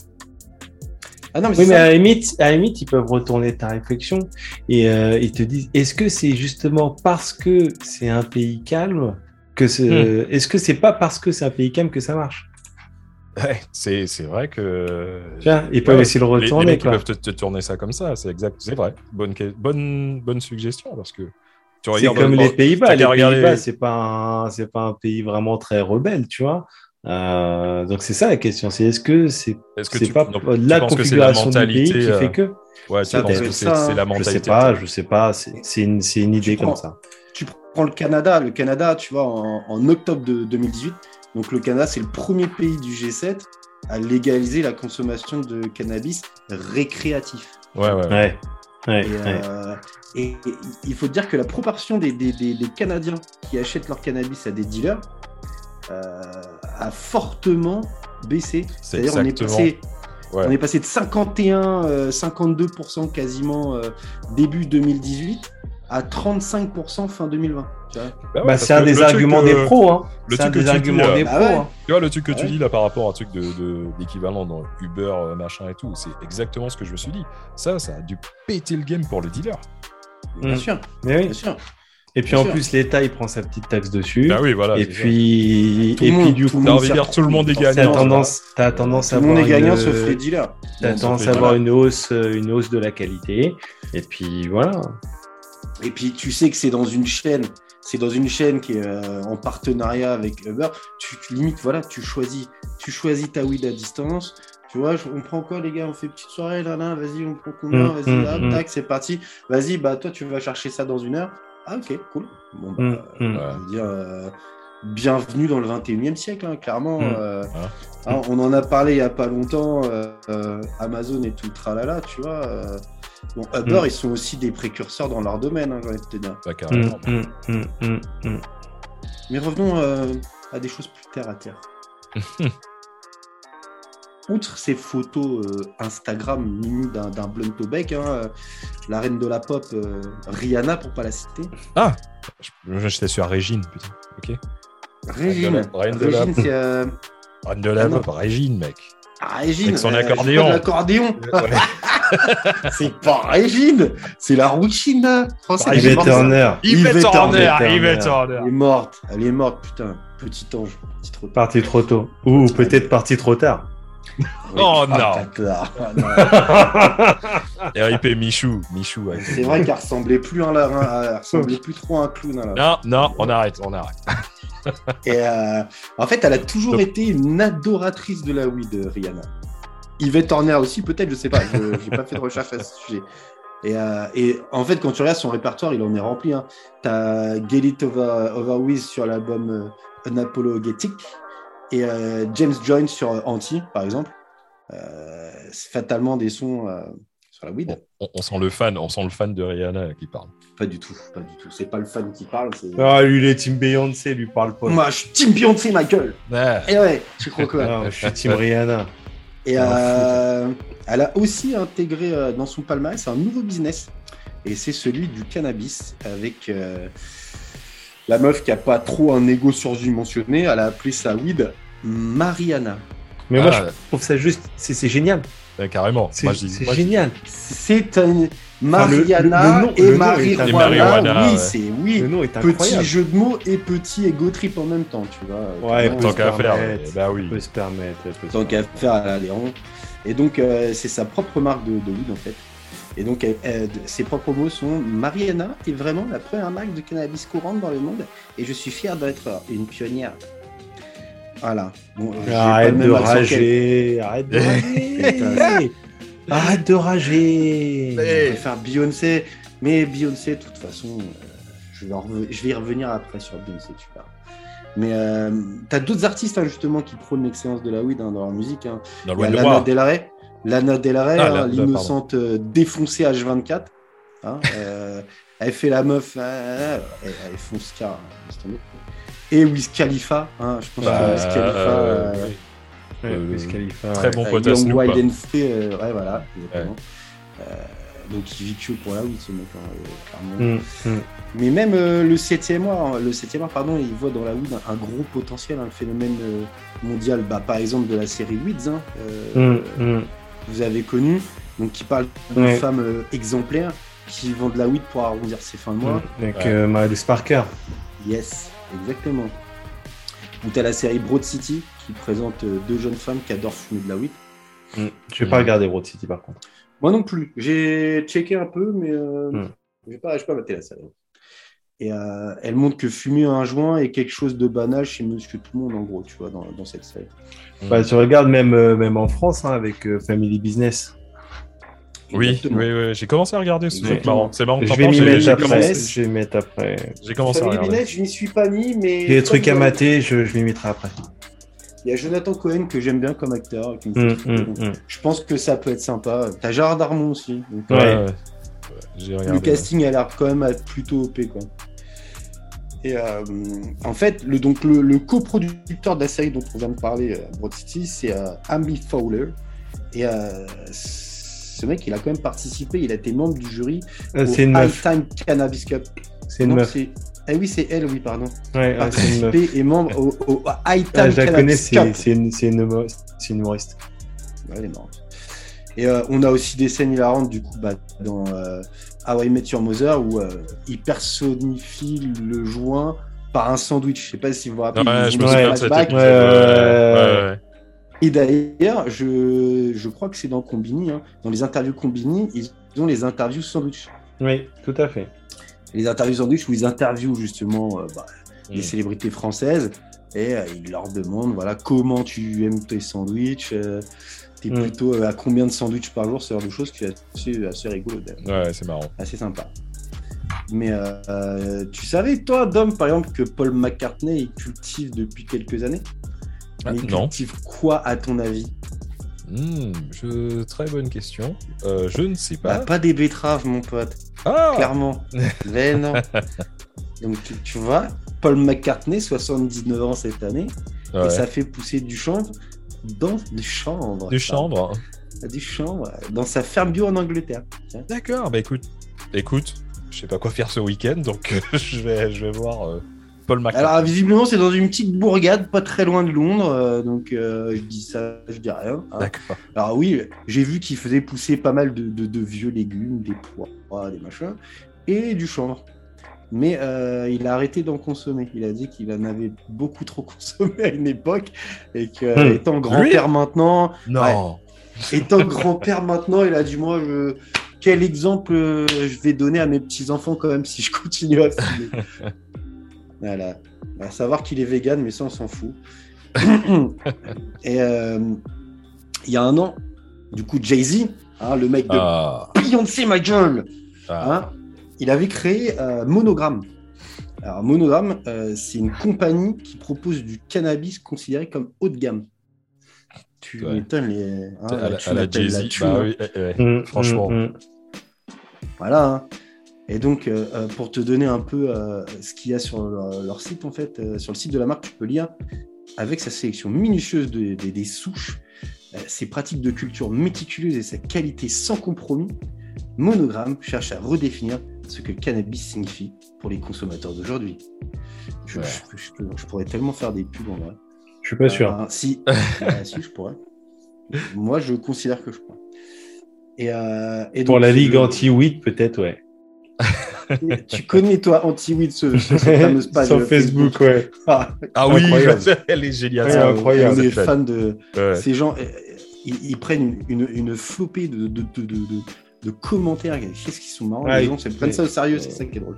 Ah non, mais Oui, mais à la, limite, à la limite, ils peuvent retourner ta réflexion et euh, ils te disent est-ce que c'est justement parce que c'est un pays calme que c'est. Hmm. Est-ce que c'est pas parce que c'est un pays calme que ça marche? Ouais, c'est c'est vrai que. Ils peuvent Ouais, essayer de le Les- les, retourner. ils peuvent te, te tourner ça comme ça, c'est exact, c'est vrai. Bonne, bonne, bonne suggestion parce que tu C'est comme les Pays-Bas. Les Pays-Bas, c'est pas un, c'est pas un pays vraiment très rebelle, tu vois. Euh, donc c'est ça la question. C'est est-ce que c'est Est-ce que c'est tu, pas donc, la c'est la configuration du pays mentalité qui euh, fait que Ouais, Ça que c'est la hein. Je mentalité. sais pas, je sais pas. C'est c'est une, c'est une idée prends- comme ça. Tu prends le Canada, le Canada, tu vois, en, en octobre de 2018. Donc le Canada, c'est le premier pays du G7 à légaliser la consommation de cannabis récréatif. Ouais, ouais. ouais. Ouais. Ouais, Et, ouais. euh, et- et il faut dire que la proportion des, des- des- des Canadiens qui achètent leur cannabis à des dealers euh, a fortement baissé. C'est C'est-à-dire on est passé Ouais. On est passé de 51, euh, 52% quasiment euh, début 2018 à 35% fin 2020. Tu vois Bah ouais, Bah, c'est un des le arguments euh, des pros. Hein. le C'est un truc que des tu dis, arguments des Bah pros. ouais. hein. Tu vois, le truc que tu Ouais. dis là par rapport à un truc de, de- d'équivalent dans Uber, euh, machin et tout, c'est exactement ce que je me suis dit. Ça, ça a dû péter le game pour les dealers. Bien Mm. sûr, Mais oui. bien sûr. Et puis Bien en sûr. plus, l'État, il prend sa petite taxe dessus. Bah oui, voilà. et puis, Tout et le puis monde- du tout coup, le T'as monde envie de dire s'est tout le monde est gagnant. t'as tendance, t'as tendance Tout à le monde est gagnant une- sauf les dealers. T'as tendance à avoir une hausse, euh, une hausse de la qualité. Et puis voilà. Et puis tu sais que c'est dans une chaîne, c'est dans une chaîne qui est euh, en partenariat avec Uber. Tu, tu limites, voilà, tu choisis, tu choisis ta weed à distance. Tu vois, on prend quoi les gars? On fait une petite soirée là, là, vas-y, on prend combien? Mm, Vas-y, mm, hop, mm. tac, c'est parti. Vas-y, bah toi tu vas chercher ça dans une heure. Ah ok, cool. Bon bah, Mm, mm. dire, euh, bienvenue dans le 21e siècle, hein, clairement. Mm. euh, Voilà. hein, on en a parlé il y a pas longtemps, euh, euh, Amazon et tout le tralala, tu vois. Bon, Uber, Mm. ils sont aussi des précurseurs dans leur domaine, hein, j'ai envie de te dire. Bah, carrément. hum. Mais revenons euh, à des choses plus terre à terre. Outre ces photos euh, Instagram munies d'un d'un blunt au bec, hein, euh, la reine de la pop, euh, Rihanna pour pas la citer. Ah J'étais sur Régine, putain. Ok. Régine, la- reine de la- Régine, c'est euh, Reine de la Ah pop, Régine, mec. Ah, Régine. Avec son euh, accordéon. c'est pas de l'accordéon. Ouais. c'est pas Régine, c'est la rouchine. Française, Yvette. Turner. Yvette Horner, Horner. Yvette Horner. Elle est morte, elle est morte, putain. Petit ange, petit trop tard. Parti trop tôt. Ou peut-être parti trop tard. Oh, Ah, non. bâtard. Ah, non. RIP Michou. Michou. C'est vrai qu'elle ressemblait plus à un larrin, elle ressemblait plus trop à un clown. hein, là. Non, non, on arrête, on arrête. Et euh, en fait, elle a toujours Donc- été une adoratrice de la weed, Rihanna. Yvette Horner aussi, peut-être, je sais pas. Je n'ai pas fait de recherche à ce sujet. Et, euh, et en fait, quand tu regardes son répertoire, il en est rempli. Hein. Tu as Get It Over, Over With sur l'album euh, Unapologetic et euh, James Joyce sur Anti, par exemple. C'est fatalement des sons sur la weed. On, on sent le fan, on sent le fan de Rihanna qui parle. Pas du tout, pas du tout. C'est pas le fan qui parle. Ah, lui, il est Team Beyoncé, lui parle pas. Moi, je suis Team Beyoncé, ma gueule. Ah, Et ouais, tu crois quoi Non, je suis Team Rihanna. Et Ah, euh, elle a aussi intégré euh, dans son palmarès un nouveau business. Et c'est celui du cannabis avec euh, la meuf qui a pas trop un ego surdimensionné. Elle a appelé sa weed Mariana. Mais moi, Ah. je trouve ça juste, c'est génial. ouais, carrément. C'est Moi, je dis- c'est moi, je- génial. C'est un Enfin, le- Mariana le- le nom- et le marijuana. Et marijuana, oui, ouais. c'est oui. Le nom est Petit jeu de mots et petit ego trip en même temps, tu vois. Ouais, Tant qu'à faire. Bah oui. On peut se permettre. Tant qu'à faire à l'Aléron. Et donc, euh, c'est sa propre marque de, de weed, en fait. Et donc, ses propres mots sont Mariana est vraiment la première marque de cannabis courante dans le monde et je suis fier d'être une pionnière. Voilà. Bon, j'ai pas Arrête de même accent qu'elle. rager. Arrête de rager. Arrête de rager. Je préfère Beyoncé, mais Beyoncé, de toute façon, euh, je, vais je y revenir après sur Beyoncé, tu vois. Mais euh, t'as d'autres artistes hein, justement qui prônent l'excellence de la weed hein, dans leur musique. Hein. Dans Lana. Del Rey, Lana Del Rey, Ah, l'innocente euh, défoncée H24. hein, euh, elle fait la meuf, elle, elle fonce car. Et Wiz Khalifa, je pense Bah, que Wiz Khalifa. oui. Ouais, Euh, Wiz Khalifa, très bon euh, pote à Young Snoop. Wild and Free, euh, ouais, voilà, exactement. Euh, donc il vit que pour la weed, ce mec, hein, euh, clairement. Mm, mm. Mais même euh, le 7e art, le 7e art, pardon, il voit dans la weed un, un gros potentiel, un phénomène euh, mondial. Bah, par exemple de la série Weeds, hein, euh, Mm, mm. vous avez connu, donc qui parle d'une Ouais. femme euh, exemplaire qui vend de la weed pour arrondir ses fins de mois. Avec Ouais. euh, Marius Parker. Yes, exactement. Ou t'as la série Broad City qui présente euh, deux jeunes femmes qui adorent fumer de la weed. Mm. Je vais pas Mm. regarder Broad City par contre. Moi non plus. J'ai checké un peu, mais euh, Hmm. je vais pas, pas mater la série. Et euh, elle montre que fumer un joint est quelque chose de banal chez Monsieur Tout le Monde, en gros, tu vois, dans, dans cette série. Bah, tu regardes même, euh, même en France hein, avec euh, Family Business. Oui, oui, oui, j'ai commencé à regarder ce truc Exactement. marrant. C'est marrant que Je vais m'y mettre après. Je vais m'y mettre après. j'ai commencé à Family regarder. Business, je n'y suis pas mis, mais. Il y a des trucs à mater, je, je m'y mettrai après. Il y a Jonathan Cohen que j'aime bien comme acteur. Mm, mm, mm. Je pense que ça peut être sympa. T'as Gérard Darmon aussi. donc, Ouais, Ouais. ouais. Ouais, J'ai Le casting a l'air quand même plutôt OP quoi. Et euh, en fait, le, donc le, le coproducteur de la série dont on vient de parler, euh, Broad City, c'est euh, Amy Fowler. Et euh, ce mec, il a quand même participé, il a été membre du jury Euh, au C'est une meuf. Time Cannabis Cup. C'est une meuf. Ah oui, c'est elle, oui, pardon. Ouais, ouais, une meuf. Participé et membre au, au High Time Ah, je la connais, c'est une, une, une humoriste. Ouais, elle est marrante. Et euh, on a aussi des scènes hilarantes du coup bah, dans euh, How I Met Your Mother où euh, il personnifie le joint par un sandwich. Je sais pas si vous vous rappelez. Ouais, je me souviens. Ouais, ouais, ouais, ouais, ouais. Et d'ailleurs, je, je crois que c'est dans Combini, hein, dans les interviews Combini, ils ont les interviews sandwich. Oui, tout à fait. Les interviews sandwich où ils interviewent justement euh, bah, des célébrités françaises et euh, ils leur demandent voilà comment tu aimes tes sandwichs. euh, T'es Mm. plutôt euh, à combien de sandwichs par jour, ce genre de choses qui est assez, assez rigolo. Ouais, c'est marrant. assez sympa. Mais euh, tu savais, toi, Dom, par exemple, que Paul McCartney il cultive depuis quelques années? Ah, il non. cultive quoi, à ton avis? Hmm, je... Très bonne question. Euh, je ne sais bah, pas. Pas des betteraves, mon pote, Ah clairement. Mais non. Donc, tu, tu vois, Paul McCartney, 79 ans cette année, Ouais. et ça fait pousser du chanvre dans du chanvre. Du chanvre. Du chanvre, dans sa ferme bio en Angleterre. D'accord, bah écoute, écoute, je sais pas quoi faire ce week-end, donc euh, je, vais, je vais voir euh, Paul McCartney. Alors, visiblement, c'est dans une petite bourgade, pas très loin de Londres, euh, donc euh, je dis ça, je dis rien. hein. D'accord. Alors oui, j'ai vu qu'il faisait pousser pas mal de, de- de vieux légumes, des pois, des machins, et du chanvre. Mais euh, il a arrêté d'en consommer. Il a dit qu'il en avait beaucoup trop consommé à une époque, et que Hmm. étant grand-père maintenant, Non. étant grand-père maintenant, il a dit moi, je... quel exemple je vais donner à mes petits-enfants quand même si je continue à fumer. voilà. À savoir qu'il est vegan, mais ça on s'en fout. et euh, il y a un an, du coup Jay-Z, hein, le mec de Ah. Beyoncé ma gueule, Ah. hein, il avait créé euh, Monogram. Alors Monogram, euh, c'est une compagnie qui propose du cannabis considéré comme haut de gamme. Tu Ouais. m'étonnes les. hein, à la, à la Jay-Z. Bah hein. oui. Mm, Franchement. mm, mm. Voilà. Et donc, euh, euh, pour te donner un peu euh, ce qu'il y a sur leur, leur site, en fait, euh, sur le site de la marque, tu peux lire avec sa sélection minutieuse de- de- des souches, euh, ses pratiques de culture méticuleuses et sa qualité sans compromis. Monogramme cherche à redéfinir ce que le cannabis signifie pour les consommateurs d'aujourd'hui. Je, Ouais. je- je- je pourrais tellement faire des pubs en vrai. Je suis pas sûr. Euh, si. Si, je pourrais. Moi, je considère que je pourrais. Et, euh, et Pour donc, la ligue anti-weed, peut-être, ouais. Tu connais, toi, Anti-Weed, ce, ce, fameuse page Sur Facebook, ouais. Ah, Ah oui, elle est géniale. Ouais, incroyable, On est fan de Ouais. ces gens. Ils, ils prennent une, une, une flopée de, de, de, de, de- de commentaires. Qu'est-ce qu'ils sont marrants Ouais, Les gens se prennent ça au sérieux, c'est ça qui est drôle.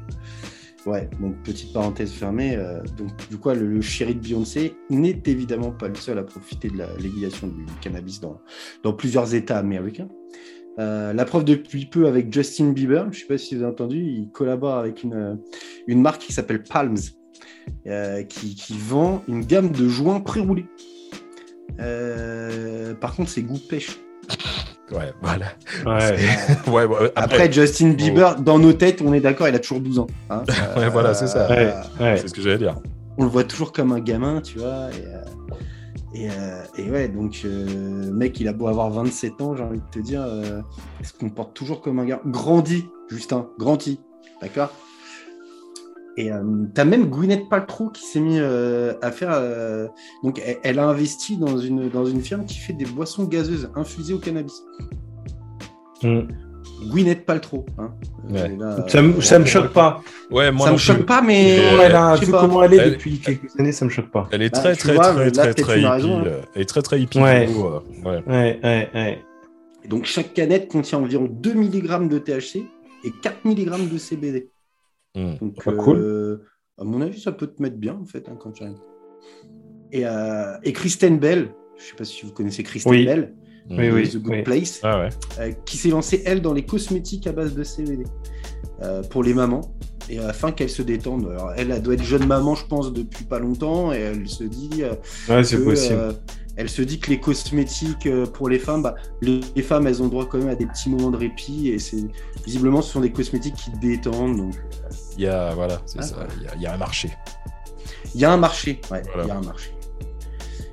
Ouais, donc petite parenthèse fermée. euh, donc, du coup, le, le chéri de Beyoncé n'est évidemment pas le seul à profiter de la légalisation du cannabis dans, dans plusieurs États américains. Euh, la preuve depuis peu avec Justin Bieber, je ne sais pas si vous avez entendu, il collabore avec une, une marque qui s'appelle Palms, euh, qui, qui vend une gamme de joints pré-roulés. Euh, par contre, c'est goût pêche. Ouais, voilà. Ouais. Ouais, Après, Justin Bieber, dans nos têtes, on est d'accord, il a toujours 12 ans. hein. Ouais, voilà, c'est ça. Ouais, ouais. c'est ce que j'allais dire. on le voit toujours comme un gamin, tu vois. Et, euh, et, euh, et ouais, donc, euh, mec, il a beau avoir 27 ans, j'ai envie de te dire, euh, il se comporte toujours comme un gars? Grandi, Justin, grandi. D'accord? Et euh, t'as même Gwyneth Paltrow qui s'est mis à faire. donc, elle, elle a investi dans une, dans une firme qui fait des boissons gazeuses infusées au cannabis. Mm. Gwyneth Paltrow. Hein. Ouais. Là, Ça, me- euh, ça me choque pas. Ouais, moi ça me choque pas, mais. Comment elle a- vu pas. comment elle est Elle- depuis quelques années, ça me choque pas. Elle est Bah, très, très, vois, très, là, très, peut-être très une hippie. raison, hein. euh, Elle est très, très hippie. Ouais. du coup, euh, ouais. Ouais, ouais, ouais. Et donc chaque canette contient environ 2 mg de THC et 4 mg de CBD. Mm. Donc, Pas cool. euh, à mon avis, ça peut te mettre bien en fait hein, quand tu arrives. Et, euh, et Kristen Bell, je sais pas si vous connaissez Kristen Oui. Bell, Oui, oui, The Good oui. Place, Ah ouais. euh, qui s'est lancée elle dans les cosmétiques à base de CBD euh, pour les mamans. Et afin qu'elles se détendent. Alors, elle, elle doit être jeune maman, je pense, depuis pas longtemps, et elle se dit. euh, Ouais, c'est que, possible. elle se dit que les cosmétiques pour les femmes, bah, les, femmes, elles ont droit quand même à des petits moments de répit et c'est visiblement ce sont des cosmétiques qui détendent. Donc Il y a, voilà, c'est Ah, ça. ouais. Il y a- il y, a un marché. il y a un marché, ouais, il y a un marché.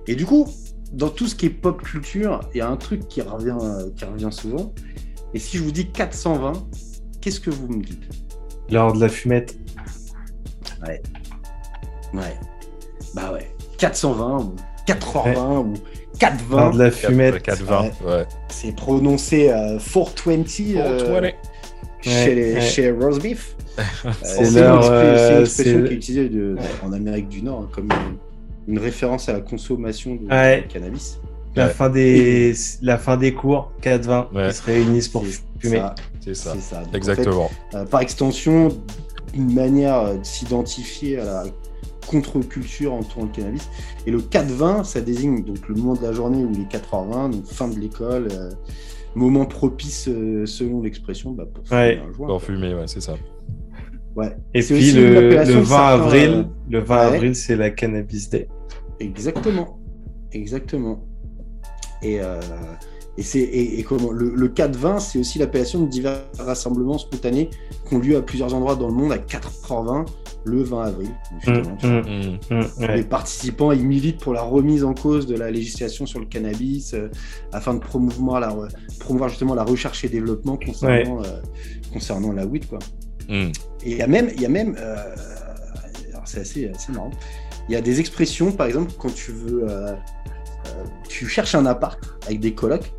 Et du coup, dans tout ce qui est pop culture, il y a un truc qui revient, euh, qui revient souvent. Et si je vous dis 420, qu'est-ce que vous me dites? L'heure de la fumette. Ouais, bah ouais, 420 ou 420 ou 420. L'heure de la fumette. 420. Ouais. C'est prononcé euh, 420 euh, 420. chez, les- ouais. chez Roast Beef. Euh, C'est une, euh, expression qui est utilisée de- en Amérique du Nord hein, comme une, référence à la consommation de, Ouais. cannabis. La, Ouais. fin des, la fin des cours, 4-20, Ouais. ils se réunissent pour fumer. C'est ça. ça. Donc, en Exactement. fait, euh, par extension, une manière euh, de s'identifier à la contre-culture entourant le cannabis. Et le 4-20, ça désigne donc le moment de la journée où il est 4h20, donc fin de l'école, euh, moment propice euh, selon l'expression bah, pour Ouais. fumer un joint. Pour quoi. fumer, ouais, c'est ça. Ouais. Et puis le, appellation le de 20 certains, avril, euh, le 20 ouais. avril, c'est la Cannabis Day. Exactement. Exactement. Et, euh, et, c'est, et, et comment le, le 4-20, c'est aussi l'appellation de divers rassemblements spontanés qui ont lieu à plusieurs endroits dans le monde à 4h20 le 20 avril. justement, tu vois. Hum, Mm. hum, ouais. Les participants ils militent pour la remise en cause de la législation sur le cannabis euh, afin de promouvoir, la, promouvoir justement la recherche et développement concernant, euh, concernant la weed. Quoi. Mm. Et il y a même, il y a même euh, alors c'est assez, assez marrant, il y a des expressions, par exemple, quand tu veux, euh, euh, tu cherches un appart avec des colocs,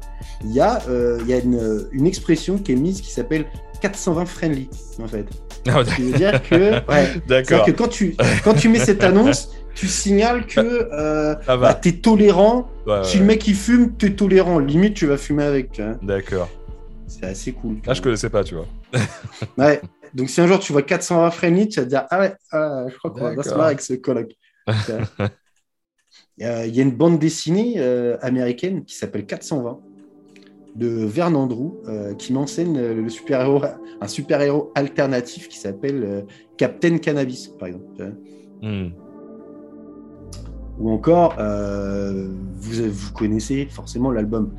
il y a, euh, il y a une, une expression qui est mise qui s'appelle 420 friendly, en fait. Ce qui veut dire que, ouais, quand tu, quand tu mets cette annonce, tu signales que euh, bah, va. t'es tolérant. Ouais, Si le mec il fume, t'es tolérant. Limite, tu vas fumer avec. tu vois. D'accord. C'est assez cool. Ah, je connaissais pas, tu vois. Ouais. Donc si un jour tu vois 420 friendly, tu vas te dire ah ouais, ah, je crois qu'on va se marrer avec ce. Il y a il y a une bande dessinée euh, américaine qui s'appelle 420 de Vern Andrew euh, qui m'enseigne euh, le super héros, un super héros alternatif qui s'appelle euh, Captain Cannabis par exemple. tu vois. Mm. Ou encore, euh, vous, vous connaissez forcément l'album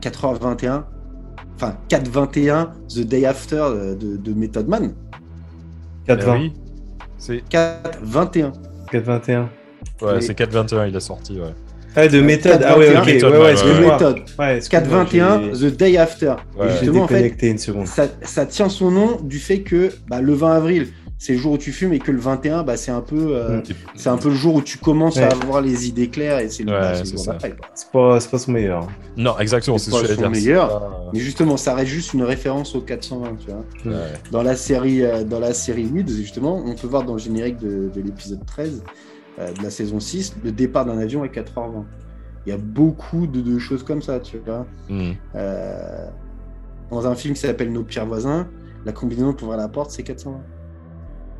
4h21, enfin 421, The Day After euh, de, de Method Man. 420. Eh oui. C'est 421. 421. ouais, c'est 421, il a sorti. Ouais. Ah, de méthode. Ah ouais, ok. 421. Ouais, Méthode, ouais, ouais, The excuse-moi. Method. Ouais, excuse-moi, 421, j'ai- The Day After. Ouais. Et justement, en fait, une seconde. ça, ça tient son nom du fait que bah, le 20 avril, c'est le jour où tu fumes et que le 21, bah, c'est un peu, euh, Mm. c'est un peu le jour où tu commences à avoir les idées claires et c'est le, Ouais, c'est le c'est pas, c'est pas son meilleur. Non, exactement, C'est c'est ce pas son dire. c'est meilleur. pas- Mais justement, ça reste juste une référence au 420, tu vois. Ouais. Dans la série, euh, dans la série Weeds, justement, on peut voir dans le générique de, de l'épisode 13 euh, de la saison 6 le départ d'un avion à 4h20. Il y a beaucoup de, de choses comme ça, tu vois. Euh, dans un film qui s'appelle Nos pires voisins, la combinaison pour ouvrir la porte, c'est 420.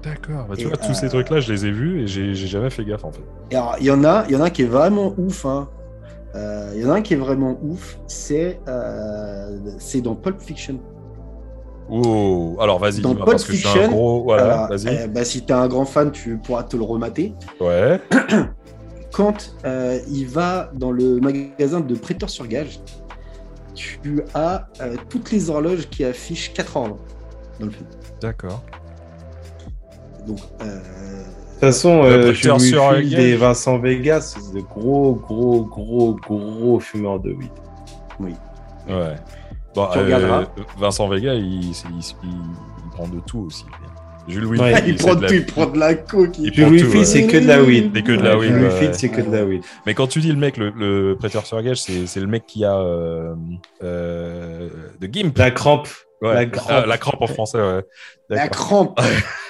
D'accord. Bah, tu Et, vois, tous ces euh, trucs-là, je les ai vus et j'ai jamais fait gaffe en fait. Et alors, il y en a, il y en a un qui est vraiment ouf. hein. Euh, Il y en a un qui est vraiment ouf. C'est euh, c'est dans Pulp Fiction. Oh, alors vas-y, Dans dis-moi, Pulp parce que je suis un Fiction, gros. Voilà, vas-y. euh, bah, si t'es un grand fan, tu pourras te le remater. Ouais. Quand euh, il va dans le magasin de prêteurs sur gage, tu as euh, toutes les horloges qui affichent 4 heures dans le film. D'accord. Donc, euh, De toute façon, Le euh, je prêteur lui sur file des Vincent Vegas, c'est de gros, gros, gros, gros fumeurs de weed. oui. Ouais. Bon, Tu euh, regarderas. Vincent Vega, il, il, il- il prend de tout aussi. Jules Louis, Ouais, il, prend de la- tout, il prend de la coke. Prend Louis ouais. c'est que de la weed. C'est que de la weed, Louis ouais. Fils, c'est que de la weed. Mais quand tu dis le mec, le, le prêteur sur gage, c'est c'est le mec qui a euh, euh, de Gimp. La crampe. Ouais. la crampe. Ah, la crampe en français, ouais. La crampe.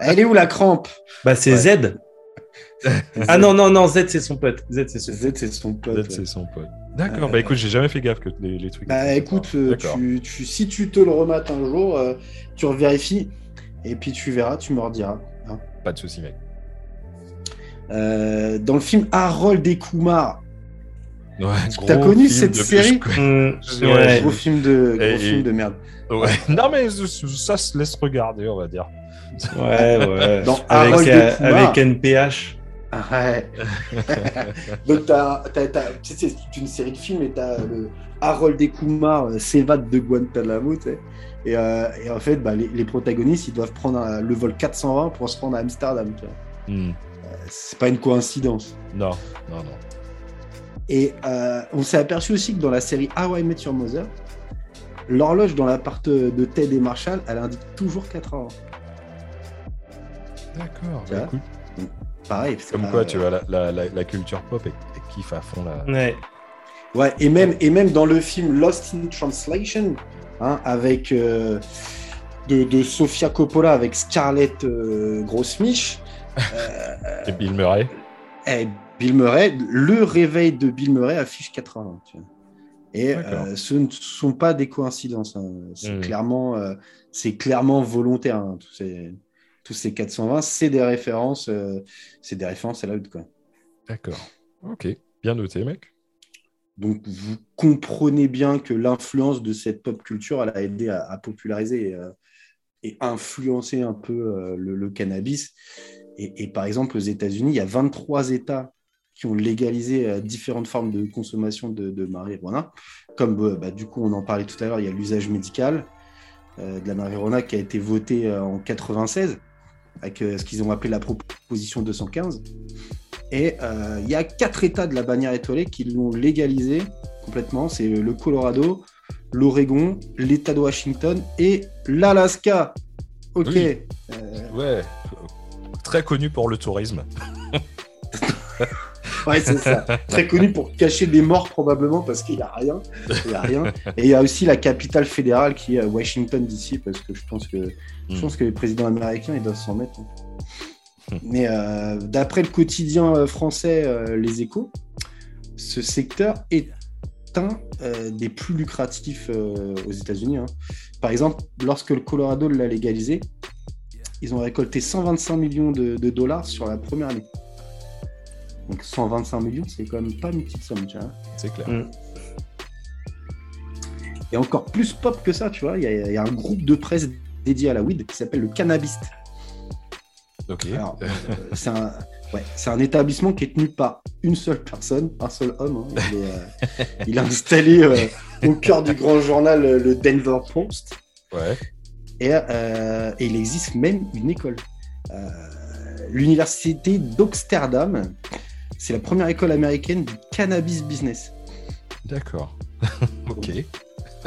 Elle est où la crampe Bah, c'est Z. Ah non, non, non, Z, c'est son pote. Z, c'est son Z, c'est son pote. Ouais. c'est son pote. D'accord, Euh, bah écoute, j'ai jamais fait gaffe que les, les trucs. Bah écoute, euh, D'accord. tu, tu- si tu te le remates un jour, euh, tu revérifies et puis tu verras, tu me rediras. hein. Pas de souci, mec. Euh, dans le film Harold et Kumar, Ouais, T'as connu film cette de- série je- Mmh, Ouais. gros film de, gros Et- film de merde. Ouais. Non, mais ça se laisse regarder, on va dire. Ouais, ouais. Dans avec, Harold euh, et Kumar. avec NPH. Ouais. Donc tu c'est une série de films et t'as le Harold et Kumar euh, s'évadent de Guantanamo, tu sais. Et, euh, et en fait, bah, les, les protagonistes, ils doivent prendre un- le vol 420 pour se rendre à Amsterdam. tu. Hmm. C'est pas une coïncidence. Non, non, non. Et euh, on s'est aperçu aussi que dans la série How I Met Your Mother, l'horloge dans l'appart de Ted et Marshall, elle indique toujours 4 heures. D'accord. Bah, écoute, Pareil. parce que, comme quoi, tu vois, la, la, la, la culture pop, elle, elle kiffe à fond là. Ouais. Ouais, et même, et même dans le film Lost in Translation, hein, avec euh, de, de Sofia Coppola avec Scarlett euh, Grossmich, euh, Et Bill Murray. et Bill Murray, le réveil de Bill Murray affiche 80. tu vois. Et euh, ce ne sont pas des coïncidences. hein. C'est Hmm. clairement, euh, c'est clairement volontaire. hein, tous, ces, tous ces 420, c'est des références, euh, c'est des références à la haute, quoi. D'accord. Ok. Bien noté, mec. Donc vous comprenez bien que l'influence de cette pop culture, elle a aidé à, à populariser et, euh, et influencer un peu euh, le, le cannabis. Et, et par exemple, aux États-Unis, il y a 23 États qui ont légalisé euh, différentes formes de consommation de, de marijuana. Comme bah, du coup, on en parlait tout à l'heure, il y a l'usage médical de la marijuana qui a été voté en 96 avec euh, ce qu'ils ont appelé la proposition 215. Et euh, il y a quatre États de la bannière étoilée qui l'ont légalisé complètement. C'est le Colorado, l'Oregon, l'État de Washington et l'Alaska. Ok. Oui. Euh, Ouais. Très connu pour le tourisme. ouais, c'est ça. Très connu pour cacher des morts probablement parce qu'il n'y a rien. Il y a rien. Et il y a aussi la capitale fédérale qui est Washington DC parce que je pense que je Hmm. pense que les présidents américains ils doivent s'en mettre. hein. Mais euh, d'après le quotidien euh, français euh, Les Échos, ce secteur est un euh, des plus lucratifs aux États-Unis. hein. Par exemple, lorsque le Colorado l'a légalisé, ils ont récolté 125 millions de, de dollars sur la première année. Donc 125 millions, c'est quand même pas une petite somme, tu vois. C'est clair. Mm. Et encore plus pop que ça, tu vois. Il y, a- il y a un groupe de presse dédié à la weed qui s'appelle le Cannabist. Ok. Alors, euh, c'est un, Ouais, c'est un établissement qui est tenu par une seule personne, un seul homme. hein. Il, est, euh, il installé euh, au cœur du grand journal le Denver Post. Ouais. Et, euh, et il existe même une école. Euh, L'université d'Amsterdam, c'est la première école américaine du cannabis business. D'accord. ok.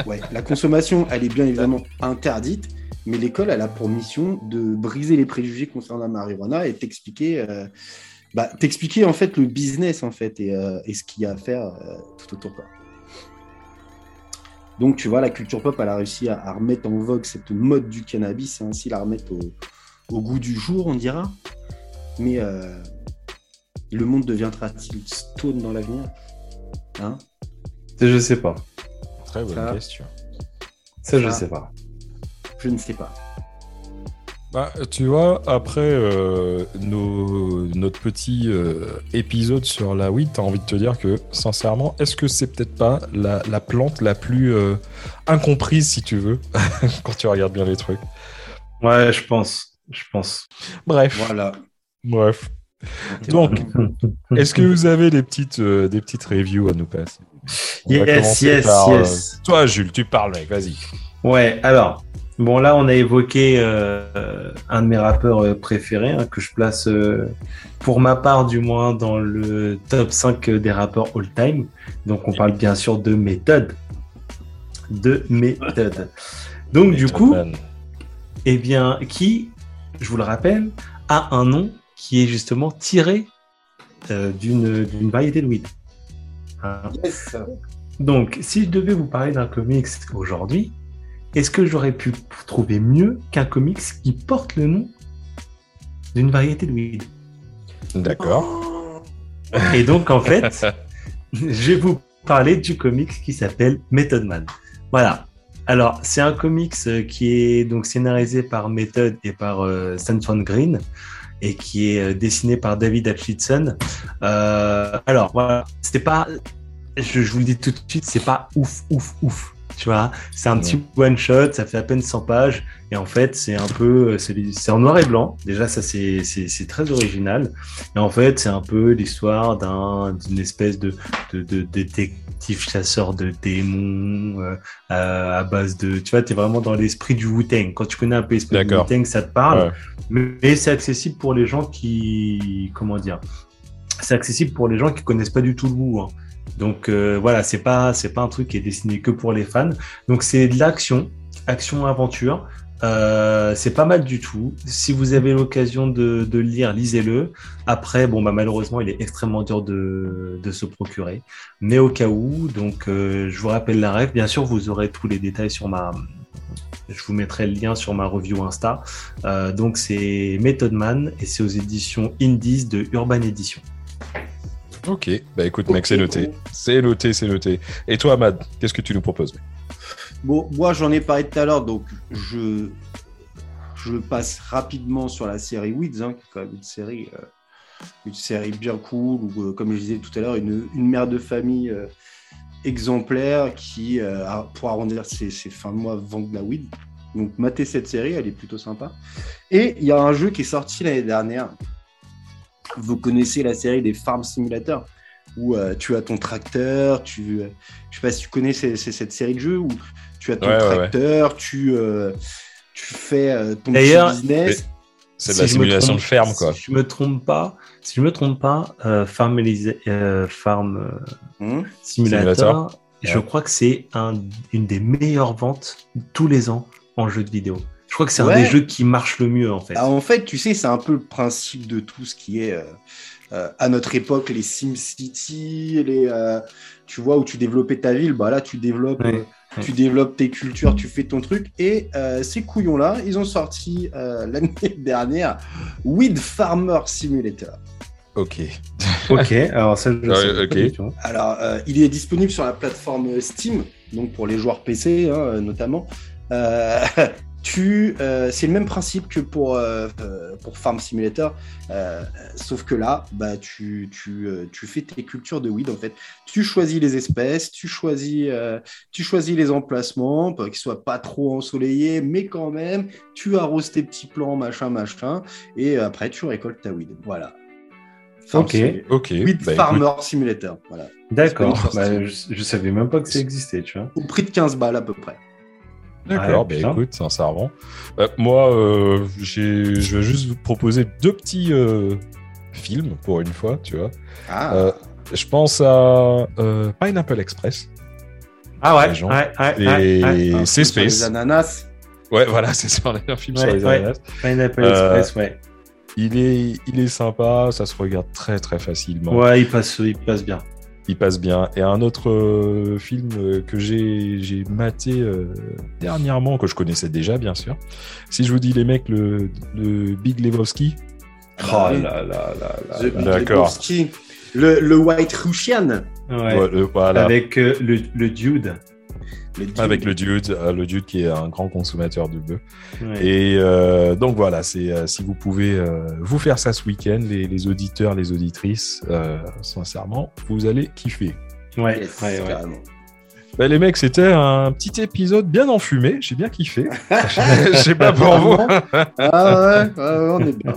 Ouais, la consommation, elle est bien évidemment interdite, mais l'école, elle a pour mission de briser les préjugés concernant la marijuana et t'expliquer, euh, bah, t'expliquer en fait le business en fait et, euh, et ce qu'il y a à faire euh, tout autour. Quoi. Donc tu vois, la culture pop, elle a réussi à, à remettre en vogue cette mode du cannabis et ainsi la remettre au, au goût du jour, on dira. Mais euh, le monde deviendra-t-il stone dans l'avenir? Hein? Je sais pas. Très bonne Ça- question. Ça, je Ah. sais pas. Je ne sais pas. Bah, tu vois, après euh, nos- notre petit euh, épisode sur la weed, t'as envie de te dire que, sincèrement, est-ce que c'est peut-être pas la, la plante la plus euh, incomprise, si tu veux, quand tu regardes bien les trucs? Ouais, je pense. Je pense. Bref, Voilà. bref. Donc, est-ce que vous avez des petites, euh, des petites reviews à nous passer? On Yes, yes, euh, yes. Toi, Jules, tu parles, mec, vas-y. Ouais, alors, bon, là, on a évoqué euh, un de mes rappeurs préférés, hein, que je place, pour ma part, du moins, dans le top 5 des rappeurs all-time. Donc, on parle bien sûr de méthode. De méthode. Donc, du coup, Man. eh bien, qui, je vous le rappelle, a un nom qui est justement tiré euh, d'une variété de weed. Hein. Yes. Donc, si je devais vous parler d'un comics aujourd'hui, est-ce que j'aurais pu trouver mieux qu'un comics qui porte le nom d'une variété de weed? D'accord. Et donc, en fait, je vais vous parler du comics qui s'appelle Method Man. Voilà. Alors, c'est un comics euh, qui est donc scénarisé par Method et par euh, Stanford Green et qui est euh, dessiné par David Hutchinson. Euh, alors, voilà, c'était pas, je, je vous le dis tout de suite, c'est pas ouf, ouf, ouf. Tu vois, c'est un petit one shot, ça fait à peine 100 pages et en fait, c'est un peu, c'est c'est en noir et blanc. Déjà, ça c'est c'est- c'est très original. Et en fait, c'est un peu l'histoire d'un d'une espèce de, de, de détective chasseur de démons euh, à, à base de. Tu vois, tu es vraiment dans l'esprit du Wu-Tang. Quand tu connais un peu l'esprit du. Wu-Tang, ça te parle. Ouais. Mais, mais c'est accessible pour les gens qui. Comment dire C'est accessible pour les gens qui connaissent pas du tout le Wu. hein. Donc euh, voilà, c'est pas c'est pas un truc qui est destiné que pour les fans. Donc c'est de l'action, action aventure. Euh, c'est pas mal du tout. Si vous avez l'occasion de, de le lire, lisez-le. Après, bon, bah, malheureusement, il est extrêmement dur de, de se procurer. Mais au cas où, donc, euh, je vous rappelle la règle. Bien sûr, vous aurez tous les détails sur ma. Je vous mettrai le lien sur ma review Insta. Euh, donc, c'est Method Man et c'est aux éditions Indies de Urban Edition. Ok, bah écoute, mec, c'est noté. C'est noté, c'est noté. Et toi, Mad, qu'est-ce que tu nous proposes Bon, moi j'en ai parlé tout à l'heure, donc je, passe rapidement sur la série Weeds, hein, qui est quand même une série, euh, une série bien cool, ou euh, comme je disais tout à l'heure, une, mère de famille euh, exemplaire qui, pour arrondir ses, fins de mois, vend de la weed. Donc matez cette série, elle est plutôt sympa. Et il y a un jeu qui est sorti l'année dernière. Vous connaissez la série des Farm Simulator où tu as ton tracteur, tu, euh, je sais pas si tu connais cette série de jeux tu as ton Ouais, ouais, ouais. tracteur, tu, euh, tu fais euh, ton petit business. C'est de Si la simulation trompe- de ferme, quoi. Si je me trompe pas, si je me trompe pas, euh, Farm, euh, euh, Hein Simulator, Simulator. je Ouais. crois que c'est un, une des meilleures ventes tous les ans en jeu de vidéo. Je crois que c'est Ouais. un des jeux qui marche le mieux en fait. Ah, en fait, tu sais, c'est un peu le principe de tout ce qui est euh, euh, à notre époque, les SimCity, les, euh, tu vois, où tu développais ta ville. Bah là, tu développes, Ouais, euh, ouais. tu développes tes cultures, tu fais ton truc. Et euh, ces couillons-là, ils ont sorti euh, l'année dernière Weed Farmer Simulator. Ok. Ok, alors ça je pas. Alors, euh, il est disponible sur la plateforme Steam, donc pour les joueurs PC hein, notamment. Euh, tu, euh, c'est le même principe que pour, euh, euh, pour Farm Simulator, euh, sauf que là, bah, tu, tu, tu fais tes cultures de weed en fait. Tu choisis les espèces, tu choisis, tu choisis les emplacements, pour qu'ils soient pas trop ensoleillés, mais quand même, tu arroses tes petits plants, machin, machin, et après tu récoltes ta weed. Voilà. Farm Ok. Simulator. Ok. With bah, Farmer Simulator. Voilà. D'accord. Bah, je, je savais même pas que ça existait, tu vois. Au prix de 15 balles à peu près. D'accord, Ouais, bah putain. écoute, sincèrement. Euh, moi, euh, j'ai- je vais juste vous proposer deux petits euh, films pour une fois, tu vois. Ah, Euh, je pense à euh, Pineapple Express. Ah ouais, ouais, ouais, Et c'est sur les Space. ananas. Ouais, voilà, c'est sur un film sur les ouais. ananas. Pineapple Euh, Express, ouais. Il est, il est sympa, ça se regarde très très facilement. Ouais, il passe, il passe bien. Il passe bien. Et un autre euh, film que j'ai j'ai maté euh, dernièrement, que je connaissais déjà, bien sûr. Si je vous dis, les mecs, le, le Big Lebowski. Ah Oh là là là là. The là. Big D'accord. Lebowski. Le, le White Russian. Ouais. Ouais, euh, voilà. Avec euh, le, le dude. Le dude. Avec le dude, euh, le dude qui est un grand consommateur de bœuf. Ouais. Et euh, donc voilà, c'est euh, si vous pouvez euh, vous faire ça ce week-end, les, les auditeurs, les auditrices, euh, sincèrement, vous allez kiffer. Ouais, Yes, ouais, ouais. carrément. Bah, les mecs, c'était un petit épisode bien enfumé, j'ai bien kiffé. Je sais pas pour vous. Ah ouais, on est bien.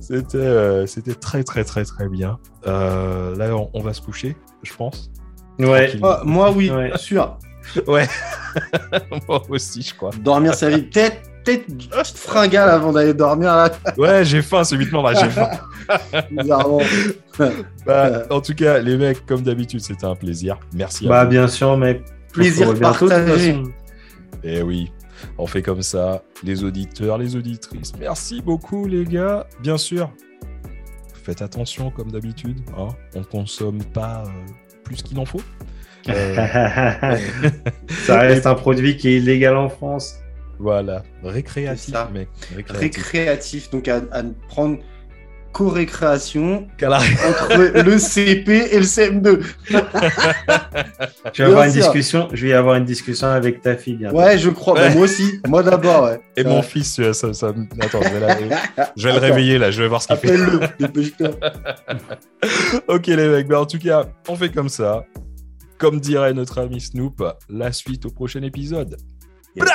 C'était euh, c'était très très très très bien. Euh, là, on, on va se coucher, je pense. Ouais. Ah, moi, oui, Ouais. sûr. Ouais. Moi aussi, je crois. Dormir sa vie. Peut-être peut-être fringale avant d'aller dormir, là, Ouais, j'ai faim, subitement là, j'ai faim. bizarrement. Bah, en tout cas, les mecs, comme d'habitude, c'était un plaisir. Merci. à Bah, vous. bien sûr, mec. Plaisir partagé. Eh oui, on fait comme ça. Les auditeurs, les auditrices, merci beaucoup, les gars. Bien sûr, faites attention, comme d'habitude. Hein. On consomme pas euh, plus qu'il en faut. Euh, Ça reste un produit qui est illégal en France. voilà, récréatif, mec. Récréatif. Récréatif, donc à, à ne prendre co-récréation entre le CP et le CM2. Je vais avoir une discussion. Je vais avoir une discussion avec ta fille. bientôt. Ouais, je crois. Bah, moi aussi. Moi d'abord, ouais. Et mon fils, ça, ça- Attends, je vais, la- je vais le réveiller là, je vais voir ce qu'il fait. Appelle-le, dépêche-toi. Ok les mecs, bah en tout cas, on fait comme ça. Comme dirait notre ami Snoop, la suite au prochain épisode. Yes.